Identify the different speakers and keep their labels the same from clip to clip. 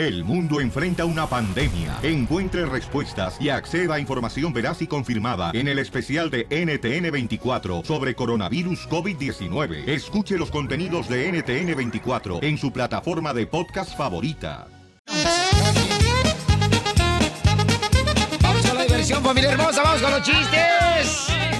Speaker 1: El mundo enfrenta una pandemia. Encuentre respuestas y acceda a información veraz y confirmada en el especial de NTN24 sobre coronavirus COVID-19. Escuche los contenidos de NTN24 en su plataforma de podcast favorita.
Speaker 2: Vamos con la diversión, familia. Vamos con los chistes.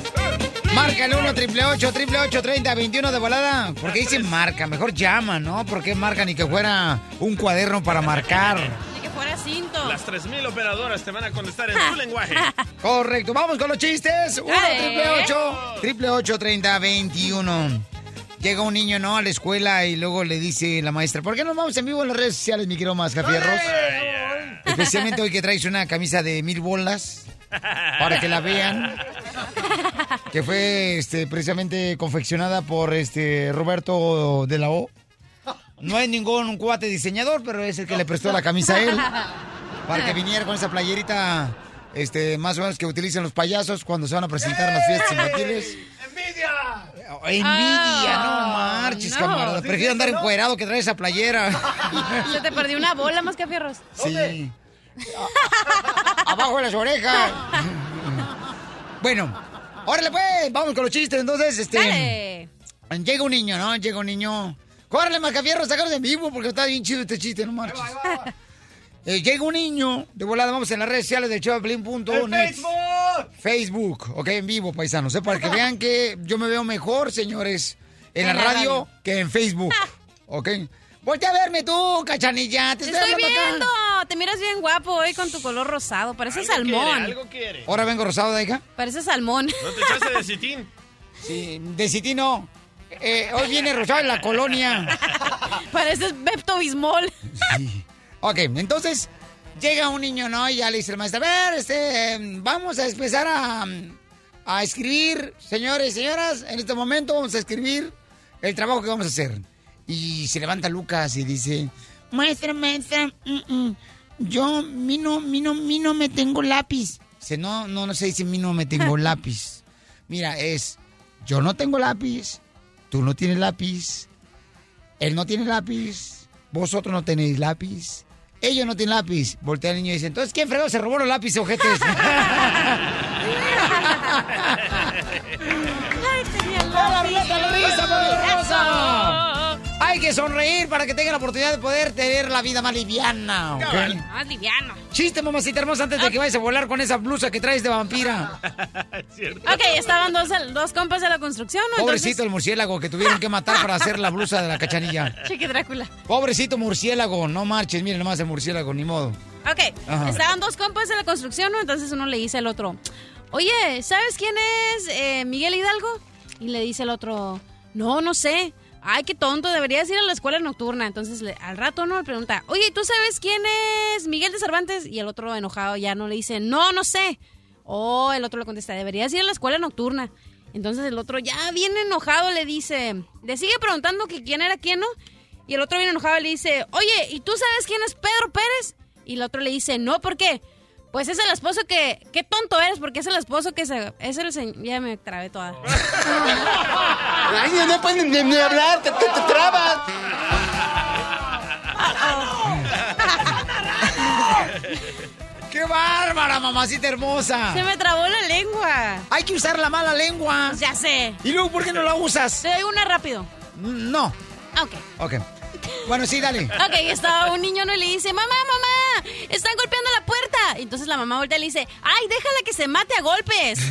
Speaker 2: Marca el 1 triple 8 triple 8 30 21 de volada. ¿Por qué dicen marca? Mejor llama, ¿no? ¿Por qué marca ni que fuera un cuaderno para marcar?
Speaker 3: Ni que fuera cinto.
Speaker 4: Las 3.000 operadoras te van a contestar en tu lenguaje.
Speaker 2: Correcto, vamos con los chistes. 1
Speaker 3: Dale.
Speaker 2: triple 8 triple 8 30 21. Llega un niño, ¿no? A la escuela y luego le dice la maestra, ¿por qué no vamos en vivo en las redes sociales, mi querido Mascafierros? Especialmente hoy que traes una camisa de mil bolas para que la vean. Que fue este, precisamente confeccionada por este Roberto de la O. No es ningún cuate diseñador, pero es el que le prestó la camisa a él. Para que viniera con esa playerita, este, más o menos que utilizan los payasos cuando se van a presentar en las fiestas infantiles. Envidia, no marches,
Speaker 3: no.
Speaker 2: camarada. Prefiero andar encuerado que traer esa playera.
Speaker 3: Se te perdió una bola más que fierros.
Speaker 2: Sí. Abajo de las orejas. Bueno, órale pues, vamos con los chistes. Entonces, este.
Speaker 3: Dale.
Speaker 2: Llega un niño, ¿no? Llega un niño. Córrele, Macafierro, sácalo de vivo porque está bien chido este chiste, no marches. Eh, llega un niño, de volada, vamos en las redes sociales de Choplin.net. Facebook, ok, en vivo, paisanos, ¿eh? para que vean que yo me veo mejor, señores, en, la,
Speaker 3: En la
Speaker 2: radio,
Speaker 3: radio.
Speaker 2: que en Facebook, ok. Voltea a verme tú, cachanilla, te
Speaker 3: Te
Speaker 2: estoy,
Speaker 3: estoy
Speaker 2: hablando acá.
Speaker 3: viendo. Te miras bien guapo hoy con tu color rosado.
Speaker 4: Algo quiere,
Speaker 3: salmón.
Speaker 4: algo quiere.
Speaker 2: Ahora vengo rosado hija.
Speaker 3: Pareces salmón.
Speaker 4: ¿No te echaste de citín?
Speaker 2: Sí, de Citino. Eh, hoy viene rosado en la colonia.
Speaker 3: Pareces Bepto Bismol.
Speaker 2: Ok, entonces llega un niño, ¿no? Y ya le dice el maestro, a ver, este, vamos a empezar a, a escribir, señores y señoras, en este momento vamos a escribir el trabajo que vamos a hacer. Y se levanta Lucas y dice, maestra, maestra, mm, mm, yo, mi no, mi no, mi no me tengo lápiz. Dice, no, no, no se dice mi no me tengo lápiz. Mira, es, yo no tengo lápiz, tú no tienes lápiz, él no tiene lápiz, vosotros no tenéis lápiz, ellos no tienen lápiz. Voltea el niño y dice, entonces, ¿quién fregó se robó los lápices, ojetes?
Speaker 3: Ay, tenía
Speaker 2: ¡La risa! Hay que sonreír para que tengan la oportunidad de poder tener la vida más liviana, ¿ok?
Speaker 3: Más liviano.
Speaker 2: Chiste, mamacita hermosa, antes de que vayas a volar con esa blusa que traes de vampira.
Speaker 4: Es cierto.
Speaker 3: Ok, estaban dos, dos compas de la construcción, ¿no?
Speaker 2: Pobrecito el murciélago que tuvieron que matar para hacer la blusa de la cachanilla.
Speaker 3: Cheque Drácula.
Speaker 2: Pobrecito murciélago, no marches, miren nomás el murciélago, ni modo.
Speaker 3: Ok,
Speaker 2: Ajá.
Speaker 3: estaban dos compas de la construcción, ¿no? Entonces uno le dice al otro, oye, ¿sabes quién es eh, Miguel Hidalgo? Y le dice el otro, no, no sé. Ay, qué tonto, deberías ir a la escuela nocturna. Entonces al rato uno le pregunta, oye, ¿tú sabes quién es Miguel de Cervantes? Y el otro enojado ya no le dice, no, no sé. O el otro le contesta, deberías ir a la escuela nocturna. Entonces el otro ya bien enojado le dice, le sigue preguntando que quién era quién, ¿no? Y el otro bien enojado le dice, oye, ¿y tú sabes quién es Pedro Pérez? Y el otro le dice, no, ¿por qué? Pues es el esposo que... Qué tonto eres, porque es el esposo que se... Es el señor... Ya me trabé toda.
Speaker 2: Ay, no puedes ni, ni hablar, te, te- te trabas. ¡Qué bárbara, mamacita hermosa!
Speaker 3: Se me trabó la lengua.
Speaker 2: Hay que usar la mala lengua.
Speaker 3: Ya sé.
Speaker 2: ¿Y luego por qué no la usas?
Speaker 3: Te doy una rápido.
Speaker 2: No.
Speaker 3: Ok.
Speaker 2: Ok. Bueno, sí, dale.
Speaker 3: Ok, estaba un niño ¿no? y le dice, mamá, mamá, están golpeando la puerta. Entonces la mamá voltea y le dice, ay, déjala que se mate a golpes.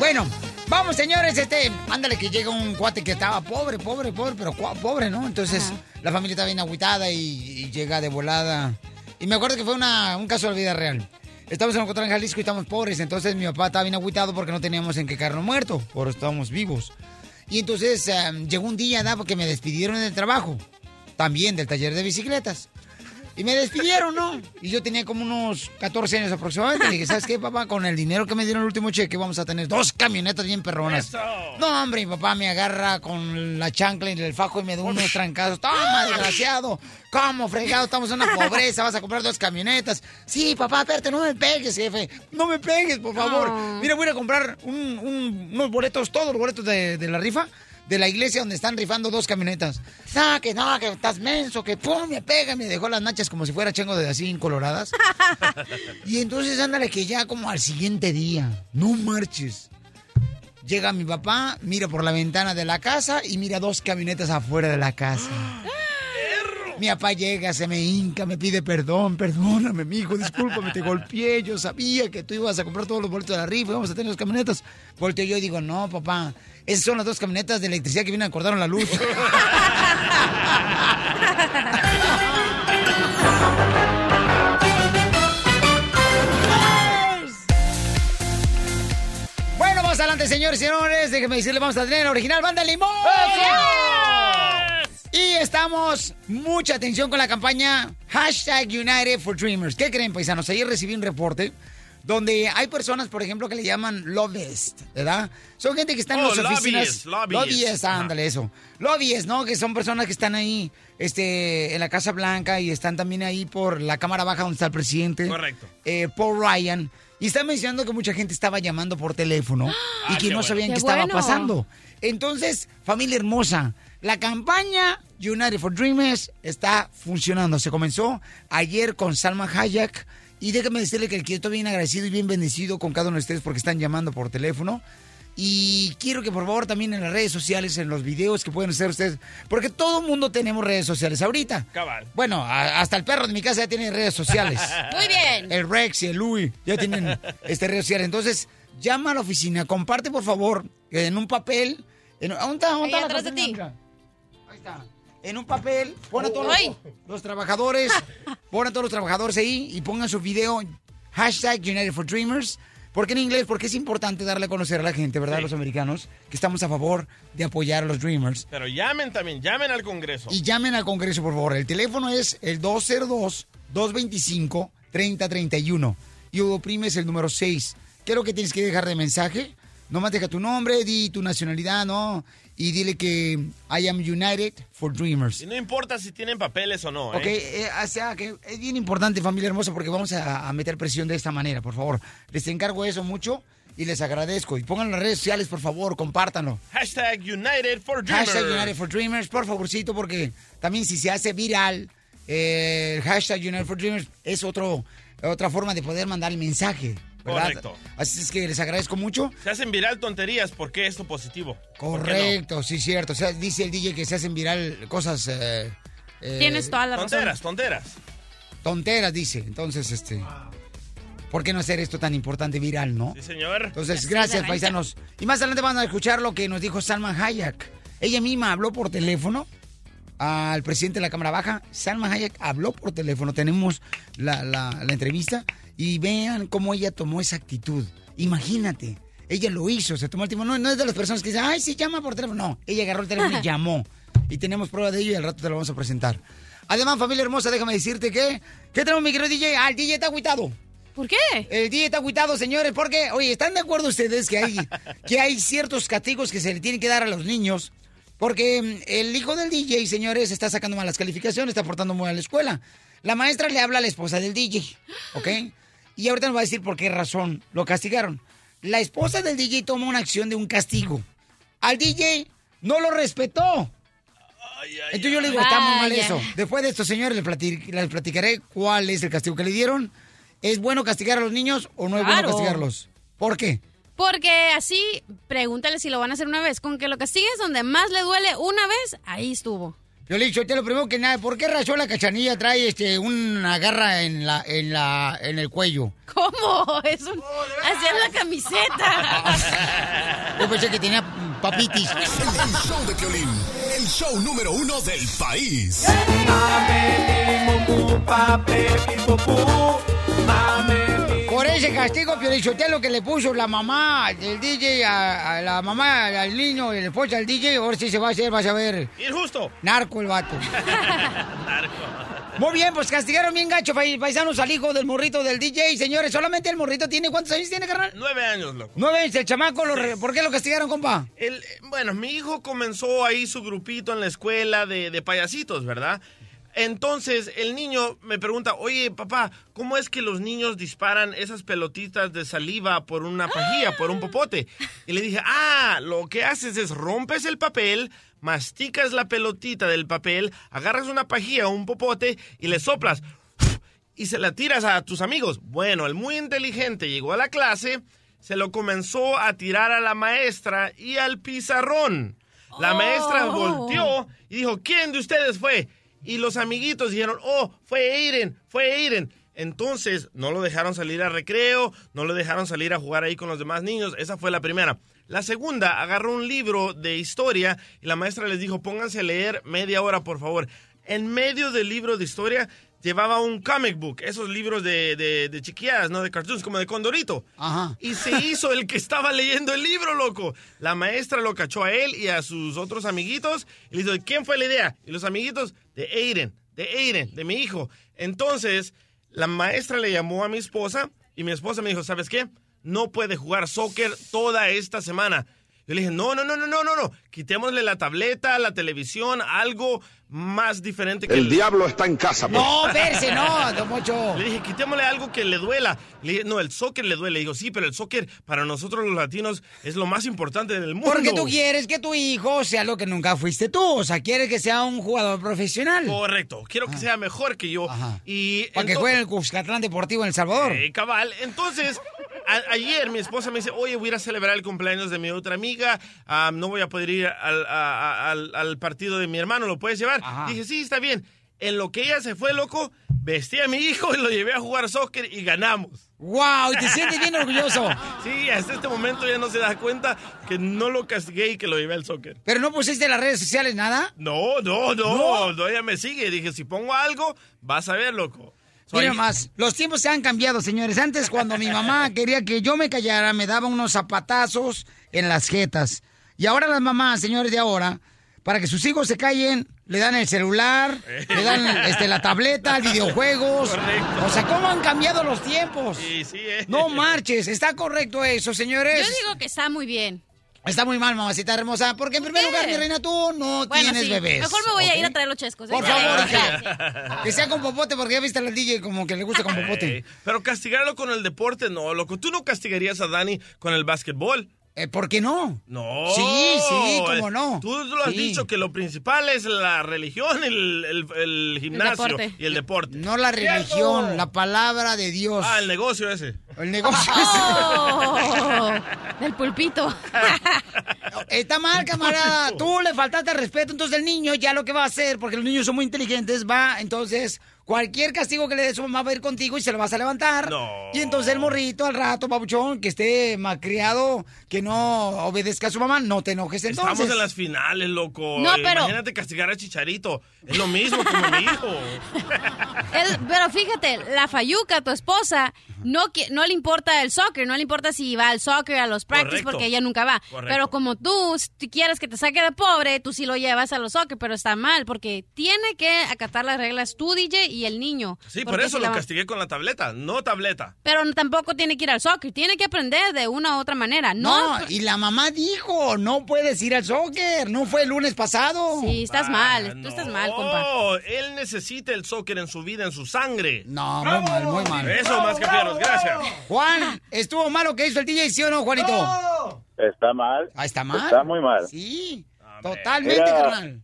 Speaker 2: Bueno, vamos, señores, este, ándale que llega un cuate que estaba pobre, pobre, pobre, pero pobre, ¿no? Entonces, la familia está bien agüitada y, y llega de volada. Y me acuerdo que fue una, un caso de la vida real. Estamos en Ocotlán, Jalisco y estamos pobres, entonces mi papá estaba bien agüitado porque no teníamos en qué caernos muerto, por estábamos vivos. Y entonces eh, llegó un día, ¿da? Porque me despidieron del trabajo, también del taller de bicicletas. Y me despidieron, ¿no? Y yo tenía como unos 14 años aproximadamente. Le dije, ¿sabes qué, papá? Con el dinero que me dieron el último cheque vamos a tener dos camionetas bien perronas.
Speaker 4: Eso.
Speaker 2: No, hombre, mi papá me agarra con la chancla y el fajo y me da unos trancazos. Toma, desgraciado. ¿Cómo, fregado? Estamos en una pobreza. Vas a comprar dos camionetas. Sí, papá, espérate, no me pegues, jefe. No me pegues, por favor. Mira, voy a comprar un- un- unos boletos, todos los boletos de, de la rifa. De la iglesia donde están rifando dos camionetas. No, que no, que estás menso, que pum, me pega, me dejó las nachas como si fuera chengo de así coloradas. y entonces ándale que ya como al siguiente día, no marches. Llega mi papá, mira por la ventana de la casa y mira dos camionetas afuera de la casa. Mi papá llega, se me hinca, me pide perdón, perdóname, mi hijo, discúlpame, te golpeé, yo sabía que tú ibas a comprar todos los boletos de la rifa, vamos a tener las camionetas. Volteo yo y digo, no, papá, esas son las dos camionetas de electricidad que vienen a cortar la luz. bueno, vamos adelante, señores y señores, déjenme decirle, vamos a tener el original Banda Limón. Y estamos, mucha atención con la campaña Hashtag United for Dreamers. ¿Qué creen, paisanos? Ayer recibí un reporte donde hay personas, por ejemplo, que le llaman lobbyist, ¿verdad? Son gente que está en
Speaker 4: Oh,
Speaker 2: las
Speaker 4: lobbyist,
Speaker 2: oficinas.
Speaker 4: lobbyist.
Speaker 2: Lobbyist, ándale, eso. Lobbyist, ¿no? Que son personas que están ahí este, en la Casa Blanca y están también ahí por la Cámara Baja donde está el presidente.
Speaker 4: Correcto.
Speaker 2: eh, Paul Ryan. Y está mencionando que mucha gente estaba llamando por teléfono y
Speaker 4: Ah,
Speaker 2: que
Speaker 4: qué
Speaker 2: no
Speaker 4: bueno.
Speaker 2: sabían
Speaker 3: Qué
Speaker 2: qué estaba
Speaker 3: bueno.
Speaker 2: pasando. Entonces, familia hermosa, la campaña United for Dreamers está funcionando. Se comenzó ayer con Salma Hayek. Y déjame decirle que estoy bien agradecido y bien bendecido con cada uno de ustedes porque están llamando por teléfono. Y quiero que por favor también en las redes sociales, en los videos que pueden hacer ustedes, porque todo el mundo tenemos redes sociales ahorita.
Speaker 4: Cabal.
Speaker 2: Bueno, a- hasta el perro de mi casa ya tiene redes sociales.
Speaker 3: Muy bien.
Speaker 2: El Rex y el Louis ya tienen este redes sociales. Entonces, llama a la oficina, comparte por favor en un papel. En, ¿dónde está, dónde
Speaker 3: Ahí
Speaker 2: está la
Speaker 3: atrás de ti.
Speaker 2: Ahí está. En un papel, pon a todos los, los trabajadores, pon a todos los trabajadores ahí y pongan su video, hashtag United for Dreamers. ¿Por qué en inglés? Porque es importante darle a conocer a la gente, ¿verdad? A los americanos, que estamos a favor de apoyar a los Dreamers.
Speaker 4: Pero llamen también, llamen al Congreso.
Speaker 2: Y llamen al Congreso, por favor. El teléfono es el 202-225-3031. Y oprimes el número 6. ¿Qué es lo que tienes que dejar de mensaje? Nomás deja tu nombre, di tu nacionalidad, ¿no? Y dile que I am United for Dreamers.
Speaker 4: Y no importa si tienen papeles o no, ¿eh?
Speaker 2: Ok, eh, o sea que es bien importante, familia hermosa, porque vamos a, a meter presión de esta manera, por favor. Les encargo eso mucho y les agradezco. Y pongan las redes sociales, por favor, compártanlo.
Speaker 4: Hashtag United for Dreamers.
Speaker 2: Hashtag United for Dreamers, por favorcito, porque también si se hace viral eh, hashtag United for Dreamers es otro, otra forma de poder mandar el mensaje. ¿Verdad?
Speaker 4: Correcto.
Speaker 2: Así es que les agradezco mucho.
Speaker 4: Se hacen viral tonterías porque esto positivo. ¿Por qué no?
Speaker 2: Correcto, sí, cierto. O sea, dice el DJ que se hacen viral cosas... eh, eh,
Speaker 3: Tienes toda la razón.
Speaker 4: Tonteras, tonteras.
Speaker 2: Tonteras, dice. Entonces, este... ¿Por qué no hacer esto tan importante viral, no?
Speaker 4: Sí, señor.
Speaker 2: Entonces, gracias, paisanos. Y más adelante van a escuchar lo que nos dijo Salma Hayek. Ella misma habló por teléfono al presidente de la Cámara Baja. Salma Hayek habló por teléfono. Tenemos la, la- la entrevista y vean cómo ella tomó esa actitud. Imagínate, ella lo hizo, se tomó el tiempo. No, no es de las personas que dicen, ay, sí, llama por teléfono. No, ella agarró el teléfono y llamó. Y tenemos prueba de ello y al rato te lo vamos a presentar. Además, familia hermosa, déjame decirte que... ¿Qué tenemos, mi querido DJ? Ah, el DJ está agüitado.
Speaker 3: ¿Por qué?
Speaker 2: El DJ está agüitado, señores, porque, oye, ¿están de acuerdo ustedes que hay, que hay ciertos castigos que se le tienen que dar a los niños? Porque mm, el hijo del DJ, señores, está sacando malas calificaciones, está portando muy a la escuela. La maestra le habla a la esposa del DJ, ¿ok? Y ahorita nos va a decir por qué razón lo castigaron. La esposa del DJ toma una acción de un castigo. Al DJ no lo respetó. Entonces yo le digo, está muy mal eso. Después de esto, señores, les, plati- les platicaré cuál es el castigo que le dieron. ¿Es bueno castigar a los niños o no es bueno castigarlos? ¿Por qué?
Speaker 3: Porque así, pregúntale si lo van a hacer una vez. Con que lo castigues donde más le duele una vez, ahí estuvo.
Speaker 2: Yo le he dicho, te lo primero que nada, ¿por qué razón la cachanilla trae este una garra en la, en la, en el cuello?
Speaker 3: ¿Cómo? Es un... Así es la camiseta.
Speaker 2: Yo pensé que tenía papitis.
Speaker 5: El, el show de Piolín, el show número uno del país.
Speaker 2: Por ese castigo, lo que le puso la mamá del DJ a, a la mamá al niño la esposa al DJ, ahora sí se va a hacer, vas a ver.
Speaker 4: Injusto.
Speaker 2: Narco el vato. Muy bien, pues castigaron bien gacho, pa- paisanos, al hijo del morrito del DJ. Señores, solamente el morrito tiene, ¿cuántos años tiene, carnal?
Speaker 4: Nueve años, loco.
Speaker 2: Nueve años, el chamaco, lo re- ¿por qué lo castigaron, compa?
Speaker 4: El, bueno, mi hijo comenzó ahí su grupito en la escuela de, de payasitos, ¿verdad? Entonces el niño me pregunta, oye papá, ¿cómo es que los niños disparan esas pelotitas de saliva por una pajilla, por un popote? Y le dije, ah, lo que haces es rompes el papel, masticas la pelotita del papel, agarras una pajilla o un popote y le soplas y se la tiras a tus amigos. Bueno, el muy inteligente llegó a la clase, se lo comenzó a tirar a la maestra y al pizarrón. La maestra
Speaker 3: Oh.
Speaker 4: volteó y dijo, ¿quién de ustedes fue? Y los amiguitos dijeron, oh, fue Aiden, fue Aiden. Entonces, no lo dejaron salir a recreo, no lo dejaron salir a jugar ahí con los demás niños. Esa fue la primera. La segunda, agarró un libro de historia y la maestra les dijo, pónganse a leer media hora, por favor. En medio del libro de historia llevaba un comic book, esos libros de, de, de chiquillas, ¿no? De cartoons, como de Condorito.
Speaker 2: Ajá.
Speaker 4: Y se hizo el que estaba leyendo el libro, loco. La maestra lo cachó a él y a sus otros amiguitos y le dijo, ¿quién fue la idea? Y los amiguitos, de Aiden, de Aiden, de mi hijo. Entonces, la maestra le llamó a mi esposa y mi esposa me dijo, ¿sabes qué? No puede jugar soccer toda esta semana. Yo le dije, no, no, no, no, no, no, no. Quitémosle la tableta, la televisión, algo más diferente que
Speaker 6: El diablo está en casa, pues.
Speaker 2: No, verse, no, don Mocho.
Speaker 4: le dije, quitémosle algo que le duela. Le dije, no, el soccer le duele. Le digo, sí, pero el soccer para nosotros los latinos es lo más importante del mundo.
Speaker 2: Porque tú quieres que tu hijo sea lo que nunca fuiste tú. O sea, quieres que sea un jugador profesional.
Speaker 4: Correcto. Quiero que sea mejor que yo. Y
Speaker 2: Para que
Speaker 4: ento-
Speaker 2: juegue en el Cuscatlán Deportivo en El Salvador.
Speaker 4: Eh, cabal. Entonces, a- ayer mi esposa me dice, oye, voy a ir a celebrar el cumpleaños de mi otra amiga. no voy a poder ir al, a- a- al- al partido de mi hermano. ¿Lo puedes llevar? Dije, sí, está bien. En lo que ella se fue, loco, vestí a mi hijo y lo llevé a jugar soccer y ganamos.
Speaker 2: ¡Wow! Y te sientes bien orgulloso.
Speaker 4: Sí, hasta este momento ya no se da cuenta que no lo castigué y que lo llevé al soccer.
Speaker 2: ¿Pero no pusiste en las redes sociales nada?
Speaker 4: No, no, no, no, ella me sigue. Dije, si pongo algo, vas a ver, loco.
Speaker 2: Mira más, los tiempos se han cambiado, señores. Antes, cuando mi mamá quería que yo me callara, me daba unos zapatazos en las jetas. Y ahora las mamás, señores de ahora, para que sus hijos se callen, le dan el celular, le dan este, la tableta, videojuegos.
Speaker 4: Correcto.
Speaker 2: O sea, ¿cómo han cambiado los tiempos?
Speaker 4: Sí, sí, eh.
Speaker 2: No marches, ¿está correcto eso, señores?
Speaker 3: Yo digo que está muy bien.
Speaker 2: Está muy mal, mamacita hermosa, porque en primer
Speaker 3: qué?
Speaker 2: lugar, mi reina, tú no
Speaker 3: Bueno,
Speaker 2: tienes
Speaker 3: sí.
Speaker 2: bebés.
Speaker 3: Mejor me voy a ir a traer los chescos. ¿eh?
Speaker 2: Por favor,
Speaker 3: Sí.
Speaker 2: hija. Que sea con popote, porque ya viste a la DJ como que le gusta con popote.
Speaker 4: Pero castigarlo con el deporte, no, loco. Tú no castigarías a Dani con el básquetbol.
Speaker 2: Eh, ¿Por qué no?
Speaker 4: No.
Speaker 2: Sí, sí, cómo no.
Speaker 4: Tú lo has
Speaker 2: Sí.
Speaker 4: dicho que lo principal es la religión, el, el- el gimnasio y el deporte.
Speaker 2: No la religión, la palabra de Dios.
Speaker 4: Ah, el negocio ese.
Speaker 2: El negocio.
Speaker 3: Oh, del pulpito.
Speaker 2: Está mal, camarada. Tú le faltaste el respeto. Entonces el niño ya lo que va a hacer, porque los niños son muy inteligentes, va, entonces, cualquier castigo que le dé su mamá va a ir contigo y se lo vas a levantar.
Speaker 4: No.
Speaker 2: Y entonces el morrito al rato, babuchón, que esté malcriado, que no obedezca a su mamá, no te enojes entonces.
Speaker 4: Estamos en las finales, loco.
Speaker 3: No, pero-
Speaker 4: Imagínate castigar a Chicharito. Es lo mismo como mi hijo.
Speaker 3: El- pero fíjate, la Fayuca, tu esposa, no, qui- no le importa el soccer, no le importa si va al soccer, a los practice,
Speaker 4: Correcto.
Speaker 3: porque ella nunca va.
Speaker 4: Correcto.
Speaker 3: Pero como tú, si quieres que te saque de pobre, tú sí lo llevas a los soccer, pero está mal, porque tiene que acatar las reglas tú, DJ, y el niño.
Speaker 4: Sí, por eso
Speaker 3: si
Speaker 4: lo
Speaker 3: la-
Speaker 4: castigué con la tableta, no tableta.
Speaker 3: Pero no- tampoco tiene que ir al soccer, tiene que aprender de una u otra manera. No,
Speaker 2: No, y la mamá dijo, no puedes ir al soccer, no fue el lunes pasado.
Speaker 3: Sí, estás mal,
Speaker 4: Ah,
Speaker 3: tú estás
Speaker 4: no.
Speaker 3: mal, compa.
Speaker 4: él necesita el soccer en su vida, en su sangre.
Speaker 2: No, muy mal, muy mal.
Speaker 4: Eso más que gracias.
Speaker 2: Juan, ¿estuvo mal lo que hizo el DJ, sí o no, Juanito?
Speaker 7: Está mal.
Speaker 2: Ah, ¿está mal?
Speaker 7: Está muy mal.
Speaker 2: Sí, totalmente,
Speaker 7: Mira.
Speaker 2: carnal.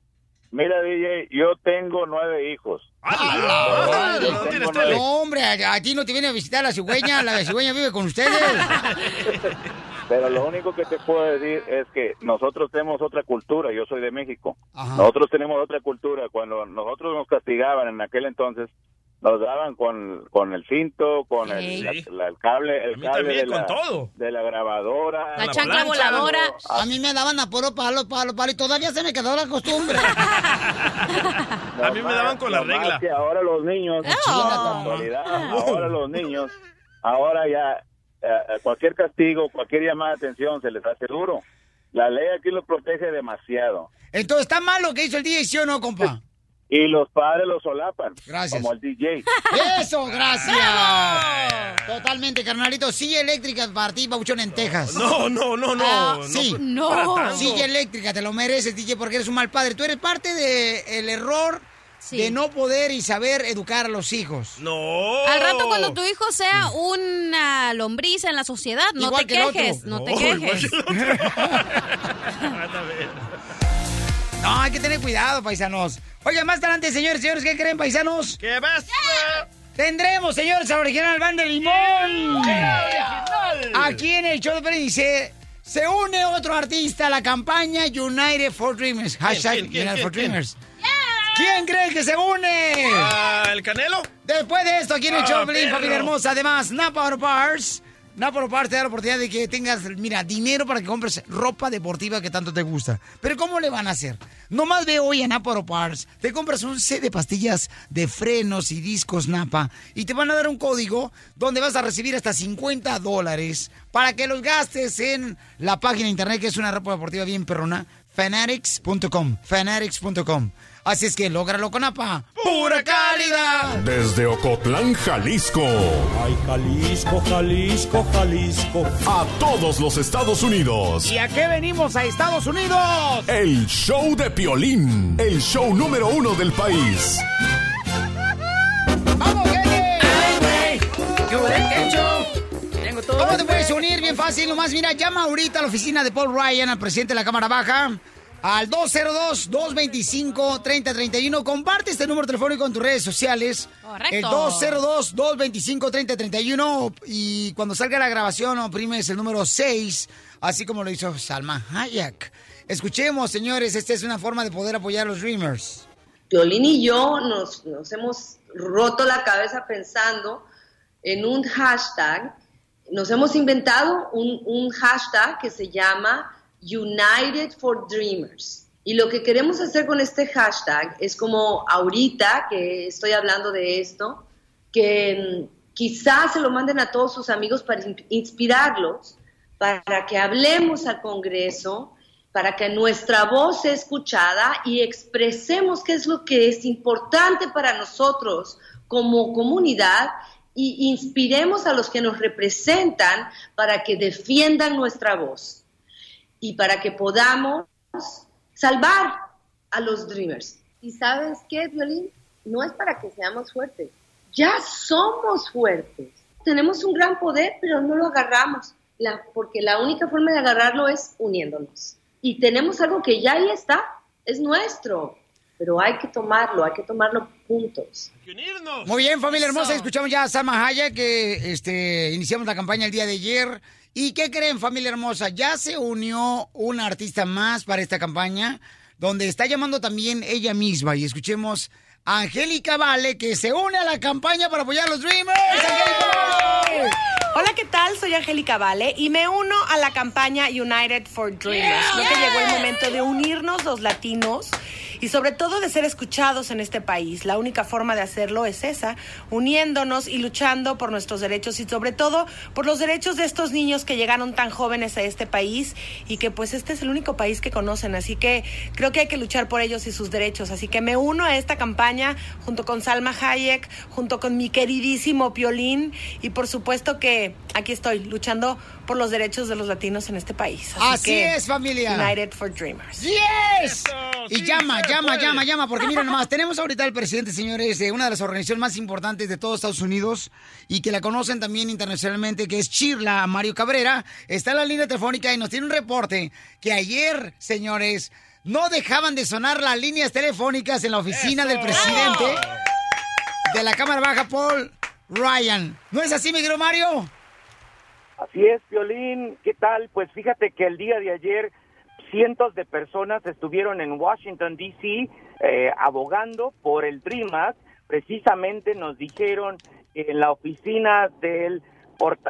Speaker 7: Mira, DJ, yo tengo nueve hijos.
Speaker 4: ¡Hala!
Speaker 7: Yo
Speaker 4: ¿No?
Speaker 2: No, hombre, a, a ti no te viene a visitar la cigüeña, la cigüeña vive con ustedes.
Speaker 7: Pero lo único que te puedo decir es que nosotros tenemos otra cultura. Yo soy de México.
Speaker 2: Ajá.
Speaker 7: Nosotros tenemos otra cultura. Cuando nosotros nos castigaban en aquel entonces, nos daban con, con el cinto, con el, la- la- cable,
Speaker 4: A
Speaker 7: el cable
Speaker 4: también,
Speaker 7: de la,
Speaker 4: con todo.
Speaker 7: de la grabadora.
Speaker 3: La
Speaker 4: la
Speaker 3: chancla
Speaker 4: plancha,
Speaker 3: voladora.
Speaker 2: A mí me daban a puro palo, palo, palo, y todavía se me quedó la costumbre.
Speaker 4: A mí me daban con la regla.
Speaker 7: que ahora los niños,
Speaker 3: Oh.
Speaker 7: la actualidad, ahora los niños, ahora ya eh, eh, cualquier castigo, cualquier llamada de atención se les hace duro. La ley aquí los protege demasiado.
Speaker 2: Entonces, ¿está mal lo que hizo el DJ, sí o no, compa?
Speaker 7: Y los padres los solapan.
Speaker 2: Gracias.
Speaker 7: Como el DJ.
Speaker 2: Eso, gracias. Totalmente, carnalito. Silla eléctrica para ti, Bauchón, en Texas.
Speaker 4: No, no, no, no.
Speaker 2: Ah,
Speaker 4: no,
Speaker 2: sí.
Speaker 3: No.
Speaker 2: Silla eléctrica, te lo mereces, DJ, porque eres un mal padre. Tú eres parte del error
Speaker 3: Sí.
Speaker 2: de no poder y saber educar a los hijos.
Speaker 4: No.
Speaker 3: Al rato cuando tu hijo sea una lombriz en la sociedad, no
Speaker 2: Igual
Speaker 3: te
Speaker 2: que
Speaker 3: quejes, no te
Speaker 4: No, igual
Speaker 3: quejes.
Speaker 2: No, hay que tener cuidado, paisanos. Oigan, más adelante, señores, señores, ¿qué creen, paisanos?
Speaker 4: ¿Qué ves?
Speaker 2: Tendremos, señores, al original Banda de Limón. Aquí en el show de dice... Se une otro artista a la campaña United for Dreamers. Hashtag
Speaker 4: quién, quién,
Speaker 2: United for Dreamers. ¿Quién cree que se une?
Speaker 4: ¿El Canelo?
Speaker 2: Después de esto, aquí en el
Speaker 4: Ah,
Speaker 2: show, Pelín, familia hermosa. Además, Napa Auto Parts. Napa Auto Parts te da la oportunidad de que tengas, mira, dinero para que compres ropa deportiva que tanto te gusta. Pero ¿cómo le van a hacer? Nomás ve hoy a Napa Auto Parts, te compras un set de pastillas de frenos y discos Napa y te van a dar un código donde vas a recibir hasta 50 dólares para que los gastes en la página de internet que es una ropa deportiva bien perrona, fanatics.com, fanatics.com. Así es que lógralo con Napa. ¡Pura calidad!
Speaker 5: Desde Ocotlán, Jalisco.
Speaker 6: Ay, Jalisco, Jalisco, Jalisco.
Speaker 5: A todos los Estados Unidos.
Speaker 2: ¿Y a qué venimos a Estados Unidos?
Speaker 5: El show de Piolín. El show número uno del país.
Speaker 2: ¡Vamos, gente! ¿Cómo te puedes unir? Bien fácil, nomás mira, llama ahorita a la oficina de Paul Ryan, al presidente de la Cámara Baja, al 202-225-3031. Comparte este número telefónico en tus redes sociales.
Speaker 3: Correcto.
Speaker 2: El 202-225-3031. Y cuando salga la grabación, oprimes el número 6, así como lo hizo Salma Hayek. Escuchemos, señores, esta es una forma de poder apoyar a los Dreamers.
Speaker 8: Violín y yo nos, nos hemos roto la cabeza pensando en un hashtag. Nos hemos inventado un, un hashtag que se llama United for Dreamers. Y lo que queremos hacer con este hashtag es como ahorita que estoy hablando de esto, que mm, quizás se lo manden a todos sus amigos para in- inspirarlos, para que hablemos al Congreso, para que nuestra voz sea escuchada y expresemos qué es lo que es importante para nosotros como comunidad y inspiremos a los que nos representan para que defiendan nuestra voz y para que podamos salvar a los Dreamers. ¿Y sabes qué, Violín? No es para que seamos fuertes. Ya somos fuertes. Tenemos un gran poder, pero no lo agarramos. La- porque la única forma de agarrarlo es uniéndonos. Y tenemos algo que ya ahí está, es nuestro. Pero hay que tomarlo, hay que tomarlo juntos.
Speaker 4: Hay que unirnos.
Speaker 2: Muy bien, familia hermosa, escuchamos ya a Salma Hayek, que este, iniciamos la campaña el día de ayer. ¿Y qué creen, familia hermosa? Ya se unió una artista más para esta campaña, donde está llamando también ella misma. Y escuchemos a Angélica Vale, que se une a la campaña para apoyar a los Dreamers. ¡Angélica Vale!
Speaker 9: Hola, ¿qué tal? Soy Angélica Vale y me uno a la campaña United for Dreamers. Creo que llegó el momento de unirnos los latinos y sobre todo de ser escuchados en este país. La única forma de hacerlo es esa, uniéndonos y luchando por nuestros derechos y sobre todo por los derechos de estos niños que llegaron tan jóvenes a este país y que pues este es el único país que conocen. Así que creo que hay que luchar por ellos y sus derechos. Así que me uno a esta campaña junto con Salma Hayek, junto con mi queridísimo Piolín y por supuesto que aquí estoy luchando por los derechos de los latinos en este país.
Speaker 2: Así
Speaker 9: que,
Speaker 2: es, familia.
Speaker 9: United for Dreamers.
Speaker 2: ¡Yes!
Speaker 4: Eso,
Speaker 2: Y
Speaker 4: sí
Speaker 2: llama,
Speaker 4: se
Speaker 2: llama,
Speaker 4: puede.
Speaker 2: llama, llama, porque miren nomás, tenemos ahorita al presidente, señores, de una de las organizaciones más importantes de todos Estados Unidos y que la conocen también internacionalmente, que es Chirla, Mario Cabrera, está en la línea telefónica y nos tiene un reporte que ayer, señores, no dejaban de sonar las líneas telefónicas en la oficina
Speaker 4: Eso.
Speaker 2: del presidente de la Cámara Baja, Paul Ryan. ¿No es así, mi querido Mario?
Speaker 10: Así es, Violín. ¿Qué tal? Pues fíjate que el día de ayer cientos de personas estuvieron en Washington, D.C., eh, abogando por el Dream Act. Precisamente nos dijeron que en la oficina del,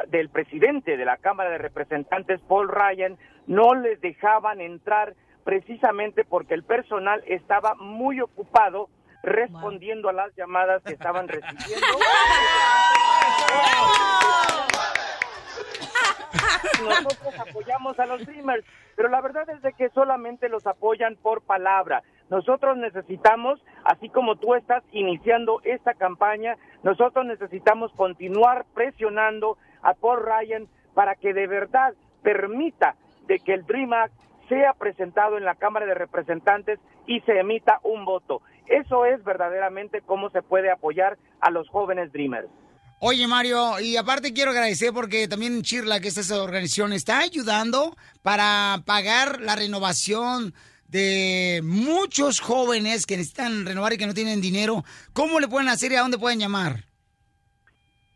Speaker 10: del presidente de la Cámara de Representantes, Paul Ryan, no les dejaban entrar precisamente porque el personal estaba muy ocupado respondiendo a las llamadas que estaban recibiendo. nosotros apoyamos a los Dreamers, pero la verdad es de que solamente los apoyan por palabra. Nosotros necesitamos, así como tú estás iniciando esta campaña, nosotros necesitamos continuar presionando a Paul Ryan para que de verdad permita de que el Dream Act sea presentado en la Cámara de Representantes y se emita un voto. Eso es verdaderamente cómo se puede apoyar a los jóvenes Dreamers.
Speaker 2: Oye, Mario, y aparte quiero agradecer porque también Chirla, que esta organización, está ayudando para pagar la renovación de muchos jóvenes que necesitan renovar y que no tienen dinero. ¿Cómo le pueden hacer y a dónde pueden llamar?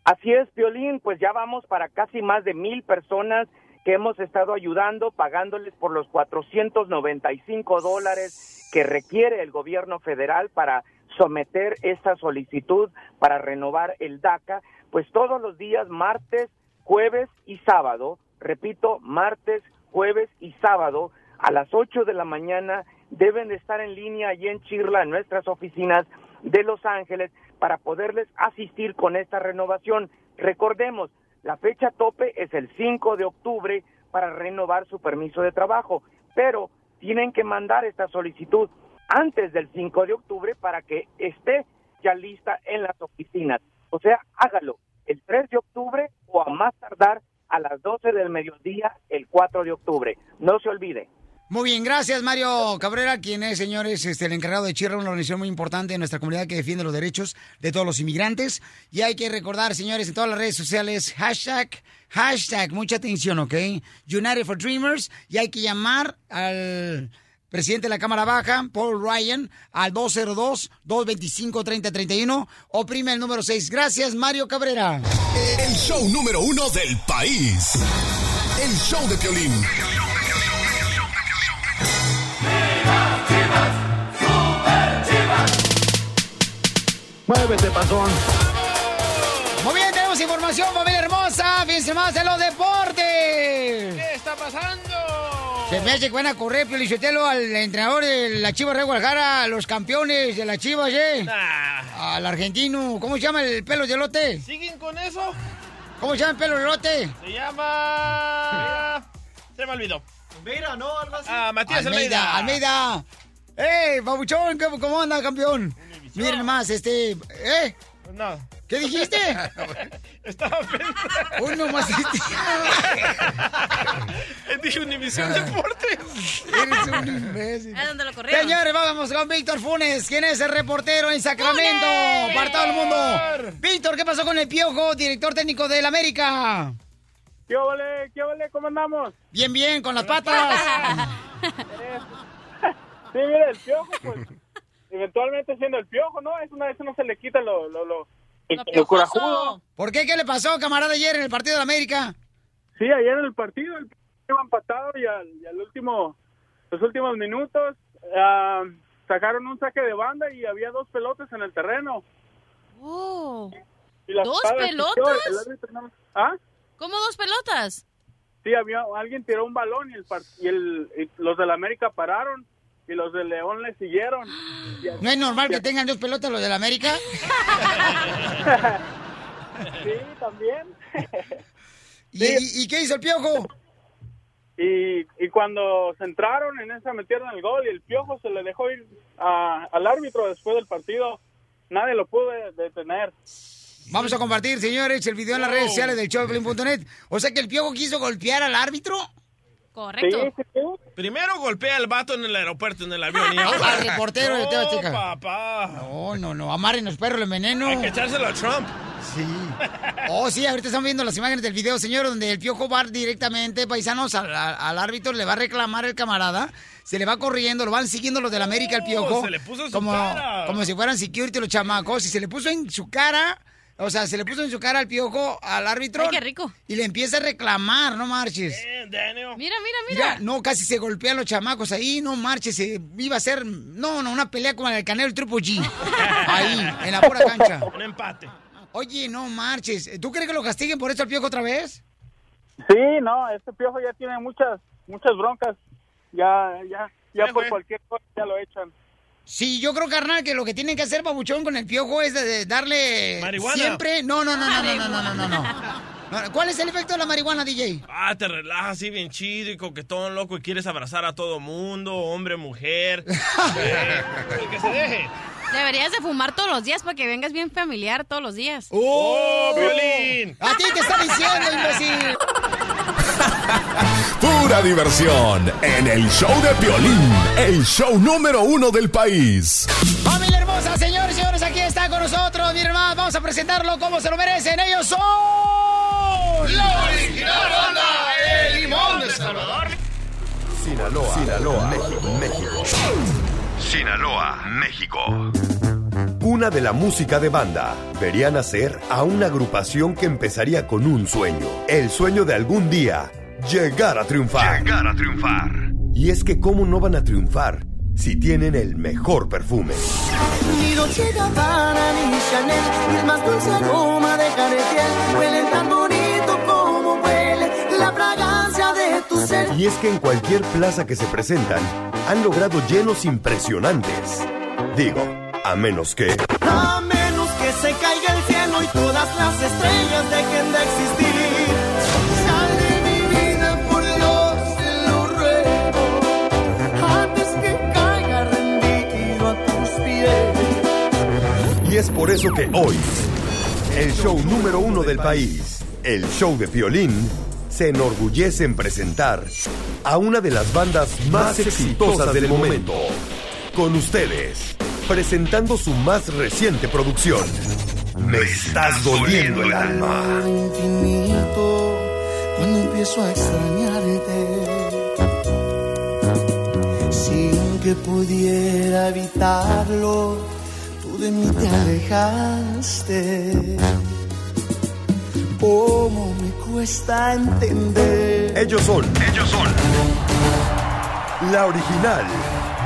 Speaker 10: Así es, Piolín, pues ya vamos para casi más de mil personas que hemos estado ayudando, pagándoles por los 495 dólares que requiere el gobierno federal para someter esta solicitud para renovar el DACA, pues todos los días, martes, jueves y sábado, repito, martes, jueves y sábado, a las 8 de la mañana, deben de estar en línea allí en Chirla, en nuestras oficinas de Los Ángeles, para poderles asistir con esta renovación. Recordemos, la fecha tope es el 5 de octubre para renovar su permiso de trabajo, pero tienen que mandar esta solicitud antes del 5 de octubre para que esté ya lista en las oficinas. O sea, hágalo el 3 de octubre o a más tardar a las 12 del mediodía el 4 de octubre. No se olvide.
Speaker 2: Muy bien, gracias Mario Cabrera, quien es, señores, este, el encargado de Chirra, una organización muy importante en nuestra comunidad que defiende los derechos de todos los inmigrantes. Y hay que recordar, señores, en todas las redes sociales, hashtag, hashtag, mucha atención, ¿ok? United for Dreamers, y hay que llamar al presidente de la Cámara Baja, Paul Ryan, al 202-225-3031, oprime el número 6. Gracias, Mario Cabrera.
Speaker 5: El show número uno del país. El show de Piolín.
Speaker 11: Muévete, pasón.
Speaker 2: Muy bien, tenemos información, familia hermosa. Fíjense más en los deportes.
Speaker 4: ¿Qué está pasando?
Speaker 2: Se me hace que van a correr, Piolichotelo, al entrenador de la Chivas Real Guadalajara, los campeones de la Chivas, ¿eh? Al argentino. ¿Cómo se llama el pelo de lote?
Speaker 4: ¿Siguen con eso?
Speaker 2: ¿Cómo se llama el pelo de lote?
Speaker 4: Se llama... Se me olvidó.
Speaker 11: Almeida, ¿no? Algo así.
Speaker 4: Ah, Matías
Speaker 2: Almeida.
Speaker 4: Almeida.
Speaker 2: Almeida. ¡Ey, babuchón! ¿Cómo, cómo anda, campeón? Miren más, este... ¿Eh?
Speaker 4: No.
Speaker 2: ¿Qué dijiste?
Speaker 4: Estaba pensando.
Speaker 2: Uno más.
Speaker 4: Dije Univisión Deportes.
Speaker 2: Eres un imbécil.
Speaker 3: ¿A dónde lo corrieron?
Speaker 2: Señores, vamos con Víctor Funes. ¿Quién es el reportero en Sacramento?
Speaker 3: ¡Funes!
Speaker 2: Para todo el mundo. Víctor, ¿qué pasó con el Piojo, director técnico del América?
Speaker 12: ¿Qué ole? ¿Qué ole? ¿Cómo andamos?
Speaker 2: Bien, bien, con las patas.
Speaker 12: Sí, mira, el piojo, pues, eventualmente siendo el piojo, ¿no? Eso, no- eso no se le quita lo, lo, lo, lo corajudo.
Speaker 2: ¿Por qué? ¿Qué le pasó, camarada, ayer en el partido de América?
Speaker 12: Sí, ayer en el partido, el iba empatado y al, y al último, los últimos minutos, ah, sacaron un saque de banda y había dos pelotas en el terreno.
Speaker 3: Oh.
Speaker 12: Y la
Speaker 3: ¿Dos pelotas?
Speaker 12: no- ¿Ah?
Speaker 3: ¿Cómo dos pelotas?
Speaker 12: Sí, había alguien tiró un balón y el par- y, el, y los del América pararon y los del León le siguieron.
Speaker 2: ¿No es normal que tengan dos pelotas los del América?
Speaker 12: Sí, también.
Speaker 2: ¿Y, qué hizo el Piojo?
Speaker 12: Y, y cuando se entraron en esa metieron el gol y el piojo se le dejó ir a- al árbitro después del partido. Nadie lo pudo de- detener.
Speaker 2: Vamos a compartir, señores, el video en las redes sociales del showplay.net. O sea que el Piojo quiso golpear al árbitro.
Speaker 3: Correcto.
Speaker 4: Primero golpea al vato en el aeropuerto, en el avión. Y ahora...
Speaker 2: Al reportero de
Speaker 4: No, papá.
Speaker 2: No, no, no. Amarren los perros, el veneno.
Speaker 4: Hay que echárselo a Trump.
Speaker 2: Sí. Oh, sí, ahorita estamos viendo las imágenes del video, señor, donde el piojo va directamente, paisanos, al, árbitro, le va a reclamar el camarada, se le va corriendo, lo van siguiendo los del América, el piojo.
Speaker 4: se le puso en su
Speaker 2: como,
Speaker 4: cara.
Speaker 2: Como si fueran security los chamacos, y se le puso en su cara, o sea, se le puso en su cara al piojo, al árbitro.
Speaker 3: Ay, qué rico.
Speaker 2: Y le empieza a reclamar, no marches.
Speaker 3: Mira, mira,
Speaker 2: Mira,
Speaker 3: mira.
Speaker 2: no, casi se golpean los chamacos ahí, no marches, se iba a ser, no, no, una pelea como la del Canelo el Triple G. Ahí, en la pura cancha.
Speaker 4: Un empate.
Speaker 2: Oye, no marches. ¿Tú crees que lo castiguen por esto al piojo otra vez?
Speaker 12: Sí, no, este piojo ya tiene muchas muchas broncas. Ya, ya, ya por cualquier cosa ya lo echan.
Speaker 2: Sí, yo creo, carnal, que lo que tienen que hacer, babuchón, con el piojo es de, de darle
Speaker 4: Marihuana.
Speaker 2: siempre... No, no, no, no, no, no, no, no, no. ¿Cuál es el efecto de la marihuana, DJ?
Speaker 4: Ah, te relajas así bien chido y coquetón, loco, y quieres abrazar a todo mundo, hombre, mujer. Eh, que se deje.
Speaker 3: Deberías de fumar todos los días para que vengas bien familiar todos los días.
Speaker 2: ¡Oh,
Speaker 4: Violín!
Speaker 2: ¡A ti te está diciendo, imbécil!
Speaker 5: Pura diversión en el show de Piolín, el show número uno del país.
Speaker 2: ¡Familia está con nosotros, mi hermano. Vamos a presentarlo como se lo merecen. Ellos son.
Speaker 5: La original banda, el limón de Salvador.
Speaker 11: Sinaloa, Sinaloa, México, México. Sinaloa, México. Cuna de la música de banda. Vería nacer a una agrupación que empezaría con un sueño. El sueño de algún día llegar a triunfar. Llegar a triunfar. Y es que cómo no van a triunfar si tienen el mejor perfume.
Speaker 13: Ni Dolce Gabbana ni Chanel, el más dulce aroma de Caretier, huelen tan bonito
Speaker 11: Y es que en cualquier plaza que se presentan, han logrado llenos impresionantes. Digo, a menos que...
Speaker 13: A menos que se caiga el cielo y todas las estrellas dejen de existir. Sal de mi vida, por Dios, te lo ruego. Antes que caiga rendido a tus pies.
Speaker 11: Y es por eso que hoy, el show número uno del país, el show de violín, se enorgullece en presentar a una de las bandas más exitosas del momento. Con ustedes, presentando su más reciente producción. Me estás doliendo el alma.
Speaker 13: infinito cuando empiezo a extrañarte. Sin que pudiera evitarlo, tú de mí te alejaste. ¿Cómo me cuesta entender?
Speaker 11: Ellos son. Ellos son. La original.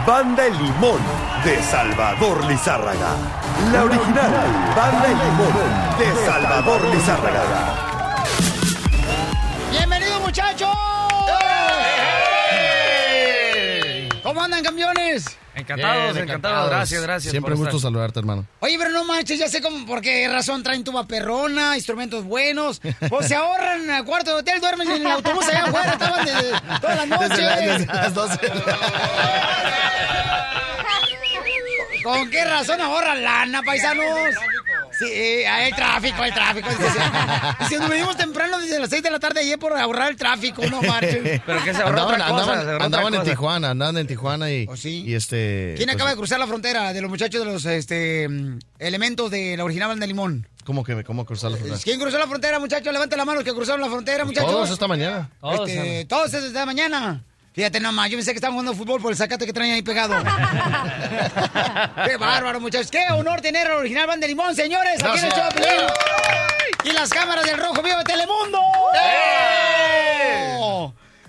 Speaker 11: Banda El Limón de Salvador Lizárraga. La original. Banda El Limón de Salvador Lizárraga.
Speaker 2: ¡Bienvenidos, muchachos! ¿Cómo andan, campeones?
Speaker 14: Encantados, encantados. Gracias, gracias.
Speaker 15: Siempre gusto
Speaker 14: estar.
Speaker 15: saludarte, hermano.
Speaker 2: Oye, pero no manches, ya sé cómo, por qué razón traen tuba perrona, instrumentos buenos. Pues se ahorran a cuarto de hotel, duermen en el autobús allá afuera, estaban desde todas las noches.
Speaker 15: Desde, la- desde las 12.
Speaker 2: ¿Con qué razón ahorran lana, paisanos? Sí, hay tráfico, hay tráfico. Si nos venimos temprano desde las 6 de la tarde ayer por ahorrar el tráfico, no marchen.
Speaker 14: Pero que se ahorró
Speaker 15: Andaban,
Speaker 14: otra cosa,
Speaker 15: andaban-
Speaker 14: se ahorró
Speaker 15: andaban
Speaker 14: otra
Speaker 15: en
Speaker 14: cosa.
Speaker 15: Tijuana, andaban en Tijuana y, y este...
Speaker 2: ¿Quién
Speaker 15: pues,
Speaker 2: acaba de cruzar la frontera de los muchachos de los este, elementos de la original banda Limón?
Speaker 15: ¿Cómo que cómo cruzar la frontera?
Speaker 2: ¿Quién cruzó la frontera, muchachos? Levanta la mano los que cruzaron la frontera, muchachos.
Speaker 15: Todos esta mañana.
Speaker 2: Todos, este, todos esta mañana. Fíjate nomás, yo pensé que estaban jugando fútbol por el sacate que traen ahí pegado. Qué bárbaro, muchachos. Qué honor tener al original Banda de Limón, señores. Aquí en el show. Y las cámaras del Rojo Vivo de Telemundo.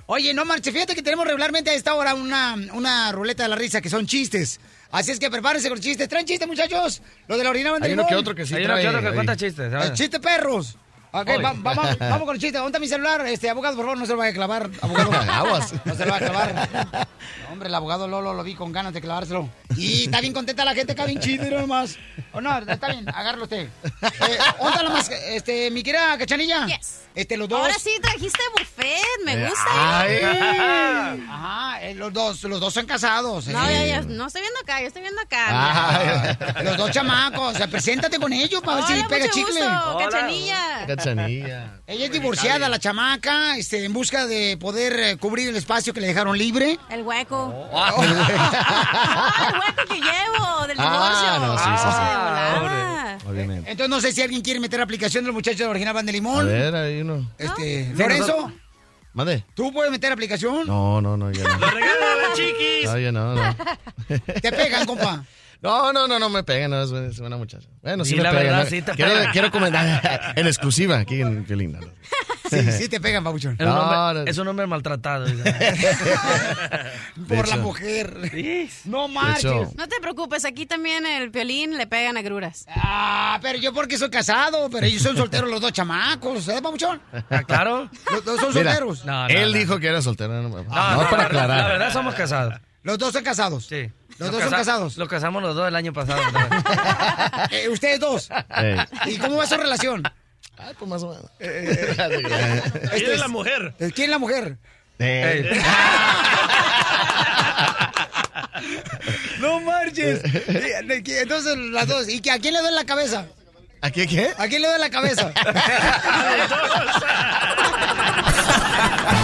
Speaker 2: Oye, no marche, fíjate que tenemos regularmente a esta hora una, una ruleta de la risa que son chistes. Así es que prepárense con los chistes. ¿Traen chistes, muchachos? Los de la original Banda de
Speaker 15: Hay uno
Speaker 2: Limón.
Speaker 15: que otro que sí
Speaker 14: Hay uno que otro que
Speaker 15: ahí.
Speaker 14: cuenta chistes.
Speaker 2: chiste perros. Ok, va- vamos, vamos con el chiste. ¿Dónde está mi celular? Este, abogado, por favor, no se lo vaya a clavar. Abogado.
Speaker 15: Aguas.
Speaker 2: No se lo va a clavar. Hombre, el abogado Lolo lo vi con ganas de clavárselo. Y está bien contenta la gente, está bien chido y nomás. O no, está bien, agárralo usted. Eh, ¿Dónde está la más, este, mi querida Cachanilla? Este, los dos.
Speaker 3: Ahora sí trajiste buffet, me gusta.
Speaker 2: ay. Ajá, eh, los dos, los dos son casados.
Speaker 3: No,
Speaker 2: eh.
Speaker 3: ya, ya, no estoy viendo acá, yo estoy viendo acá.
Speaker 2: Ay, los dos chamacos, o sea, preséntate con ellos para ver si pega
Speaker 3: mucho
Speaker 2: chicle.
Speaker 3: gusto, Cachanilla.
Speaker 15: Cachanilla.
Speaker 2: Ella es divorciada, la chamaca, este, en busca de poder eh, cubrir el espacio que le dejaron libre.
Speaker 3: El hueco.
Speaker 2: Oh.
Speaker 3: Ah, el hueco que llevo del divorcio.
Speaker 2: Ah, no, sí, sí, sí.
Speaker 3: Ah.
Speaker 15: Obviamente.
Speaker 2: Entonces no sé si alguien quiere meter aplicación de los muchachos de la original Band de
Speaker 15: A
Speaker 2: Limón.
Speaker 15: ver, hay uno.
Speaker 2: Este, Lorenzo,
Speaker 15: Mande.
Speaker 2: ¿tú puedes meter aplicación?
Speaker 15: No, no, no, ya no.
Speaker 4: ¡Regálale, chiquis!
Speaker 15: No, ya no, no.
Speaker 2: Te pegan, compa.
Speaker 15: No, no, no, no me pegan, no, es buena, muchacha. Bueno, sí
Speaker 14: Di
Speaker 15: me
Speaker 14: la
Speaker 15: pegan.
Speaker 14: verdad,
Speaker 15: ¿no?
Speaker 14: sí te
Speaker 15: quiero,
Speaker 14: pegan.
Speaker 15: quiero comentar en exclusiva aquí en Violín. ¿no?
Speaker 2: Sí, sí te pegan, papuchón.
Speaker 14: Es un,
Speaker 15: No,
Speaker 14: hombre,
Speaker 15: no.
Speaker 14: es un hombre maltratado.
Speaker 2: Por la mujer. No marches.
Speaker 3: No te preocupes, aquí también el violín le pegan agruras.
Speaker 2: Ah, pero yo porque soy casado, pero ellos son solteros los dos chamacos, ¿eh, papuchón?
Speaker 14: Ah, claro.
Speaker 2: Los dos son
Speaker 15: Mira,
Speaker 2: solteros.
Speaker 14: No, no,
Speaker 15: Él
Speaker 14: no.
Speaker 15: dijo que era soltero. No, no,
Speaker 14: No,
Speaker 15: no,
Speaker 14: no,
Speaker 15: para aclarar.
Speaker 14: La verdad somos casados.
Speaker 2: Los dos son casados.
Speaker 14: Sí.
Speaker 2: Los
Speaker 14: Lo
Speaker 2: dos son
Speaker 14: casa-
Speaker 2: casados.
Speaker 14: Lo casamos los dos el año pasado.
Speaker 2: Eh, ustedes dos.
Speaker 15: Ey.
Speaker 2: ¿Y cómo va su relación?
Speaker 15: Ay, pues más o menos.
Speaker 4: ¿Quién es la mujer?
Speaker 2: ¿Quién es la mujer?
Speaker 15: Eh,
Speaker 2: No marches. Entonces, las dos. ¿Y a quién le doy la cabeza?
Speaker 15: ¿A qué qué?
Speaker 2: ¿A quién le doy la cabeza?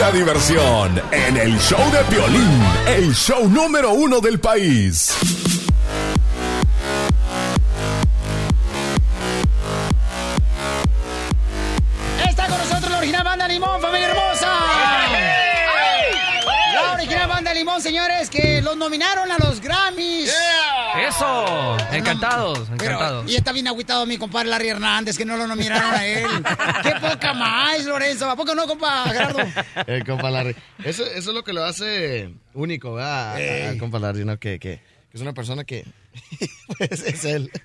Speaker 5: pura diversión en el show de violín, el show número uno del país.
Speaker 2: Está con nosotros la original banda Limón, familia hermosa. La original banda Limón, señores, que los nominaron a los Grammys.
Speaker 14: Eso, encantados,
Speaker 2: Pero,
Speaker 14: encantados.
Speaker 2: y está bien agüitado mi compadre Larry Hernández, que no lo nominaron a él. ¡Qué poca más, Lorenzo! ¿A poco no, compa Gerardo?
Speaker 15: El compa Larry. Eso, eso es lo que lo hace único, ¿verdad? Al compa Larry, ¿no? Que, que, que es una persona que... pues es él.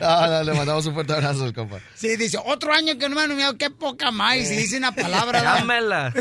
Speaker 15: No, no, le mandamos un fuerte abrazo al compa.
Speaker 2: Sí, dice, otro año que no me han nominado, qué poca más. Y dice una palabra.
Speaker 14: Dámela.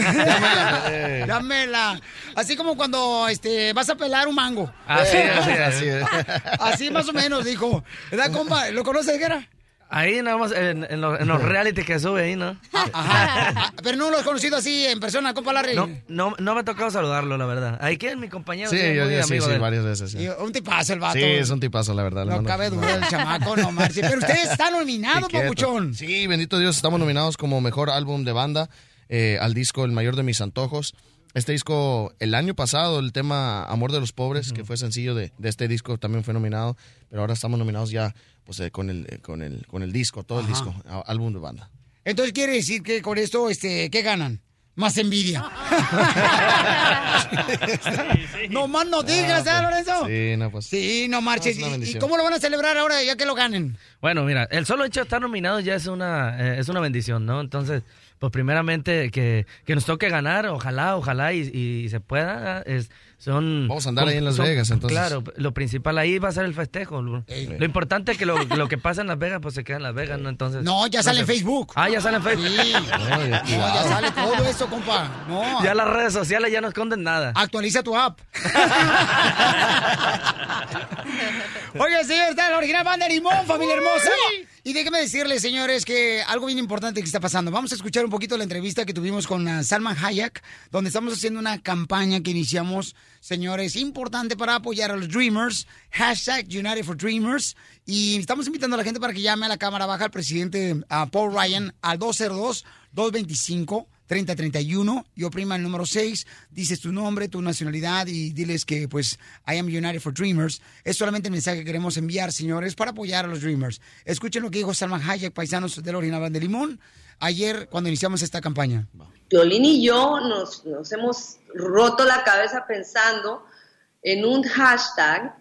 Speaker 15: Eh.
Speaker 2: Dámela. Así como cuando este, vas a pelar un mango.
Speaker 14: Así es, así es.
Speaker 15: Así.
Speaker 2: Así más o menos, dijo. ¿Verdad, compa? ¿Lo conoces, Guerra?
Speaker 14: Ahí nada más, en, en los, en los reality que sube ahí, ¿no?
Speaker 2: Ajá. Pero no lo has conocido así en persona, compa Larry.
Speaker 14: No, no, no me ha tocado saludarlo, la verdad. Ahí que es mi compañero.
Speaker 15: Sí, yo,
Speaker 14: muy
Speaker 15: yo sí,
Speaker 14: amigo
Speaker 15: sí, varias veces. Sí,
Speaker 2: un tipazo el vato.
Speaker 15: Sí, es un tipazo, la verdad.
Speaker 2: No
Speaker 15: mando-
Speaker 2: cabe duda el chamaco, no marche. Pero usted está nominado,
Speaker 15: Quieto.
Speaker 2: papuchón.
Speaker 15: Sí, bendito Dios, estamos nominados como mejor álbum de banda eh, al disco El mayor de mis antojos. Este disco, el año pasado, el tema Amor de los Pobres, que fue sencillo de, de este disco, también fue nominado, pero ahora estamos nominados ya pues, eh, con, el, eh, con, el, con el disco, todo el disco, a- álbum de banda.
Speaker 2: Entonces quiere decir que con esto, este, ¿qué ganan? Más envidia. No más no digas, ¿eh, Lorenzo?
Speaker 15: Sí, no, pues.
Speaker 2: Sí, no marches. ¿Y- ¿Y,
Speaker 15: bendición.
Speaker 2: cómo lo van a celebrar ahora ya que lo ganen?
Speaker 14: Bueno, mira, el solo hecho de estar nominado ya es una, eh, es una bendición, ¿no? Entonces, pues primeramente que, que nos toque ganar, ojalá, ojalá y, y se pueda. Es, son,
Speaker 15: Vamos a andar ahí en Las
Speaker 14: son-
Speaker 15: Vegas, entonces.
Speaker 14: Claro, lo principal ahí va a ser el festejo. Lo, lo importante es que lo, lo que pasa en Las Vegas, pues se queda en Las Vegas, ¿no? Entonces.
Speaker 2: No, ya sale en. Facebook.
Speaker 14: Ah, ya sale en Facebook.
Speaker 2: Sí. No, ya sale todo eso, compa. No.
Speaker 14: Ya las redes sociales ya no esconden nada.
Speaker 2: Actualiza tu app. Oye, señor, está la original banda de Limón, familia hermosa. Y déjeme decirles, señores, que algo bien importante que está pasando. Vamos a escuchar un poquito la entrevista que tuvimos con ah, Salman Hayek, donde estamos haciendo una campaña que iniciamos, señores, importante para apoyar a los Dreamers. Hashtag United for Dreamers. Y estamos invitando a la gente para que llame a la cámara baja al presidente Paul Ryan al 202-225. 3031 y oprima el número 6, dices tu nombre, tu nacionalidad y diles que pues I am United for Dreamers. Es solamente el mensaje que queremos enviar, señores, para apoyar a los Dreamers. Escuchen lo que dijo Salman Hayek, paisanos del Original de Limón, ayer cuando iniciamos esta campaña.
Speaker 8: Piolín y yo nos, nos hemos roto la cabeza pensando en un hashtag.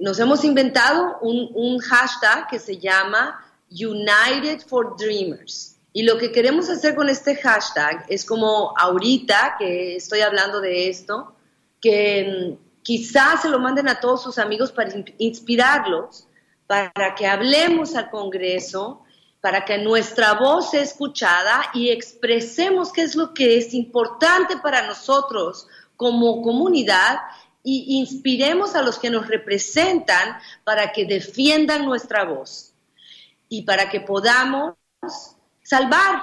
Speaker 8: Nos hemos inventado un, un hashtag que se llama United for Dreamers. Y lo que queremos hacer con este hashtag es como ahorita que estoy hablando de esto, que mm, quizás se lo manden a todos sus amigos para in- inspirarlos, para que hablemos al Congreso, para que nuestra voz sea escuchada y expresemos qué es lo que es importante para nosotros como comunidad y inspiremos a los que nos representan para que defiendan nuestra voz y para que podamos salvar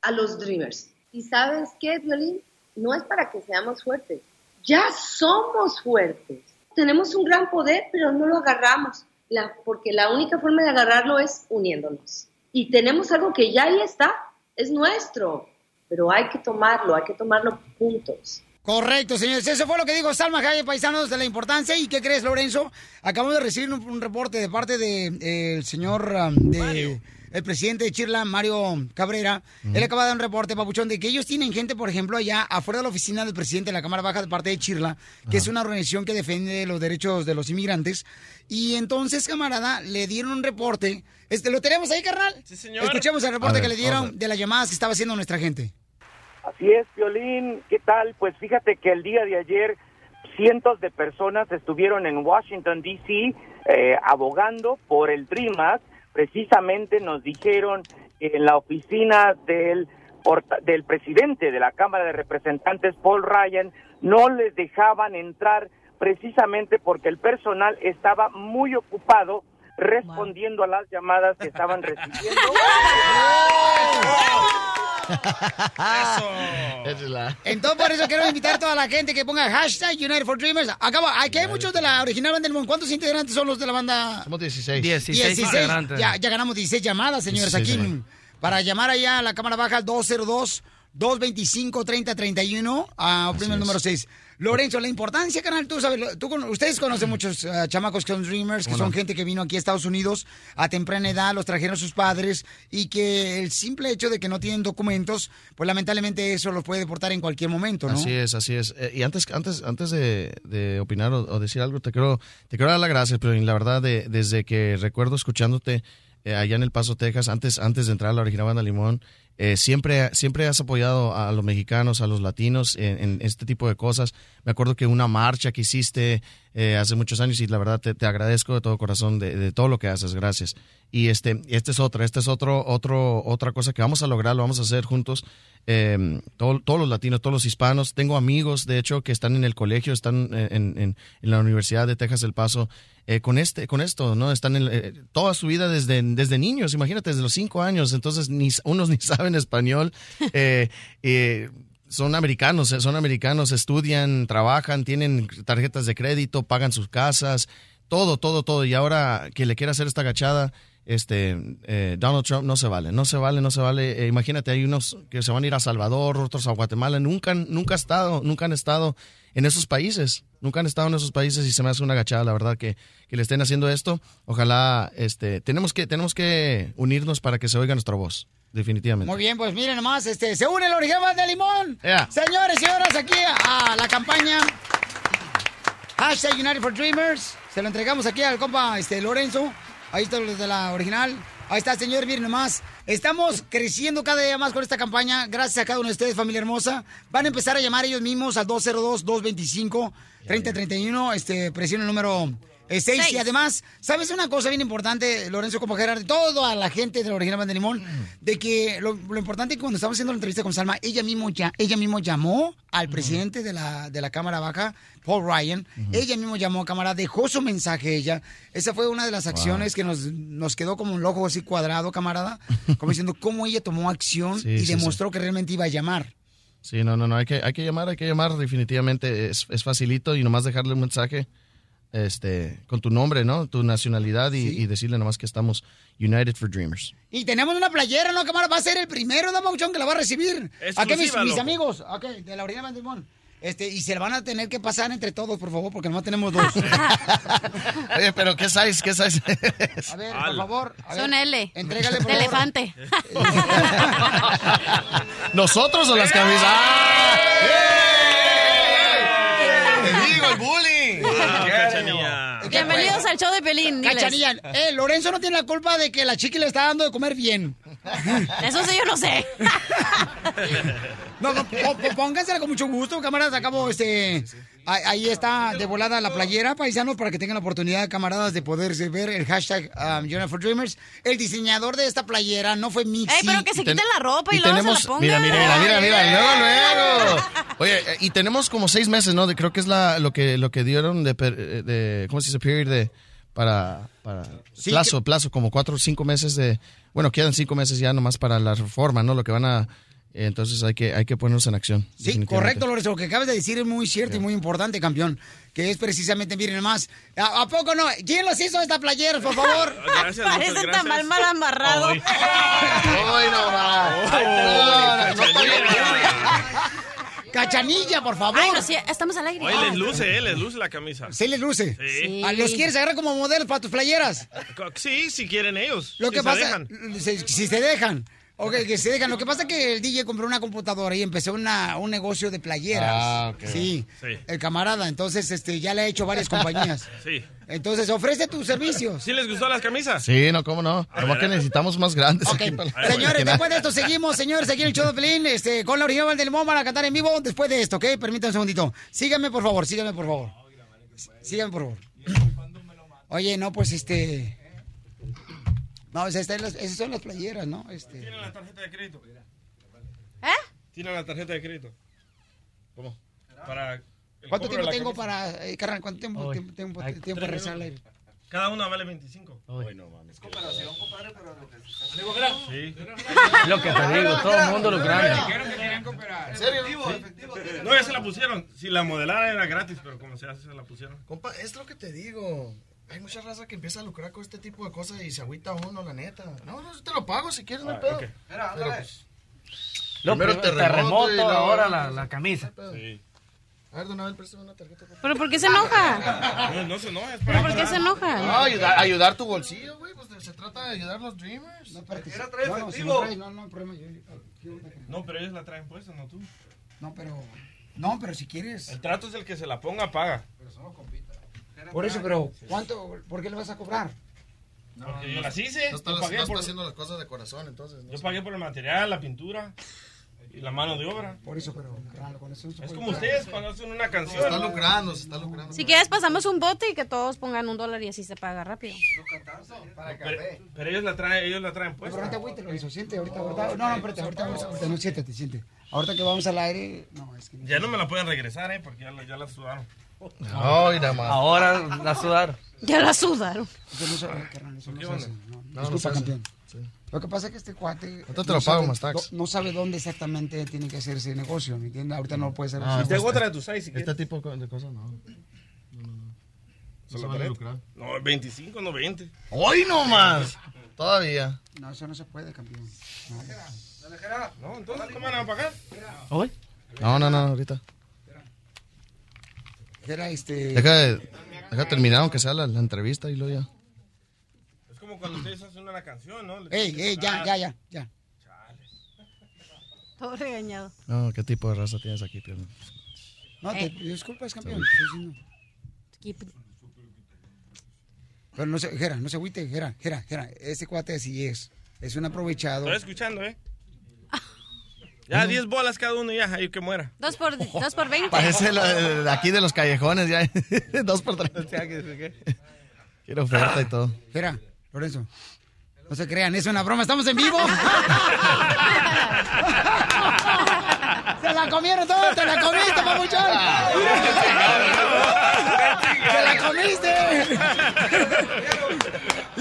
Speaker 8: a los Dreamers. ¿Y sabes qué, Violín? No es para que seamos fuertes, ya somos fuertes. Tenemos un gran poder, pero no lo agarramos, la- porque la única forma de agarrarlo es uniéndonos. Y tenemos algo que ya ahí está, es nuestro, pero hay que tomarlo, hay que tomarlo juntos.
Speaker 2: Correcto, señores. Eso fue lo que dijo Salma Hayek, paisanos, de la importancia. ¿Y qué crees, Lorenzo? Acabamos de recibir un, un reporte de parte del de, el señor, um, de, el presidente de Chirla, Mario Cabrera. Él acaba de dar un reporte, Papuchón, de que ellos tienen gente, por ejemplo, allá afuera de la oficina del presidente de la Cámara Baja de parte de Chirla, que es una organización que defiende los derechos de los inmigrantes. Y entonces, camarada, le dieron un reporte. Este, ¿Lo tenemos ahí, carnal? Sí,
Speaker 4: señor.
Speaker 2: Escuchemos el reporte
Speaker 10: ver,
Speaker 2: que le dieron de las llamadas que estaba haciendo nuestra gente.
Speaker 10: Así es, Violín. ¿Qué tal? Pues fíjate que el día de ayer cientos de personas estuvieron en Washington, D.C., eh, abogando por el DREAM Act. Precisamente nos dijeron que en la oficina del, del presidente de la Cámara de Representantes, Paul Ryan, no les dejaban entrar precisamente porque el personal estaba muy ocupado respondiendo a las llamadas que estaban recibiendo.
Speaker 2: Entonces, por eso quiero invitar a toda la gente que ponga hashtag United for Dreamers. Acaba, aquí hay muchos de la original banda del mundo. ¿Cuántos integrantes son los de la banda?
Speaker 15: Somos 16.
Speaker 14: 16 integrantes.
Speaker 2: Ya, ya ganamos 16 llamadas, señores,
Speaker 15: 16
Speaker 2: aquí.
Speaker 15: llamadas.
Speaker 2: Para llamar allá a la cámara baja al 225-3031. Ah, oprime el número 6. Lorenzo, la importancia, canal, tú sabes, tú ustedes conocen muchos ah, chamacos que son dreamers, que son gente que vino aquí a Estados Unidos a temprana edad, los trajeron sus padres y que el simple hecho de que no tienen documentos, pues lamentablemente eso los puede deportar en cualquier momento, ¿no?
Speaker 15: Así es, así es. Eh, y antes, antes, antes de, de opinar o, o decir algo, te quiero, te quiero dar las gracias, pero la verdad, de- desde que recuerdo escuchándote eh, allá en El Paso, Texas, antes, antes de entrar a la original banda Limón, eh, siempre, siempre has apoyado a los mexicanos, a los latinos en, este tipo de cosas. Me acuerdo que una marcha que hiciste eh, hace muchos años y la verdad te, te agradezco de todo corazón de, todo lo que haces, gracias. Y este, este es otra, este es otro, otro, otra cosa que vamos a lograr, lo vamos a hacer juntos. Eh, todo- todos los latinos, todos los hispanos. Tengo amigos, de hecho, que están en el colegio, están en, en- en la Universidad de Texas El Paso, eh, con este, con esto, ¿no? Están en, eh, toda su vida desde, desde niños, imagínate, desde los cinco años, entonces ni, unos ni saben español. eh, son americanos, eh, son americanos, estudian, trabajan, tienen tarjetas de crédito, pagan sus casas, todo, todo, todo. Y ahora que le quiere hacer esta agachada, este, eh, Donald Trump no se vale, no se vale, no se vale. Imagínate, hay unos que se van a ir a Salvador, otros a Guatemala, nunca, han- nunca, ha estado, nunca han estado en esos países, nunca han estado en esos países y se me hace una agachada, la verdad, que, que le estén haciendo esto. Ojalá, este, tenemos que, tenemos que unirnos para que se oiga nuestra voz, definitivamente.
Speaker 2: Muy bien, pues miren nomás, este, se une el original de Limón.
Speaker 15: Yeah.
Speaker 2: Señores y señoras, aquí a la campaña Hashtag United for Dreamers. Se lo entregamos aquí al compa este, Lorenzo. Ahí está los de la original. Ahí está, señor, miren nomás. Estamos creciendo cada día más con esta campaña. Gracias a cada uno de ustedes, familia hermosa. Van a empezar a llamar ellos mismos al 202-225-3031. Este, presiona el número 6.
Speaker 3: Seis.
Speaker 2: Y además, ¿sabes una cosa bien importante, Lorenzo, como Gerardo, toda la gente de la original de Limón? De que lo, lo importante es que cuando estábamos haciendo la entrevista con Salma, ella mismo, ya, ella mismo llamó al presidente de la, de la Cámara Baja, Paul Ryan. Ella mismo llamó a cámara, dejó su mensaje ella. Esa fue una de las acciones que nos, nos quedó como un ojo así cuadrado, camarada. Como diciendo cómo ella tomó acción
Speaker 15: Sí,
Speaker 2: y
Speaker 15: sí,
Speaker 2: demostró que realmente iba a llamar.
Speaker 15: Sí, no, no, no, hay que, hay que llamar, hay que llamar definitivamente, es, es facilito y nomás dejarle un mensaje este, con tu nombre, ¿no? Tu nacionalidad y, y decirle nomás que estamos United for Dreamers.
Speaker 2: Y tenemos una playera, ¿no, cámara? Va a ser el primero, ¿no, Mauchón, que la va a recibir. Aquí mis,
Speaker 15: Exclusiva,
Speaker 2: mis amigos, ok, de la Banda de Limón. Este, y se la van a tener que pasar entre todos, por favor, porque nomás tenemos dos.
Speaker 15: Oye, pero ¿qué size? ¿Qué size?
Speaker 2: A ver, por favor. a
Speaker 3: Son
Speaker 2: ver,
Speaker 3: L.
Speaker 2: Entrégale, por
Speaker 3: De
Speaker 2: favor.
Speaker 3: elefante.
Speaker 15: ¿Nosotros o las camisas? ¡Ah! ¡Te digo, el bullying!
Speaker 3: Al show de Pelín.
Speaker 2: Cachanilla, eh, Lorenzo no tiene la culpa de que la chiqui le está dando de comer bien.
Speaker 3: Eso sí yo no sé.
Speaker 2: No, no, póngansela con mucho gusto, camaradas. Acabo, este. Ahí está de volada la playera, paisanos, para que tengan la oportunidad, camaradas, de poderse ver el hashtag um, United for Dreamers. El diseñador de esta playera no fue Mixi.
Speaker 3: Ey, pero que se quiten la ropa y,
Speaker 15: y
Speaker 3: luego
Speaker 15: tenemos,
Speaker 3: se la pongan.
Speaker 15: mira, mira, mira, mira, mira, luego, luego. Oye, eh, y tenemos como seis meses, ¿no? De- creo que es la, lo que, lo que dieron de, per- eh, de ¿cómo se dice? Period de, para, para
Speaker 2: Sí,
Speaker 15: plazo, plazo, como cuatro o cinco meses de, bueno, quedan cinco meses ya nomás para la reforma, ¿no? Lo que van a, entonces hay que, hay que ponernos en acción.
Speaker 2: Sí, correcto, Lorenzo. Lo que acabas de decir es muy cierto y muy importante, campeón. Que es precisamente, miren más. ¿A, a poco no? ¿Quién los hizo esta playera, por favor?
Speaker 4: Gracias,
Speaker 3: Parece
Speaker 4: gracias.
Speaker 3: tan mal mal amarrado.
Speaker 4: Ay.
Speaker 15: No, va.
Speaker 4: Ay,
Speaker 15: No, no,
Speaker 2: Cachanilla, por favor.
Speaker 3: Ay, no, sí, estamos al aire.
Speaker 4: Oye, les luce, eh, les luce la camisa.
Speaker 2: Sí les luce.
Speaker 4: Sí.
Speaker 2: Ah, ¿Los quieres agarrar como modelos para tus playeras?
Speaker 4: Sí, si quieren ellos.
Speaker 2: Lo
Speaker 4: si
Speaker 2: que
Speaker 4: se
Speaker 2: pasa,
Speaker 4: dejan.
Speaker 2: si, si se dejan. Ok, que se dejan. Lo que pasa es que el DJ compró una computadora y empezó una, un negocio de playeras.
Speaker 15: Ah, ok.
Speaker 2: Sí,
Speaker 4: Sí.
Speaker 2: el camarada. Entonces, este, ya le ha hecho varias compañías.
Speaker 4: Sí.
Speaker 2: Entonces, ofrece tus servicios.
Speaker 4: ¿Sí les gustó las camisas?
Speaker 15: Sí, no, cómo no. Nomás que necesitamos más grandes.
Speaker 2: Ok,
Speaker 15: aquí para-
Speaker 2: señores, después de esto seguimos, señores, aquí en el show de Pelín, este, con la original del van a cantar en vivo después de esto, ¿ok? Permítanme un segundito. Síganme, por favor, síganme, por favor. Síganme, por favor. Oye, no, pues, este... No, esas, son las playeras, ¿no? Este...
Speaker 4: Tienen la tarjeta de crédito.
Speaker 3: ¿Eh?
Speaker 4: Tienen la tarjeta de crédito. ¿Cómo? Para el
Speaker 2: ¿Cuánto tiempo tengo para, eh, carnal, cuánto tiempo,
Speaker 14: Ay.
Speaker 2: tiempo, tiempo,
Speaker 14: Ay,
Speaker 2: tiempo
Speaker 4: tres
Speaker 2: para rezar al aire?
Speaker 4: minutos. Cada una vale 25. Sí.
Speaker 14: Lo que te digo, todo el mundo lo grande.
Speaker 4: ¿En serio? No, ya se la pusieron. Si la modelara era gratis, pero como se hace, se la pusieron.
Speaker 15: Compa, es lo que te digo. Hay mucha raza que empieza a lucrar con este tipo de cosas y se agüita uno, la neta. No, no, yo te lo pago si quieres, no hay
Speaker 4: Ah,
Speaker 15: pedo.
Speaker 4: ok.
Speaker 15: Pero, pues,
Speaker 14: Luego
Speaker 15: Primero
Speaker 14: primero
Speaker 15: terremoto
Speaker 14: terremoto,
Speaker 15: y luego-
Speaker 14: ahora la, la camisa.
Speaker 15: A ver, Donabel, préstame una tarjeta. por
Speaker 3: ¿Pero por qué se enoja?
Speaker 4: No, no se enoja, es
Speaker 3: ¿Pero por qué se enoja?
Speaker 15: No, ayudar, ayudar tu bolsillo, güey. Pues se trata de ayudar a los Dreamers. No,
Speaker 2: espérate.
Speaker 4: trae
Speaker 2: No, no, si
Speaker 4: efectivo.
Speaker 2: no trae, no, no, problema. yo-
Speaker 4: No, pero ellos la traen puesta, no tú.
Speaker 2: No, pero. No, pero si quieres.
Speaker 4: El trato es el que se la ponga, paga.
Speaker 2: Por eso, pero ¿cuánto? ¿Por qué le vas a cobrar?
Speaker 4: Porque yo las hice.
Speaker 15: No está,
Speaker 4: yo
Speaker 15: no
Speaker 4: pagué por,
Speaker 15: haciendo las cosas de corazón, entonces. no
Speaker 4: yo
Speaker 15: sé.
Speaker 4: pagué por el material, la pintura y la mano de obra.
Speaker 2: Por eso, pero carnal, con eso no se
Speaker 4: Es como ustedes cuando hacen una
Speaker 15: Se
Speaker 4: canción.
Speaker 15: está lucrando, se está lucrando.
Speaker 3: Si quieres, pasamos un bote y que todos pongan un dólar y así se paga rápido.
Speaker 4: Pero, pero ellos la traen, ellos la traen
Speaker 2: No,
Speaker 4: puesta.
Speaker 2: pero no te agüites, Lorenzo, siente ahorita, ahorita. No, no, espérate, ahorita, ahorita, ahorita, no, siéntate. Ahorita que vamos al aire, no, es que.
Speaker 4: Ya no me la pueden regresar, eh, porque ya la, ya la sudaron.
Speaker 15: Ay, nada más.
Speaker 14: Ahora la sudaron.
Speaker 3: Ya la sudaron.
Speaker 2: Eso no se, carnal, eso no
Speaker 4: ¿Qué
Speaker 2: se
Speaker 4: onda?
Speaker 2: hace. No,
Speaker 15: No, no
Speaker 2: disculpa, campeón.
Speaker 15: Sí.
Speaker 2: Lo que pasa es que este cuate.
Speaker 15: Te lo pago
Speaker 2: sabe-
Speaker 15: más tax.
Speaker 2: No, sabe dónde exactamente tiene que hacer ese negocio, ¿me entiendes? Ahorita no lo puede hacer.
Speaker 15: Ah,
Speaker 2: así.
Speaker 4: Te hago otra de tus seis si
Speaker 15: Este tipo de co- de cosas no. No, no, no. No se
Speaker 4: ¿Con la
Speaker 15: vale lucrar.
Speaker 4: No, 25, no 20.
Speaker 15: ¡Hoy no más! Todavía.
Speaker 2: No, eso no se puede, campeón. No.
Speaker 4: No, entonces, ¿cómo van a pagar?
Speaker 14: ¿Hoy?
Speaker 15: No, no, no, ahorita.
Speaker 2: Era este.
Speaker 15: Deja de, deja terminar aunque sea la, la entrevista y luego ya.
Speaker 4: Es como cuando ustedes hacen una canción, ¿no? Les
Speaker 2: Ey, ey, ya, ya, ya, ya.
Speaker 3: Todo regañado.
Speaker 15: No, ¿qué tipo de raza tienes aquí, Pio?
Speaker 2: No, te
Speaker 3: Eh.
Speaker 2: disculpas, campeón. te estoy diciendo.
Speaker 3: Keep-
Speaker 2: Pero no se, Jera, no se agüite, Jera, Jera, Jera. Ese cuate así es. Es un aprovechado.
Speaker 4: Estoy escuchando, ¿eh? Ya, 10 bolas cada uno, ya, ahí que muera.
Speaker 3: Dos por, dos por veinte.
Speaker 15: Parece la de, aquí de los callejones, ya. Dos por tres. Quiero oferta y todo.
Speaker 2: Jera, Lorenzo. No se crean, es una broma, estamos en vivo. ¡Se la comieron todos! ¡Te la comiste, papuchón! ¡Se la comiste!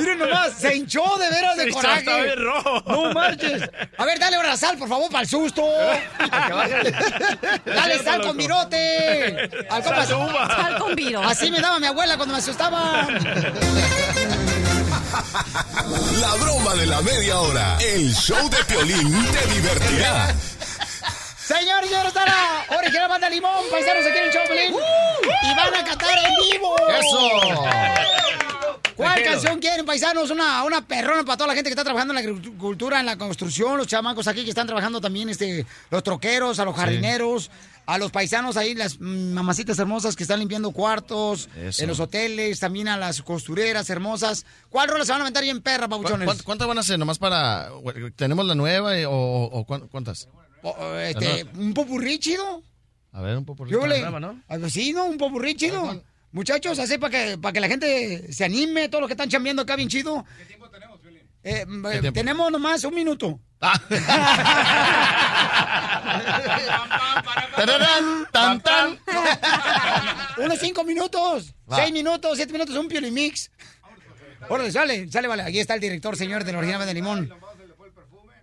Speaker 2: Miren nomás, se hinchó de veras de
Speaker 4: Se
Speaker 2: coraje.
Speaker 4: está bien rojo.
Speaker 2: No marches. A ver, dale ahora sal, por favor, para el susto. Dale sal con virote. Al compa-
Speaker 4: Sal de uva.
Speaker 3: Sal con viro.
Speaker 2: Así me daba mi abuela cuando me asustaba.
Speaker 5: La broma de la media hora. El show de Piolín te divertirá.
Speaker 2: Señor, señor, está la original banda Limón, paisanos aquí en el show, Pelín. Y van a cantar en vivo.
Speaker 15: ¡Eso!
Speaker 2: ¿Cuál canción quieren, paisanos? Una, una perrona para toda la gente que está trabajando en la agricultura, en la construcción, los chamacos aquí que están trabajando también, este, los troqueros, a los jardineros, a los paisanos ahí, las mamacitas hermosas que están limpiando cuartos,
Speaker 15: Eso.
Speaker 2: en los hoteles, también a las costureras hermosas. ¿Cuál rola se van a aventar bien perra,
Speaker 15: cuánto- ¿Cuántas van a ser? ¿Nomás para... ¿Tenemos la nueva y- o, o cuán- cuántas?
Speaker 2: O- este, ¿Un popurrí chido?
Speaker 15: A ver, un.
Speaker 2: Ah, pues Sí, ¿no? Un popurrí chido. Muchachos, así para que, para que la gente se anime, todos los que están chambeando acá bien chido. ¿Qué tiempo tenemos, eh, eh,
Speaker 15: tiempo?
Speaker 2: tenemos nomás un minuto.
Speaker 15: Tararán, tan, tan.
Speaker 2: Unos cinco minutos,
Speaker 15: Va.
Speaker 2: seis minutos, siete minutos, un Piolimix. Órale, sale, sale, vale. Aquí está el director, señor de la original de limón.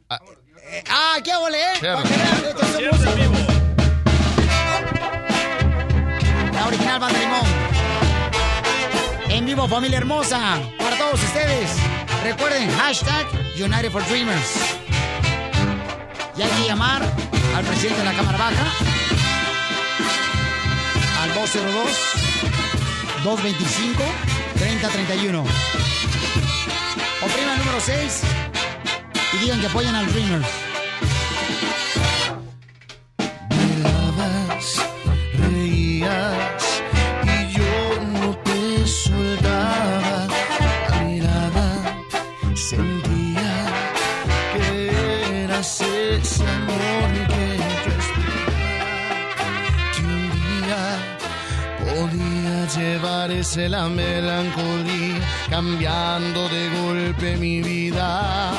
Speaker 15: Ah.
Speaker 2: Eh, ah, qué ole, eh. La original banda limón. En vivo, familia hermosa. Para todos ustedes. Recuerden, hashtag United for Dreamers. Y hay que llamar al presidente de la Cámara Baja. Al 202-225-3031. Oprima el número 6 y digan que apoyan al Dreamers.
Speaker 13: Ese la melancolía, cambiando de golpe mi vida.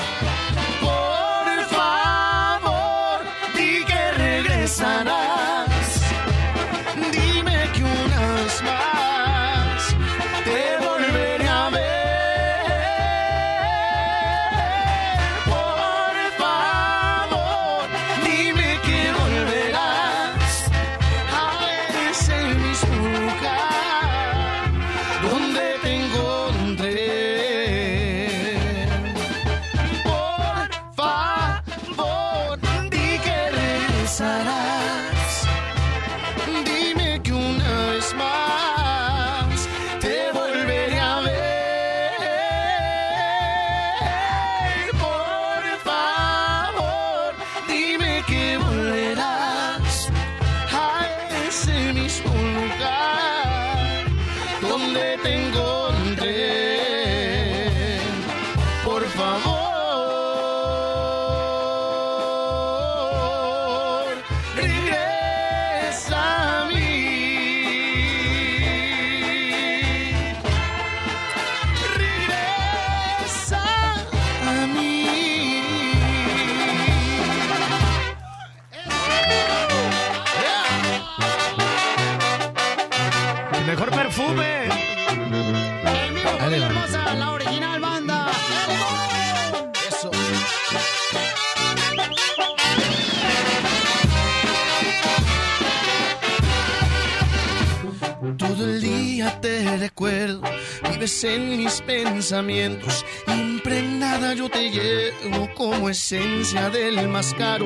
Speaker 15: En mis pensamientos. Impregnada yo te llevo como esencia del más caro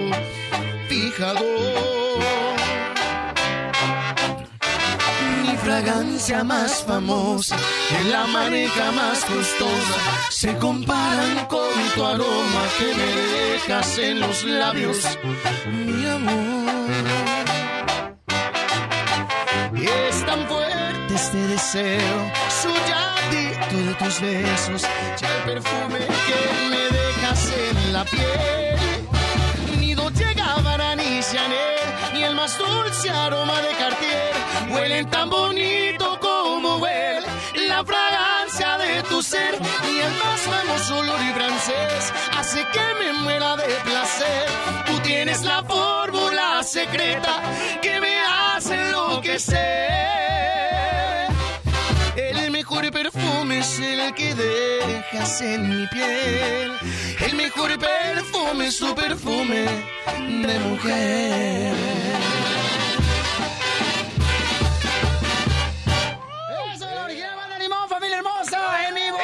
Speaker 15: fijador. Mi fragancia más famosa y la maneja más costosa se comparan con tu aroma que me dejas en los labios, mi amor. Y es tan fuerte este deseo, de tus besos, ya el perfume que me dejas en la piel. Ni Dolce Gabbana ni Chanel, ni el más dulce aroma de Cartier, huelen tan bonito como huele la fragancia de tu ser. Y el más famoso olor francés hace que me muera de placer. Tú tienes la fórmula secreta que me hace enloquecer. Perfume es el que dejas en mi piel. El mejor perfume es tu perfume de mujer.
Speaker 2: ¡Eso es la original banda Limón, familia hermosa! ¡En vivo!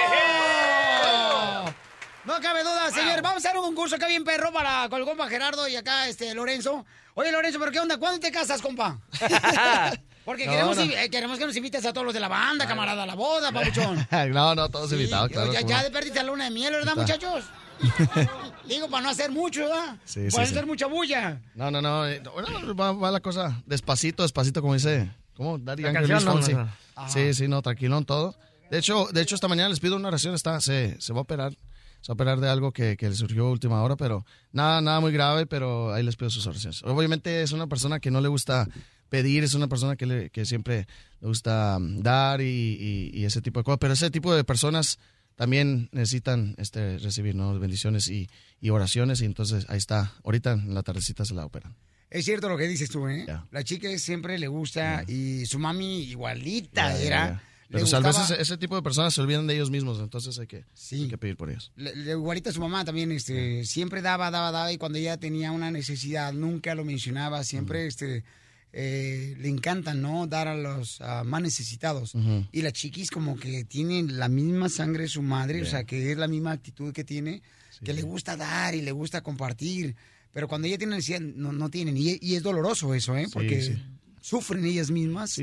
Speaker 2: No cabe duda, señor. Vamos a hacer un concurso acá bien perro para con el compa Gerardo y acá este Lorenzo. Oye, Lorenzo, ¿pero qué onda? ¿Cuándo te casas, compa? Porque
Speaker 15: No,
Speaker 2: queremos,
Speaker 15: no.
Speaker 2: eh, queremos que nos invites a todos los de la banda, camarada, a la boda, papuchón.
Speaker 15: no, no, todos invitados, claro.
Speaker 2: ya, ya
Speaker 15: no.
Speaker 2: perdiste la luna de miel, ¿verdad,
Speaker 15: Está.
Speaker 2: muchachos? Digo, para no hacer mucho, ¿verdad?
Speaker 15: Sí, sí,
Speaker 2: para no
Speaker 15: sí.
Speaker 2: hacer mucha bulla.
Speaker 15: No, no, no. eh, bueno, va, va la cosa despacito, despacito, como dice. ¿Cómo? Daddy
Speaker 14: La
Speaker 15: Yankee,
Speaker 14: canción,
Speaker 15: Luis
Speaker 14: ¿no?
Speaker 15: Fonsi. Sí, sí, no, tranquilón todo. De hecho, de hecho, esta mañana les pido una oración. Está, se, se va a operar. Se va a operar de algo que, que le surgió a última hora, pero nada, nada muy grave, pero ahí les pido sus oraciones. Obviamente es una persona que no le gusta pedir, es una persona que, le- que siempre le gusta mm, dar y, y- y ese tipo de cosas, pero ese tipo de personas también necesitan este, recibir ¿no? bendiciones y, y oraciones, y entonces ahí está, ahorita en la tardecita se la operan.
Speaker 2: Es cierto lo que dices tú, ¿eh? La chica siempre le gusta y su mami igualita era.
Speaker 15: Pero o sea, a veces ese tipo de personas se olvidan de ellos mismos, entonces hay que, hay que pedir por ellos.
Speaker 2: Le- le- igualita su mamá también, este, siempre daba, daba, daba, y cuando ella tenía una necesidad, nunca lo mencionaba, siempre, este, eh, le encantan, ¿no? Dar a los ah, más necesitados. Y la chiquis como que tiene la misma sangre de su madre, o sea, que es la misma actitud que tiene, que le gusta dar y le gusta compartir. Pero cuando ella tiene necesidad, no, no tienen. Y, y es doloroso eso, ¿eh? Porque
Speaker 15: sí.
Speaker 2: sufren ellas mismas,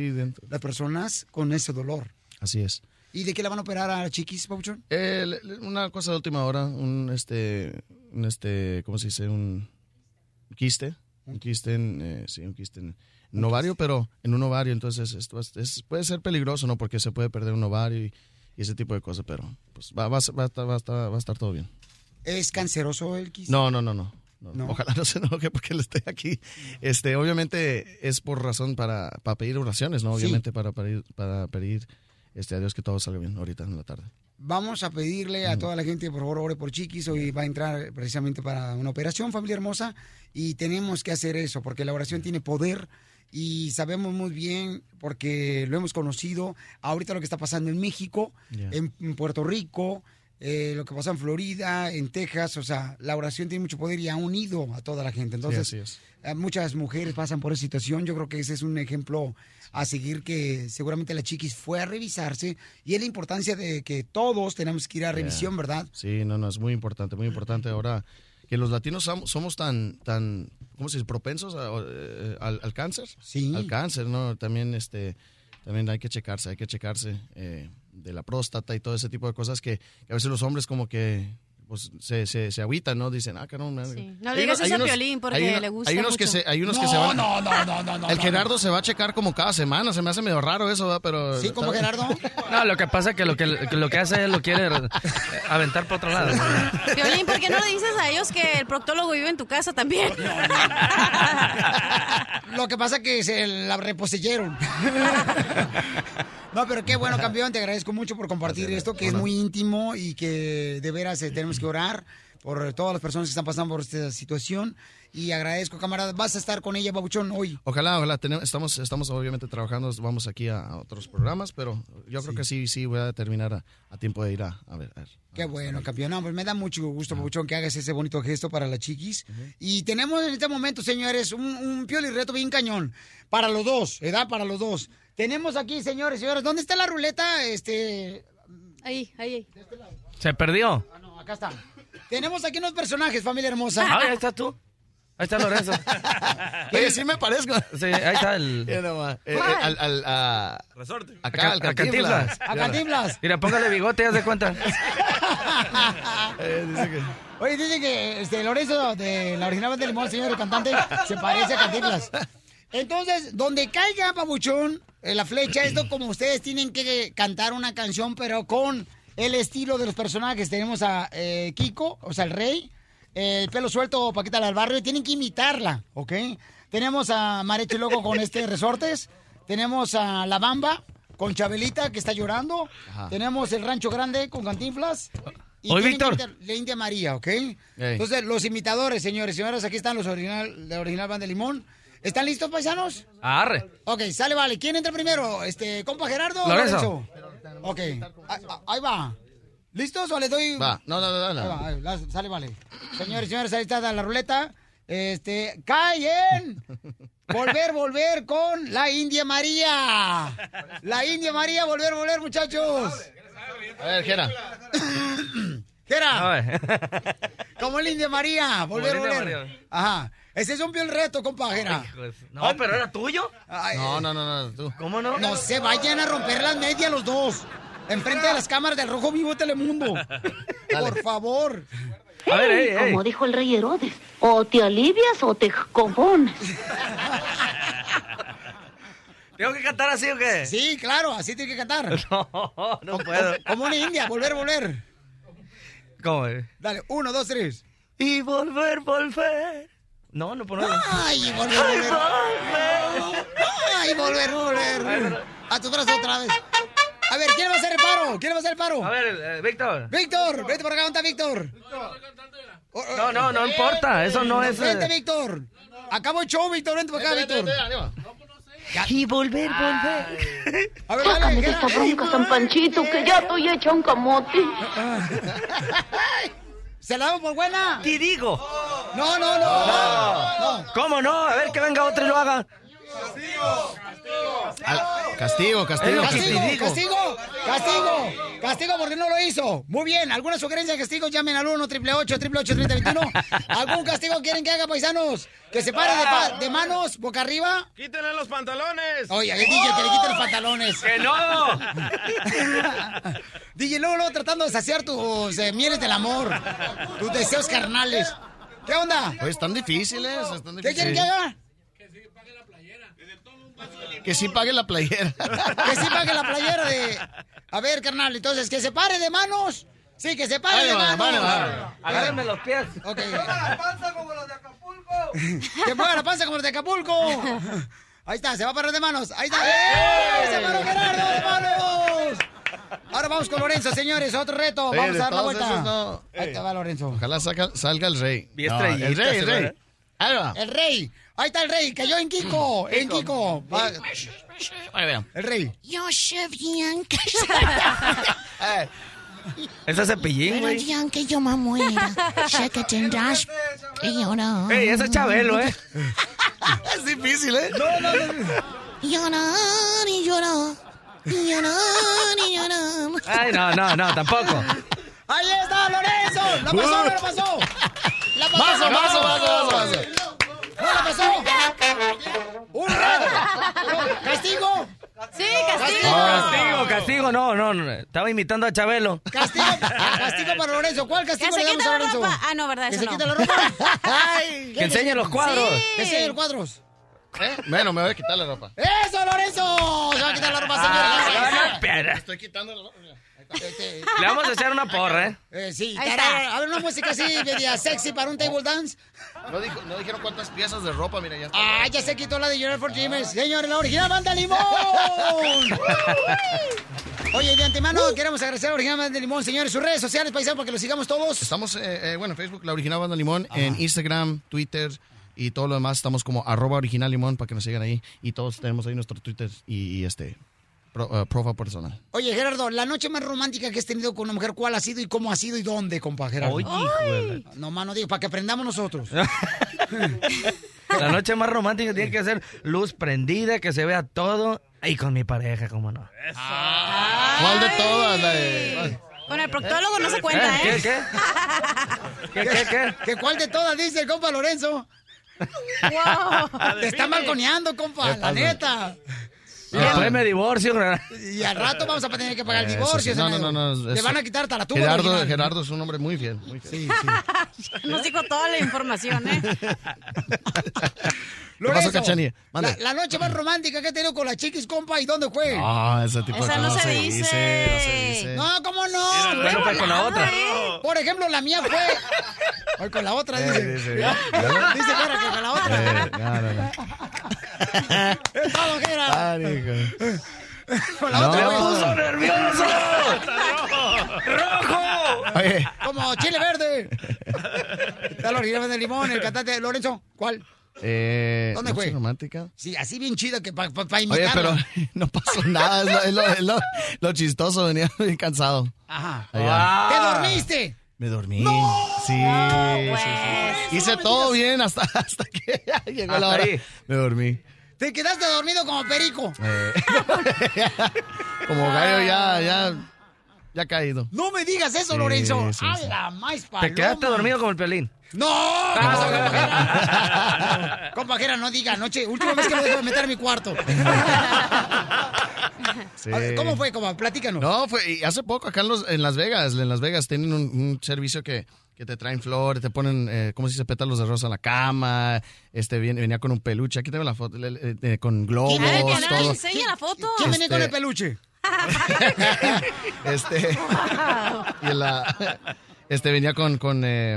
Speaker 2: las personas, con ese dolor.
Speaker 15: Así es.
Speaker 2: ¿Y de qué la van a operar a la chiquis, Pauchón?
Speaker 15: Eh, una cosa de última hora, un este, un este, ¿cómo se dice? Un quiste, un quiste en, eh, sí, un quiste en, en un ovario, pero en un ovario, entonces esto es- es- puede ser peligroso, ¿no? Porque se puede perder un ovario y, y ese tipo de cosas, pero pues va, va, va, va, a estar, va a estar todo bien.
Speaker 2: ¿Es canceroso el quiste?
Speaker 15: No, no, no, no. no.
Speaker 2: No.
Speaker 15: Ojalá no se enoje porque él esté aquí. Este, obviamente es por razón para, para pedir oraciones, ¿no?
Speaker 2: Sí.
Speaker 15: Obviamente para pedir, para pedir este, a Dios que todo salga bien ahorita en la tarde.
Speaker 2: Vamos a pedirle a toda la gente, por favor, ore por Chiquis. Hoy va a entrar precisamente para una operación, familia hermosa, y tenemos que hacer eso, porque la oración tiene poder y sabemos muy bien, porque lo hemos conocido, ahorita lo que está pasando en México,
Speaker 15: Yeah.
Speaker 2: en, en Puerto Rico, eh, lo que pasa en Florida, en Texas, o sea, la oración tiene mucho poder y ha unido a toda la gente. Entonces, eh, muchas mujeres pasan por esa situación. Yo creo que ese es un ejemplo a seguir que seguramente la chiquis fue a revisarse y es la importancia de que todos tenemos que ir a revisión,
Speaker 15: Yeah.
Speaker 2: ¿verdad?
Speaker 15: Sí, no, no, es muy importante, muy importante ahora que los latinos som- somos tan, tan, ¿cómo se dice? Propensos a- eh, al, al cáncer.
Speaker 2: Sí.
Speaker 15: Al cáncer, ¿no? También, este, también hay que checarse, hay que checarse eh, de la próstata y todo ese tipo de cosas que, que a veces los hombres como que pues, se, se, se agüitan, ¿no? Dicen, ah, caramba.
Speaker 3: No
Speaker 15: Hay
Speaker 3: le digas
Speaker 15: unos-
Speaker 3: eso a
Speaker 15: unos-
Speaker 3: Piolín porque
Speaker 15: hay uno-
Speaker 3: le gusta
Speaker 15: Hay unos que se, hay unos que
Speaker 2: No,
Speaker 15: se van.
Speaker 2: no, no, no, no, no,
Speaker 15: El
Speaker 2: no,
Speaker 15: Gerardo se va a checar como cada semana, se me hace medio raro eso, ¿verdad? Pero.
Speaker 2: Sí, como Gerardo.
Speaker 14: No, lo que pasa es que lo que, que lo que hace es lo quiere eh, aventar para otro lado.
Speaker 3: Piolín, ¿por qué no le dices a ellos que el proctólogo vive en tu casa también?
Speaker 2: Lo que pasa es que se la reposeyeron. No, pero qué bueno, campeón. Te agradezco mucho por compartir esto, que es muy íntimo y que de veras eh, tenemos que orar por todas las personas que están pasando por esta situación. Y agradezco, camarada. Vas a estar con ella, Babuchón, hoy.
Speaker 15: Ojalá, ojalá. Tenemos, estamos, estamos obviamente trabajando, vamos aquí a, a otros programas, pero yo creo que sí, sí voy a terminar a, a tiempo de ir a, a ver.
Speaker 2: Qué bueno, campeón. No, pues me da mucho gusto, Babuchón, que hagas ese bonito gesto para las chiquis. Y tenemos en este momento, señores, un, un pioli reto bien cañón. Para los dos, ¿verdad? Para los dos. Tenemos aquí, señores, señores, ¿dónde está la ruleta? Este,
Speaker 3: Ahí, ahí, ahí.
Speaker 14: Se perdió.
Speaker 2: No, acá está. Tenemos aquí unos personajes, familia hermosa.
Speaker 14: Ah, ahí estás tú. Ahí está Lorenzo.
Speaker 15: Oye, sí me parezco.
Speaker 14: Sí, ahí está el...
Speaker 15: Mira nomás. Eh, eh, al, al, a-
Speaker 4: Resorte.
Speaker 15: acá, al
Speaker 14: A
Speaker 15: Cantinflas.
Speaker 2: A Cantinflas.
Speaker 14: Mira, póngale bigote, haz de cuenta.
Speaker 2: Oye, dice que este, Lorenzo de la original de Limón, señor el cantante, se parece a Cantinflas. Entonces, donde caiga, pabuchón, eh, la flecha, esto como ustedes tienen que cantar una canción, pero con el estilo de los personajes. Tenemos a eh, Kiko, o sea, el rey, el pelo suelto, Paquita la del barrio, tienen que imitarla, ¿ok? Tenemos a Mareche Loco con este resortes, tenemos a La Bamba con Chabelita, que está llorando,
Speaker 14: Ajá.
Speaker 2: tenemos el Rancho Grande con Cantinflas. Y que
Speaker 14: Víctor.
Speaker 2: la India María, ¿ok? Entonces, los imitadores, señores y señoras, aquí están los original, de original Banda de Limón. ¿Están listos, paisanos?
Speaker 14: Arre.
Speaker 2: Ok, sale, vale. ¿Quién entra primero? Este, compa Gerardo o
Speaker 14: Lorenzo.
Speaker 2: Lorenzo? Ok, ah, ah, ahí va. ¿Listos o les doy?
Speaker 15: Va, no, no, no, no.
Speaker 2: Ahí va, ahí va, sale, vale. Señores y señores, ahí está la ruleta. Este, caen. Volver, volver con la India María. La India María, volver, volver, muchachos.
Speaker 15: A ver, Jera.
Speaker 2: Jera. Como la India María, volver, volver.
Speaker 14: María.
Speaker 2: Ajá. Ese es un el reto, compa Jera.
Speaker 14: No, pero era tuyo.
Speaker 15: No, no, no, no, tú.
Speaker 14: ¿Cómo no?
Speaker 2: No se vayan a romper las medias los dos. Enfrente de las cámaras del Rojo Vivo Telemundo. Por favor.
Speaker 14: A ver, ey, ey.
Speaker 16: Como dijo el rey Herodes, o te alivias o te compones.
Speaker 14: ¿Tengo que cantar así o qué?
Speaker 2: Sí, claro, así tiene que cantar.
Speaker 14: No, no puedo.
Speaker 2: Como una india, volver, volver.
Speaker 14: ¿Cómo? es?
Speaker 2: Dale, uno, dos, tres.
Speaker 14: Y volver, volver. No, no puedo.
Speaker 2: Ay, volver, volver. Ay, volver, volver. A tu brazo otra vez. A ver, ¿quién va a hacer el paro? ¿Quién va a hacer el paro?
Speaker 14: A ver, eh, Víctor.
Speaker 2: Víctor, vete por acá, ¿dónde está Víctor?
Speaker 14: No, no, no importa. Eso no es. eh,
Speaker 2: Vente, Víctor. Acabo el show, Víctor, vente por acá, Víctor.
Speaker 14: Y volver, volver.
Speaker 2: A ver,
Speaker 16: Sácame
Speaker 2: dale,
Speaker 16: de esta bronca, San Panchito, que ya estoy hecha un camote.
Speaker 2: ¿Se la damos por buena?
Speaker 14: Te digo.
Speaker 2: No, no, no.
Speaker 14: No. ¿Cómo no? A ver que venga otro y lo haga.
Speaker 15: Al- Castigo, castigo.
Speaker 2: Castigo,
Speaker 15: castigo.
Speaker 2: castigo, castigo, castigo porque no lo hizo. Muy bien, ¿alguna sugerencia de castigo? Llamen al 1 888 3021 ¿Algún castigo quieren que haga, paisanos? ¿Que se pare de, pa- de manos, boca arriba?
Speaker 4: ¡Quítenle los pantalones!
Speaker 2: Oye, el DJ que le quite los pantalones.
Speaker 14: ¡Que no!
Speaker 2: DJ, luego, luego tratando de saciar tus eh, mieles del amor, tus deseos carnales. ¿Qué onda?
Speaker 15: Oye, están difíciles, están
Speaker 2: ¿Qué quieren
Speaker 15: difíciles.
Speaker 2: que haga?
Speaker 15: Que sí pague la playera.
Speaker 2: Que sí pague la playera de... A ver, carnal, entonces, que se pare de manos. Sí, que se pare de manos.
Speaker 15: vale,
Speaker 14: Agárrenme los pies.
Speaker 2: Ok. Que mueva la panza como los de Acapulco. Ahí está, se va a parar de manos. Ahí está. ¡Eh! ¡Se paró Gerardo de manos! Ahora vamos con Lorenzo, señores. Otro reto. Vamos
Speaker 15: de
Speaker 2: a dar la vuelta.
Speaker 15: esos no.
Speaker 2: Ahí te va Lorenzo.
Speaker 15: Ojalá saca- salga el rey. No, el rey, el rey. Ahí va.
Speaker 2: El rey. Ahí está el rey. Cayó en Kiko. En Kiko. Va-. El rey.
Speaker 17: Yo sé bien que,
Speaker 14: Ese es cepillín,
Speaker 17: pero
Speaker 14: güey.
Speaker 17: ya que yo me muera, sé que tendrás que llorar.
Speaker 14: Ey, ese es Chabelo, ¿eh?
Speaker 15: Es difícil, ¿eh?
Speaker 2: No, no, no.
Speaker 17: Llorar y llorar, y llorar y llorar.
Speaker 14: Ay, no, no, no, tampoco.
Speaker 2: Ahí está Lorenzo. La pasó, no la pasó. La pasó.
Speaker 15: Vaso, vaso, vaso, vaso.
Speaker 2: No la pasó. Un reto. Castigo.
Speaker 3: Sí, castigo.
Speaker 14: Castigo, castigo, no, no, no. Estaba imitando a Chabelo.
Speaker 2: Castigo, castigo para Lorenzo. ¿Cuál castigo
Speaker 3: se
Speaker 2: le damos a
Speaker 3: la
Speaker 2: Lorenzo?
Speaker 3: ropa. Ah, no, ¿verdad?
Speaker 2: ¿Que
Speaker 3: Eso
Speaker 2: se
Speaker 3: no.
Speaker 2: quite la ropa? Ay.
Speaker 14: Que enseñe los cuadros.
Speaker 2: Que enseñe los cuadros.
Speaker 15: ¿Eh? Bueno, me voy a quitar la ropa.
Speaker 2: ¡Eso, Lorenzo! Se va a quitar la ropa,
Speaker 14: Ah,
Speaker 2: señor.
Speaker 14: no, espera.
Speaker 15: Estoy quitando la ropa. Mira.
Speaker 2: Este,
Speaker 14: Le vamos a echar una porra, ¿eh?
Speaker 2: eh, sí, a ver una música así, media sexy para un table dance.
Speaker 15: No, dijo- no dijeron cuántas piezas de ropa, mira, ya está.
Speaker 2: Ah, ya se quitó la de Journal for Dreamers. Señores, la original banda Limón. Oye, de antemano queremos agradecer a la original banda Limón, señores, sus redes sociales, paisanos, para que los sigamos todos.
Speaker 15: Estamos, eh, eh, bueno, en Facebook, La Original Banda Limón, en Instagram, Twitter y todo lo demás. Estamos como arroba original limón para que nos sigan ahí. Y todos tenemos ahí nuestro Twitter y, y este, pro, eh, profile personal.
Speaker 2: Oye, Gerardo, la noche más romántica que has tenido con una mujer, ¿cuál ha sido y cómo ha sido y dónde, compa Gerardo?
Speaker 14: Oye,
Speaker 2: No, mano, digo, para que aprendamos nosotros.
Speaker 14: La noche más romántica tiene que ser luz prendida, que se vea todo. Y con mi pareja, cómo no.
Speaker 15: ¿Cuál de todas? La de-
Speaker 3: Con el proctólogo no se cuenta, ¿eh?
Speaker 14: ¿Qué, qué? ¿Qué, qué, qué?
Speaker 2: ¿Que cuál de todas dice el compa Lorenzo?
Speaker 3: Wow.
Speaker 2: Te está balconeando, compa,
Speaker 14: ¿Qué
Speaker 2: la
Speaker 14: pasa?
Speaker 2: Neta.
Speaker 14: Después me divorcio.
Speaker 2: Y al rato vamos a tener que pagar el
Speaker 15: Eso
Speaker 2: divorcio.
Speaker 15: sí. No, no, no, no,
Speaker 2: Le van a quitar hasta la tuba
Speaker 15: Gerardo. Gerardo es un hombre muy fiel. Muy fiel.
Speaker 3: Nos dijo toda la información, ¿eh?
Speaker 15: ¿Qué pasó, Cachanilla?
Speaker 2: La, noche más romántica que he tenido con la chiquis, compa, ¿y dónde fue?
Speaker 15: Ah, ese tipo de
Speaker 3: Esa no
Speaker 15: cosas
Speaker 3: se
Speaker 15: se
Speaker 3: dice.
Speaker 15: dice, no se dice.
Speaker 2: No, ¿cómo no? Estuve
Speaker 14: bueno, pues con la otra.
Speaker 2: ¿eh? Por ejemplo, la mía fue... Ay, con la otra,
Speaker 15: Eh,
Speaker 2: dice.
Speaker 15: dice.
Speaker 2: Jera, que con la otra.
Speaker 15: Eh, no, no, no.
Speaker 2: Todo.
Speaker 15: Ah, hijo.
Speaker 2: Con la
Speaker 15: No.
Speaker 2: otra,
Speaker 15: Me
Speaker 2: güey.
Speaker 15: puso
Speaker 14: nervioso!
Speaker 2: ¡Rojo!
Speaker 15: Oye.
Speaker 2: Como chile verde. Está la orilla de limón, el cantante Lorenzo. ¿Cuál?
Speaker 15: Eh,
Speaker 2: ¿Dónde fue?
Speaker 15: romántica?
Speaker 2: Sí, así bien chido que para pa, pa
Speaker 15: Oye, pero no pasó nada. Es lo, es lo- es lo- lo chistoso. Venía bien cansado.
Speaker 2: Ajá.
Speaker 15: Allá.
Speaker 2: ¿Te dormiste?
Speaker 15: Me dormí. Sí, sí, sí. Hice todo bien hasta, hasta que llegó la hora.
Speaker 14: ahí.
Speaker 15: Me dormí.
Speaker 2: Te quedaste dormido como perico.
Speaker 15: Eh, como gallo ya, ya, ya caído.
Speaker 2: No me digas eso,
Speaker 15: Sí,
Speaker 2: Lorenzo.
Speaker 15: sí,
Speaker 2: ¡A la más
Speaker 14: Te
Speaker 2: paloma!
Speaker 14: quedaste dormido como el pelín.
Speaker 2: ¡No! ¿Qué pasó, compajera? Compajera, no diga anoche. Última vez que me dejo de meter a mi cuarto.
Speaker 15: Sí.
Speaker 2: A ver, ¿Cómo fue? ¿Cómo? Platícanos.
Speaker 15: No, fue y hace poco acá en, los, en Las Vegas. En Las Vegas tienen un, un servicio que, que te traen flores, te ponen, eh, ¿cómo se dice? Pétalos de rosa en la cama. Este viene- venía con un peluche. Aquí tengo la foto, le- le- eh, con globos,
Speaker 3: nadie
Speaker 15: todo.
Speaker 3: enseña la foto.
Speaker 2: ¿Quién venía con
Speaker 15: Este-
Speaker 2: el peluche?
Speaker 15: Este. y la, este venía con, con eh,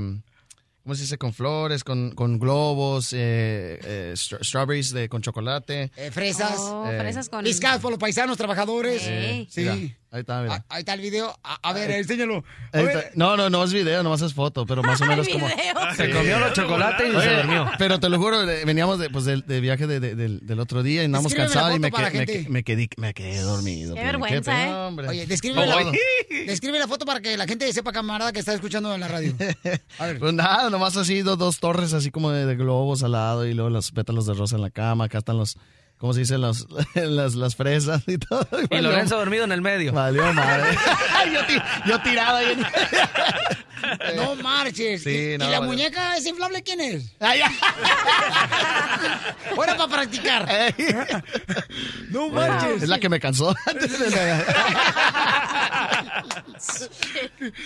Speaker 15: ¿cómo se dice? Con flores, con, con globos, eh, eh, stra- strawberries de, con chocolate.
Speaker 2: Eh, fresas.
Speaker 3: Oh,
Speaker 15: Eh.
Speaker 3: fresas con...
Speaker 2: Piscas por los paisanos trabajadores. Sí.
Speaker 15: Ahí está, mira.
Speaker 2: Ah, Ahí está el video. A, a ver, enséñalo. A ver.
Speaker 15: No, no, no es video, nomás es foto, pero más o menos como...
Speaker 14: Se comió los chocolates y se durmió.
Speaker 15: Pero te lo juro, veníamos de, pues, del, de viaje de- de- del, del otro día y andamos cansados y me, que- me, quedé, me quedé dormido.
Speaker 3: Qué
Speaker 15: Piolín.
Speaker 3: vergüenza,
Speaker 15: pena,
Speaker 3: ¿eh?
Speaker 15: hombre.
Speaker 2: Oye, describe la, describe la foto para que la gente sepa, camarada, que está escuchando en la radio. A ver.
Speaker 15: Pues nada, nomás así dos, dos torres así como de, de globos al lado y luego los pétalos de rosa en la cama. Acá están los, ¿cómo se dice? Los, las, las fresas y todo.
Speaker 14: Y
Speaker 15: Valió-
Speaker 14: Lorenzo dormido en el medio.
Speaker 15: Valió madre. yo, yo tirado ahí. en-
Speaker 2: No marches.
Speaker 15: Sí,
Speaker 2: ¿Y,
Speaker 15: no,
Speaker 2: y la
Speaker 15: vale.
Speaker 2: muñeca es inflable quién es? Fuera para practicar. No marches.
Speaker 15: Es la que me cansó.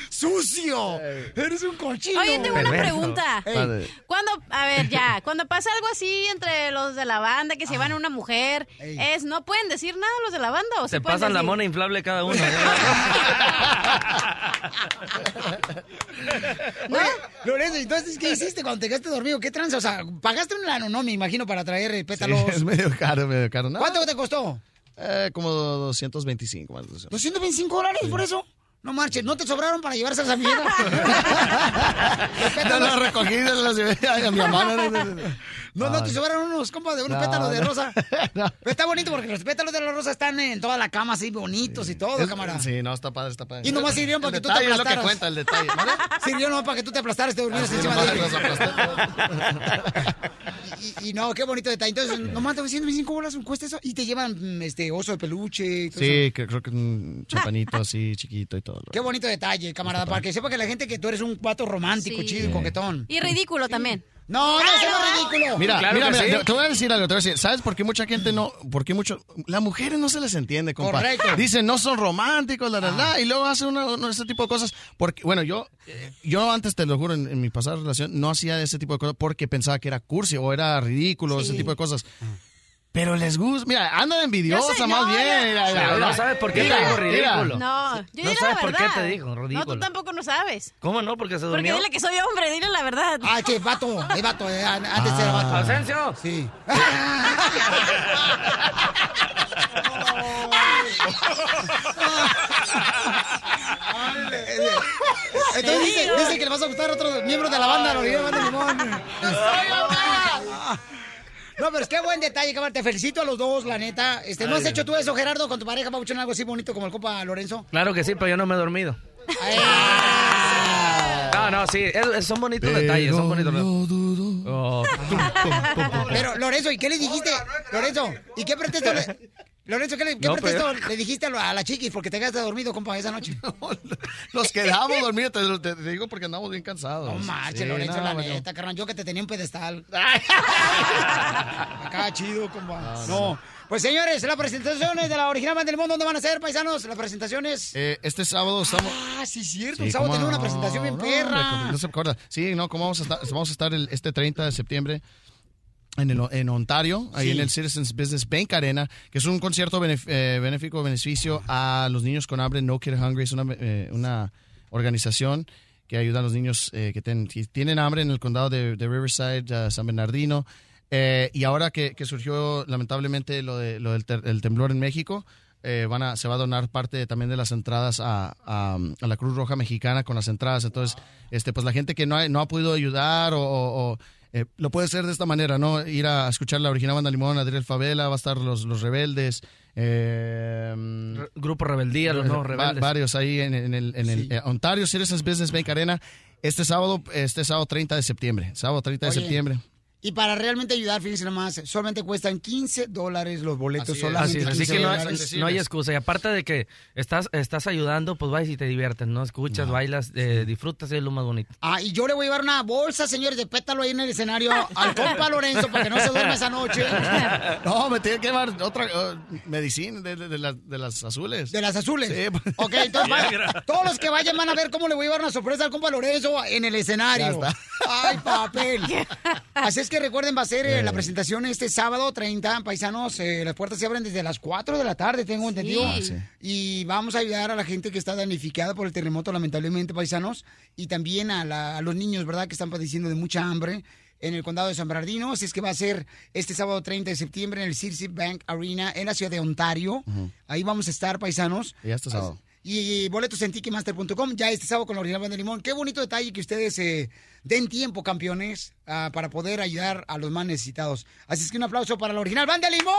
Speaker 2: ¡Sucio! Eres un cochino.
Speaker 3: Oye, tengo una pregunta.
Speaker 2: Ey.
Speaker 3: Cuando, a ver, ya, cuando pasa algo así entre los de la banda que se van a una mujer,
Speaker 2: Ey.
Speaker 3: es, ¿no pueden decir nada los de la banda o
Speaker 14: Se
Speaker 3: sí
Speaker 14: pasan la mona inflable cada uno.
Speaker 2: Oye, Lorenzo, entonces, ¿qué hiciste cuando te quedaste dormido? ¿Qué tranza? O sea, pagaste un lano, no, me imagino, para traer eh,
Speaker 15: Sí,
Speaker 2: pétalos.
Speaker 15: es medio caro, medio caro. No,
Speaker 2: ¿Cuánto te costó?
Speaker 15: Eh, como 225 más. o menos.
Speaker 2: ¿225 dólares por eso? No marches, ¿no te sobraron para llevárselas a mi vieja?
Speaker 15: No lo recogí, no lo llevé a mi mamá. No, no,
Speaker 2: te sobraron unos, compa, de unos
Speaker 15: No,
Speaker 2: pétalos de rosa.
Speaker 15: No.
Speaker 2: Pero está bonito porque los pétalos de la rosa están en toda la cama así bonitos y todo,
Speaker 15: Es-
Speaker 2: cámara.
Speaker 15: Sí, no, está padre, está padre.
Speaker 2: Y nomás sirvieron para
Speaker 15: El
Speaker 2: que tú te
Speaker 15: detalle es lo que
Speaker 2: aplastaras.
Speaker 15: cuenta, el detalle. ¿vale?
Speaker 2: Sirvió nomás para que tú te aplastaras, te durmieras
Speaker 15: Sí,
Speaker 2: encima de
Speaker 15: aplasté.
Speaker 2: Y, y no, qué bonito detalle. Entonces, nomás te 125 bolas cuesta eso y te llevan mm, este oso de peluche y todo eso.
Speaker 15: Sí, que creo que un chapanito así chiquito y todo.
Speaker 2: Qué bonito detalle, camarada, para que sepa que la gente que tú eres un vato romántico,
Speaker 3: Sí.
Speaker 2: chido y coquetón.
Speaker 3: Y ridículo también.
Speaker 2: No, no, eso no es ridículo.
Speaker 15: Mira,
Speaker 14: Claro
Speaker 15: mira, mira,
Speaker 14: sí.
Speaker 15: te- te voy a decir algo, te voy a decir, ¿sabes por qué mucha gente no, por qué mucho, las mujeres no se les entiende, compa?
Speaker 2: Correcto.
Speaker 15: Dicen, no son románticos, la, la, la, y luego hacen una, una- ese tipo de cosas, porque, bueno, yo, eh, yo antes, te lo juro, en, en mi pasada relación, no hacía ese tipo de cosas porque pensaba que era cursi o era ridículo, ese tipo de cosas. Pero les gusta, mira, andan envidiosa
Speaker 3: sé,
Speaker 15: más
Speaker 3: no,
Speaker 15: bien.
Speaker 14: no sabes por qué
Speaker 15: Mira,
Speaker 14: te dijo ridículo.
Speaker 3: No, yo
Speaker 14: No sabes
Speaker 3: la
Speaker 14: por qué te dijo,
Speaker 3: No,
Speaker 14: ridículo.
Speaker 3: tú tampoco no sabes.
Speaker 14: ¿Cómo no? Porque se
Speaker 3: Porque
Speaker 14: durmió.
Speaker 3: dile que soy hombre, dile la verdad.
Speaker 2: Ah, che, vato, es vato, eh, an- antes era vato.
Speaker 14: Asensio.
Speaker 2: Sí. Entonces dice, dice que le vas a gustar a otros miembros de la banda, la orilla de Limón. No, pero es que buen detalle, cabrón. Te felicito a los dos, la neta. Este, ¿No has hecho tú eso, Gerardo, con tu pareja, Pabuchón, algo así bonito como el compa Lorenzo?
Speaker 14: Claro que sí, pero yo no me he dormido. No, no, sí, es- es- son bonitos detalles, son bonitos. Oh.
Speaker 2: Pero, Lorenzo, ¿y qué le dijiste? Lorenzo, ¿y qué pretexto le, Lorenzo, ¿qué, le, qué
Speaker 15: No,
Speaker 2: pretexto
Speaker 15: pero-
Speaker 2: le dijiste a la, chiquis porque te quedaste dormido, compa, esa noche?
Speaker 15: Nos quedamos dormidos, te, te- digo porque andamos bien cansados.
Speaker 2: No marches,
Speaker 15: Sí,
Speaker 2: Lorenzo,
Speaker 15: no,
Speaker 2: la
Speaker 15: bueno.
Speaker 2: neta, carnal. Yo que te tenía un pedestal. Acá chido, compa. No, Pues señores, las presentaciones de la original Banda del Mundo, ¿dónde van a ser, paisanos? Las presentaciones.
Speaker 15: Eh, este sábado estamos...
Speaker 2: Ah, sí, cierto.
Speaker 15: Sí,
Speaker 2: el sábado
Speaker 15: ¿cómo
Speaker 2: tenía una
Speaker 15: no?
Speaker 2: presentación bien
Speaker 15: No,
Speaker 2: perra.
Speaker 15: hombre, No se acuerda. Sí, no, ¿cómo vamos a estar? Vamos a estar el- este 30 de septiembre en, el- en Ontario, ahí
Speaker 2: Sí.
Speaker 15: en el Citizens Business Bank Arena, que es un concierto benef- eh, benéfico, beneficio a los niños con hambre, No Kid Hungry, es una, eh, una organización que ayuda a los niños eh, que, ten- que tienen hambre en el condado de, de Riverside, uh, San Bernardino. Eh, y ahora que, que surgió lamentablemente lo, de, lo del ter- el temblor en México, eh, van a, se va a donar parte también de las entradas a, a- a la Cruz Roja Mexicana con las entradas. Entonces, este, pues la gente que no ha, no ha podido ayudar o, eh, lo puede hacer de esta manera, ¿no? Ir a escuchar la original Banda Limón, Adriel Favela, va a estar los, los rebeldes. eh,
Speaker 14: Grupo Rebeldía, los nuevos
Speaker 15: va-
Speaker 14: rebeldes.
Speaker 15: varios ahí en, en el, en el, eh, Ontario Citizens Business Bank Arena. Este sábado, este sábado 30 de septiembre. Sábado 30 de
Speaker 2: Oye,
Speaker 15: septiembre.
Speaker 2: Y para realmente ayudar, fíjense nomás, solamente cuestan 15 dólares los boletos.
Speaker 14: Así
Speaker 2: solamente
Speaker 14: así, es, así
Speaker 2: 15
Speaker 14: que no hay,
Speaker 2: dólares.
Speaker 14: no hay excusa. Y aparte de que estás, estás ayudando, pues vas y te diviertes, ¿no? Escuchas, bailas, eh, disfrutas, es lo más bonito.
Speaker 2: Ah, y yo le voy a llevar una bolsa, señores, de pétalo ahí en el escenario al compa Lorenzo para que no se duerma esa noche.
Speaker 15: No, me tiene que llevar otra eh, medicina de, de- de las- de las azules.
Speaker 2: De las azules.
Speaker 15: Sí.
Speaker 2: Ok, entonces todos los que vayan van a ver cómo le voy a llevar una sorpresa al compa Lorenzo en el escenario.
Speaker 15: Ya está.
Speaker 2: Ay, papel. Así es que recuerden, va a ser eh,
Speaker 15: Eh.
Speaker 2: la presentación este sábado 30, paisanos. eh, las puertas se abren desde las 4 de la tarde, tengo entendido.
Speaker 15: Ah, sí.
Speaker 2: Y vamos a ayudar a la gente que está damnificada por el terremoto, lamentablemente, paisanos. Y también a, la- a los niños, ¿verdad?, que están padeciendo de mucha hambre en el condado de San Bernardino. Así es que va a ser este sábado 30 de septiembre en el Circe Bank Arena en la ciudad de Ontario. Ahí vamos a estar, paisanos.
Speaker 15: Y este sábado.
Speaker 2: Y boletos en ticketmaster.com ya este sábado con la original Banda de Limón. Qué bonito detalle que ustedes eh, den tiempo, campeones, ah, para poder ayudar a los más necesitados. Así es que un aplauso para la original Banda de Limón.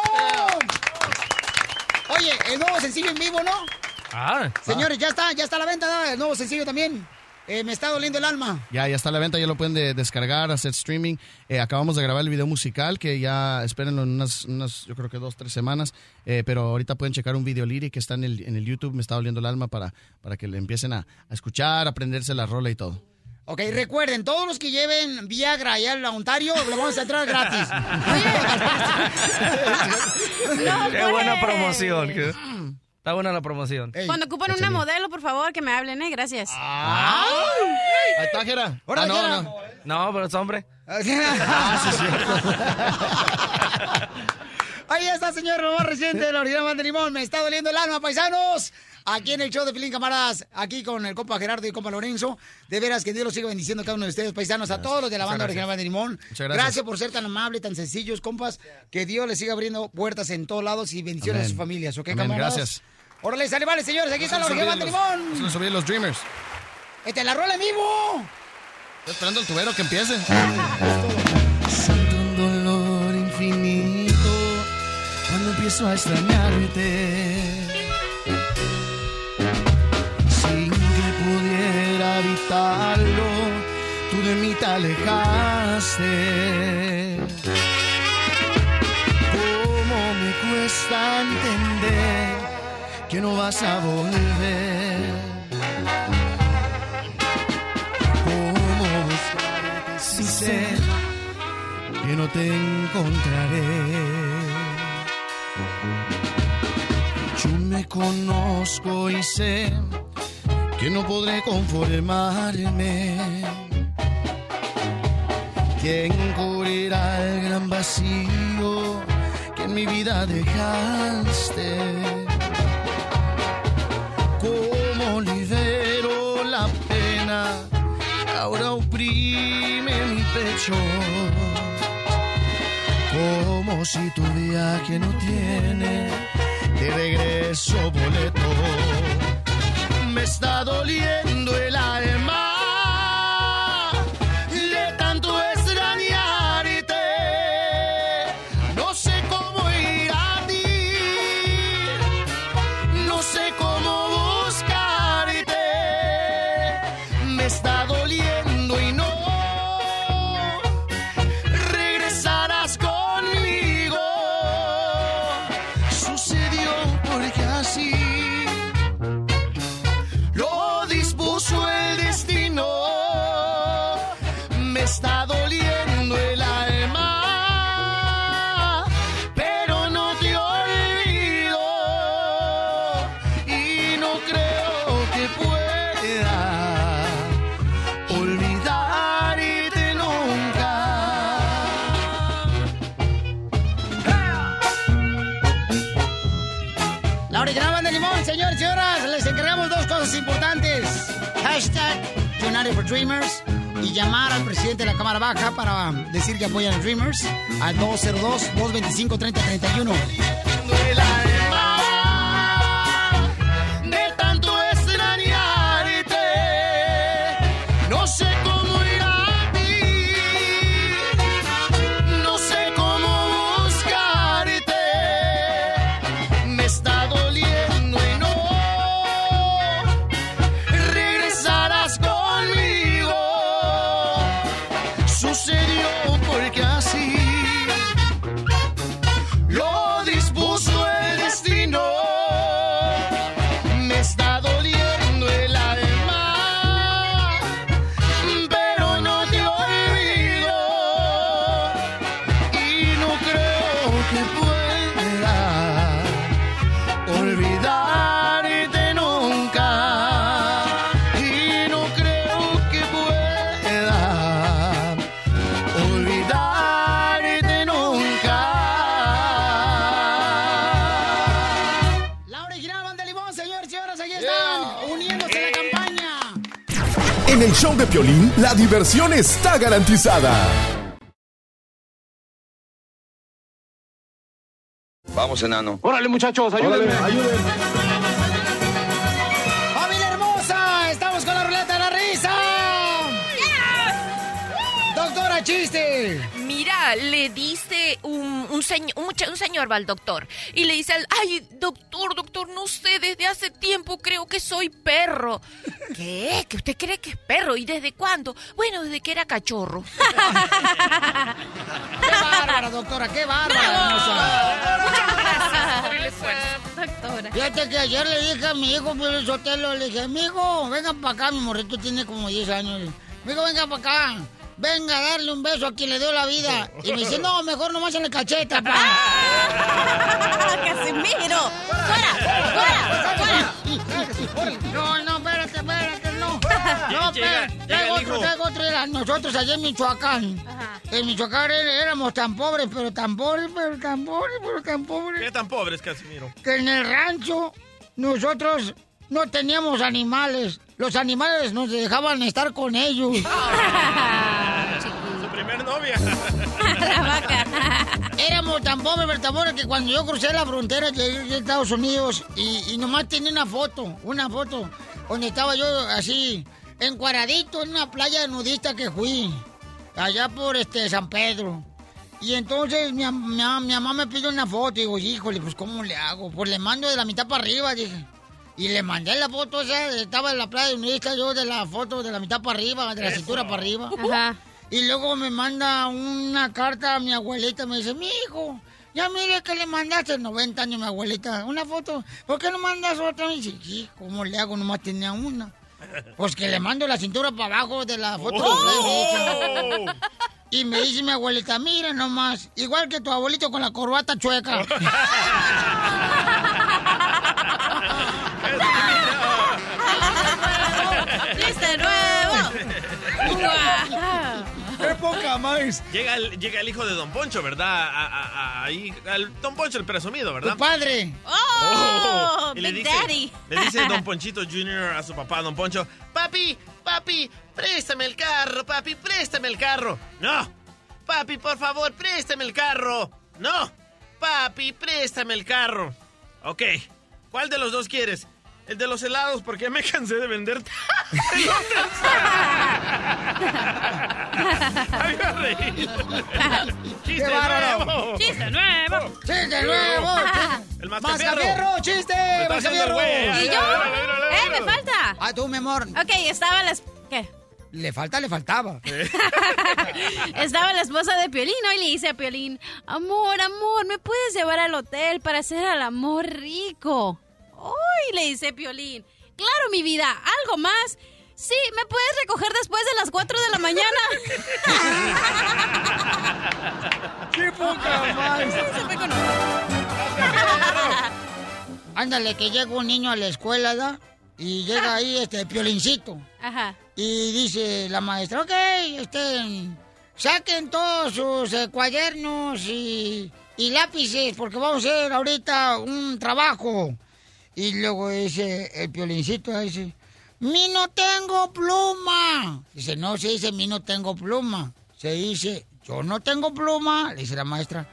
Speaker 2: Oye, el nuevo sencillo en vivo, ¿no?
Speaker 14: Ah,
Speaker 2: Señores, ya está, ya está a la venta, ¿no? el nuevo sencillo también. Eh, me está doliendo el alma.
Speaker 15: Ya, ya está a la venta, ya lo pueden de- descargar, hacer streaming. Eh, acabamos de grabar el video musical que ya espérenlo en unas, unas yo creo que dos, tres semanas. Eh, pero ahorita pueden checar un video lyric que está en el, en el YouTube, me está doliendo el alma para, para que le empiecen a, a escuchar, aprenderse la rola y todo.
Speaker 2: Ok, recuerden, todos los que lleven Viagra allá a Ontario, le vamos a entrar gratis.
Speaker 14: Qué buena promoción. Está buena la promoción.
Speaker 3: Cuando ocupan una modelo, por favor, que me hablen, ¿eh? Gracias.
Speaker 15: Ahí está, Jera.
Speaker 2: Órale,
Speaker 15: Ah, no,
Speaker 2: Jera.
Speaker 15: no.
Speaker 14: No, pero es hombre.
Speaker 15: Ah, sí, es cierto.
Speaker 2: Ahí está, señor, lo más reciente de la original de Limón. Me está doliendo el alma, paisanos. Aquí en el show de Pilín Camaradas, aquí con el compa Gerardo y el compa Lorenzo. De veras que Dios los siga bendiciendo a cada uno de ustedes, paisanos, a todos los de la banda
Speaker 15: gracias.
Speaker 2: original de Limón.
Speaker 15: Muchas gracias.
Speaker 2: por ser tan amable, tan sencillos, compas. Que Dios les siga abriendo puertas en todos lados y bendiciones a sus familias, ¿ok,
Speaker 15: Amén,
Speaker 2: camaradas?
Speaker 15: gracias.
Speaker 2: Órale, sale, vale, señores. Aquí está la original Banda de Limón.
Speaker 15: Se lo subí a los Dreamers.
Speaker 2: Esta es la rola en vivo.
Speaker 15: Estoy esperando el tubero que empiece.
Speaker 13: Siento un dolor infinito cuando empiezo a extrañarte. Sin que pudiera evitarlo, tú de mí te alejaste. Cómo me cuesta entender que no vas a volver. Cómo si sé que no te encontraré. Yo me conozco y sé que no podré conformarme. ¿Quién cubrirá el gran vacío que en mi vida dejaste? ¿Cómo libero la pena que ahora oprime mi pecho? Como si tu viaje no tiene de regreso boleto. Me está doliendo el alma
Speaker 2: United for Dreamers y llamar al presidente de la Cámara Baja para decir que apoyan a Dreamers al 202-225-3031.
Speaker 5: Piolín, la diversión está garantizada.
Speaker 18: Vamos, enano.
Speaker 12: Órale, muchachos, ayúdenme.
Speaker 2: ¡Familia
Speaker 19: Le dice un, un, señor, un, señor va al doctor y le dice al, ay, doctor, doctor, no sé, desde hace tiempo creo que soy perro. ¿Qué? ¿Que usted cree que es perro? ¿Y desde cuándo? Bueno, desde que era cachorro.
Speaker 2: ¡Qué bárbara, doctora! ¡Qué bárbara!
Speaker 19: Muchas gracias por el esfuerzo.
Speaker 3: Doctora.
Speaker 2: Fíjate que ayer le dije a mi hijo, Pio Sotelo, le dije, amigo, venga para acá, mi morrito tiene como 10 años. Amigo, venga para acá. Venga a darle un beso a quien le dio la vida. Y me dice, no, mejor nomás en la cacheta, pa.
Speaker 3: ¡Casimiro!
Speaker 2: ¡Fuera! ¡Fuera! No, no, espérate, espérate, no. No, espérate. Traigo otro, traigo Nosotros allá en Michoacán. En Michoacán éramos tan pobres, pero tan pobres, pero tan pobres, pero tan pobres.
Speaker 4: ¿Qué tan pobres, Casimiro?
Speaker 2: que en el rancho nosotros no teníamos animales. Los animales nos dejaban estar con ellos.
Speaker 4: Su primer novia.
Speaker 3: La vaca.
Speaker 2: Éramos tan pobres, que cuando yo crucé la frontera llegué a Estados Unidos y, y nomás tenía una foto, una foto, donde estaba yo así, encuadradito en una playa nudista que fui, allá por este San Pedro. Y entonces mi, mi mamá me pide una foto y digo, híjole, pues ¿cómo le hago? Pues le mando de la mitad para arriba, dije. Y le mandé la foto esa, estaba en la playa nudista yo de la foto de la mitad para arriba, de la
Speaker 3: Eso.
Speaker 2: cintura para arriba.
Speaker 3: Ajá.
Speaker 2: Y luego me manda una carta a mi abuelita, me dice, mi hijo, ya mire que le mandaste 90 años mi abuelita, una foto, ¿por qué no mandas otra? Y dice, "Sí, ¿cómo le hago? Nomás tenía una. Pues que le mando la cintura para abajo de la foto.
Speaker 13: Oh.
Speaker 2: de. Y me dice mi abuelita, mira nomás, igual que tu abuelito con la corbata chueca.
Speaker 3: ¡Chiste nuevo!
Speaker 2: ¡Qué poca más!
Speaker 4: Llega el, llega el hijo de Don Poncho, ¿verdad? A- a- a- ahí, al Don Poncho, el presumido, ¿verdad?
Speaker 2: Tu padre.
Speaker 3: ¡Oh!
Speaker 4: Y le
Speaker 3: Big
Speaker 4: dice,
Speaker 3: Daddy.
Speaker 4: Le dice Don Ponchito Jr. a su papá, Don Poncho, papi, papi, préstame el carro, papi, préstame el carro. No, papi, por favor, préstame el carro. No, papi, préstame el carro. Ok, ¿cuál de los dos quieres? El de los helados, porque me cansé de venderte. Ay, me reí. ¡Chiste nuevo!
Speaker 3: ¡Chiste nuevo!
Speaker 2: ¡Chiste nuevo!
Speaker 4: El
Speaker 2: ¡Mascafierro! ¡Chiste! ¡Mascafierro!
Speaker 3: ¿Y yo? ¡Eh, me falta!
Speaker 2: Ah, tú, mi amor.
Speaker 3: Ok, estaba la... es- ¿Qué?
Speaker 2: Le falta, le faltaba.
Speaker 3: Estaba la esposa de Piolín ¿no? y le dice a Piolín, amor, amor, ¿me puedes llevar al hotel para hacer al amor rico? ¡Uy! Le dice Piolín, claro, mi vida, algo más. Sí, ¿me puedes recoger después de las 4 de la mañana?
Speaker 2: ¡Qué poca más!
Speaker 3: Se fue con
Speaker 2: Ándale, que llega un niño a la escuela, ¿da? Y llega ahí este piolincito.
Speaker 3: Ajá.
Speaker 2: Y dice la maestra, ok, este, saquen todos sus eh, cuadernos y, y lápices porque vamos a hacer ahorita un trabajo. Y luego dice el piolincito, dice, mi no tengo pluma. Dice, no se dice mi no tengo pluma. Se dice, yo no tengo pluma. Le dice la maestra,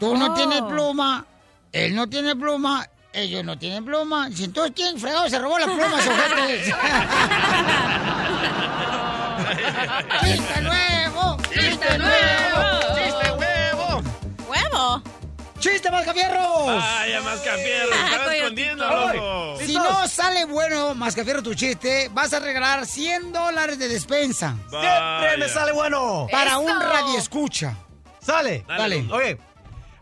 Speaker 2: tú no
Speaker 13: Oh.
Speaker 2: tienes pluma, él no tiene pluma, ellos no tienen pluma. Dice, entonces, ¿quién fregado se robó las plumas, ojetes? ¡Chiste nuevo! ¡Chiste nuevo! ¡Chiste, Mascafierros!
Speaker 4: Vaya, Mascafierro, estaba escondiendo, loco.
Speaker 2: Si no sale bueno, Mascafierro, tu chiste, vas a regalar 100 dólares de despensa.
Speaker 20: Siempre me sale bueno.
Speaker 2: Para un
Speaker 20: Eso.
Speaker 2: radio escucha.
Speaker 20: Sale.
Speaker 2: Dale.
Speaker 20: Oye.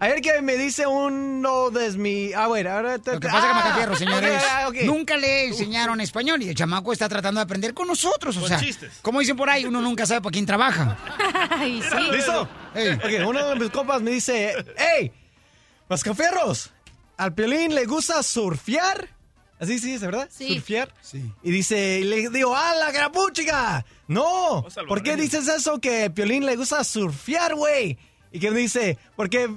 Speaker 20: Ayer que me dice uno de mi... Ah, bueno, ahora...
Speaker 2: Lo que pasa es que Mascafierro, señores,
Speaker 20: Ok, ok.
Speaker 2: nunca le enseñaron español y el chamaco está tratando de aprender con nosotros. O
Speaker 20: Con
Speaker 2: sea,
Speaker 20: chistes.
Speaker 2: como dicen por ahí, uno nunca sabe para quién trabaja.
Speaker 3: Ay,
Speaker 20: ¿Listo? Ok, uno de mis compas me dice, ¡Ey! Mascaferros, al Piolín le gusta surfear. Así sí, ¿es verdad?
Speaker 3: Sí.
Speaker 20: Surfear. Sí. Y dice, y le digo, ¡ah, la grapuchica! No, ¿por qué dices eso que al Piolín le gusta surfear, güey? Y que me dice, porque...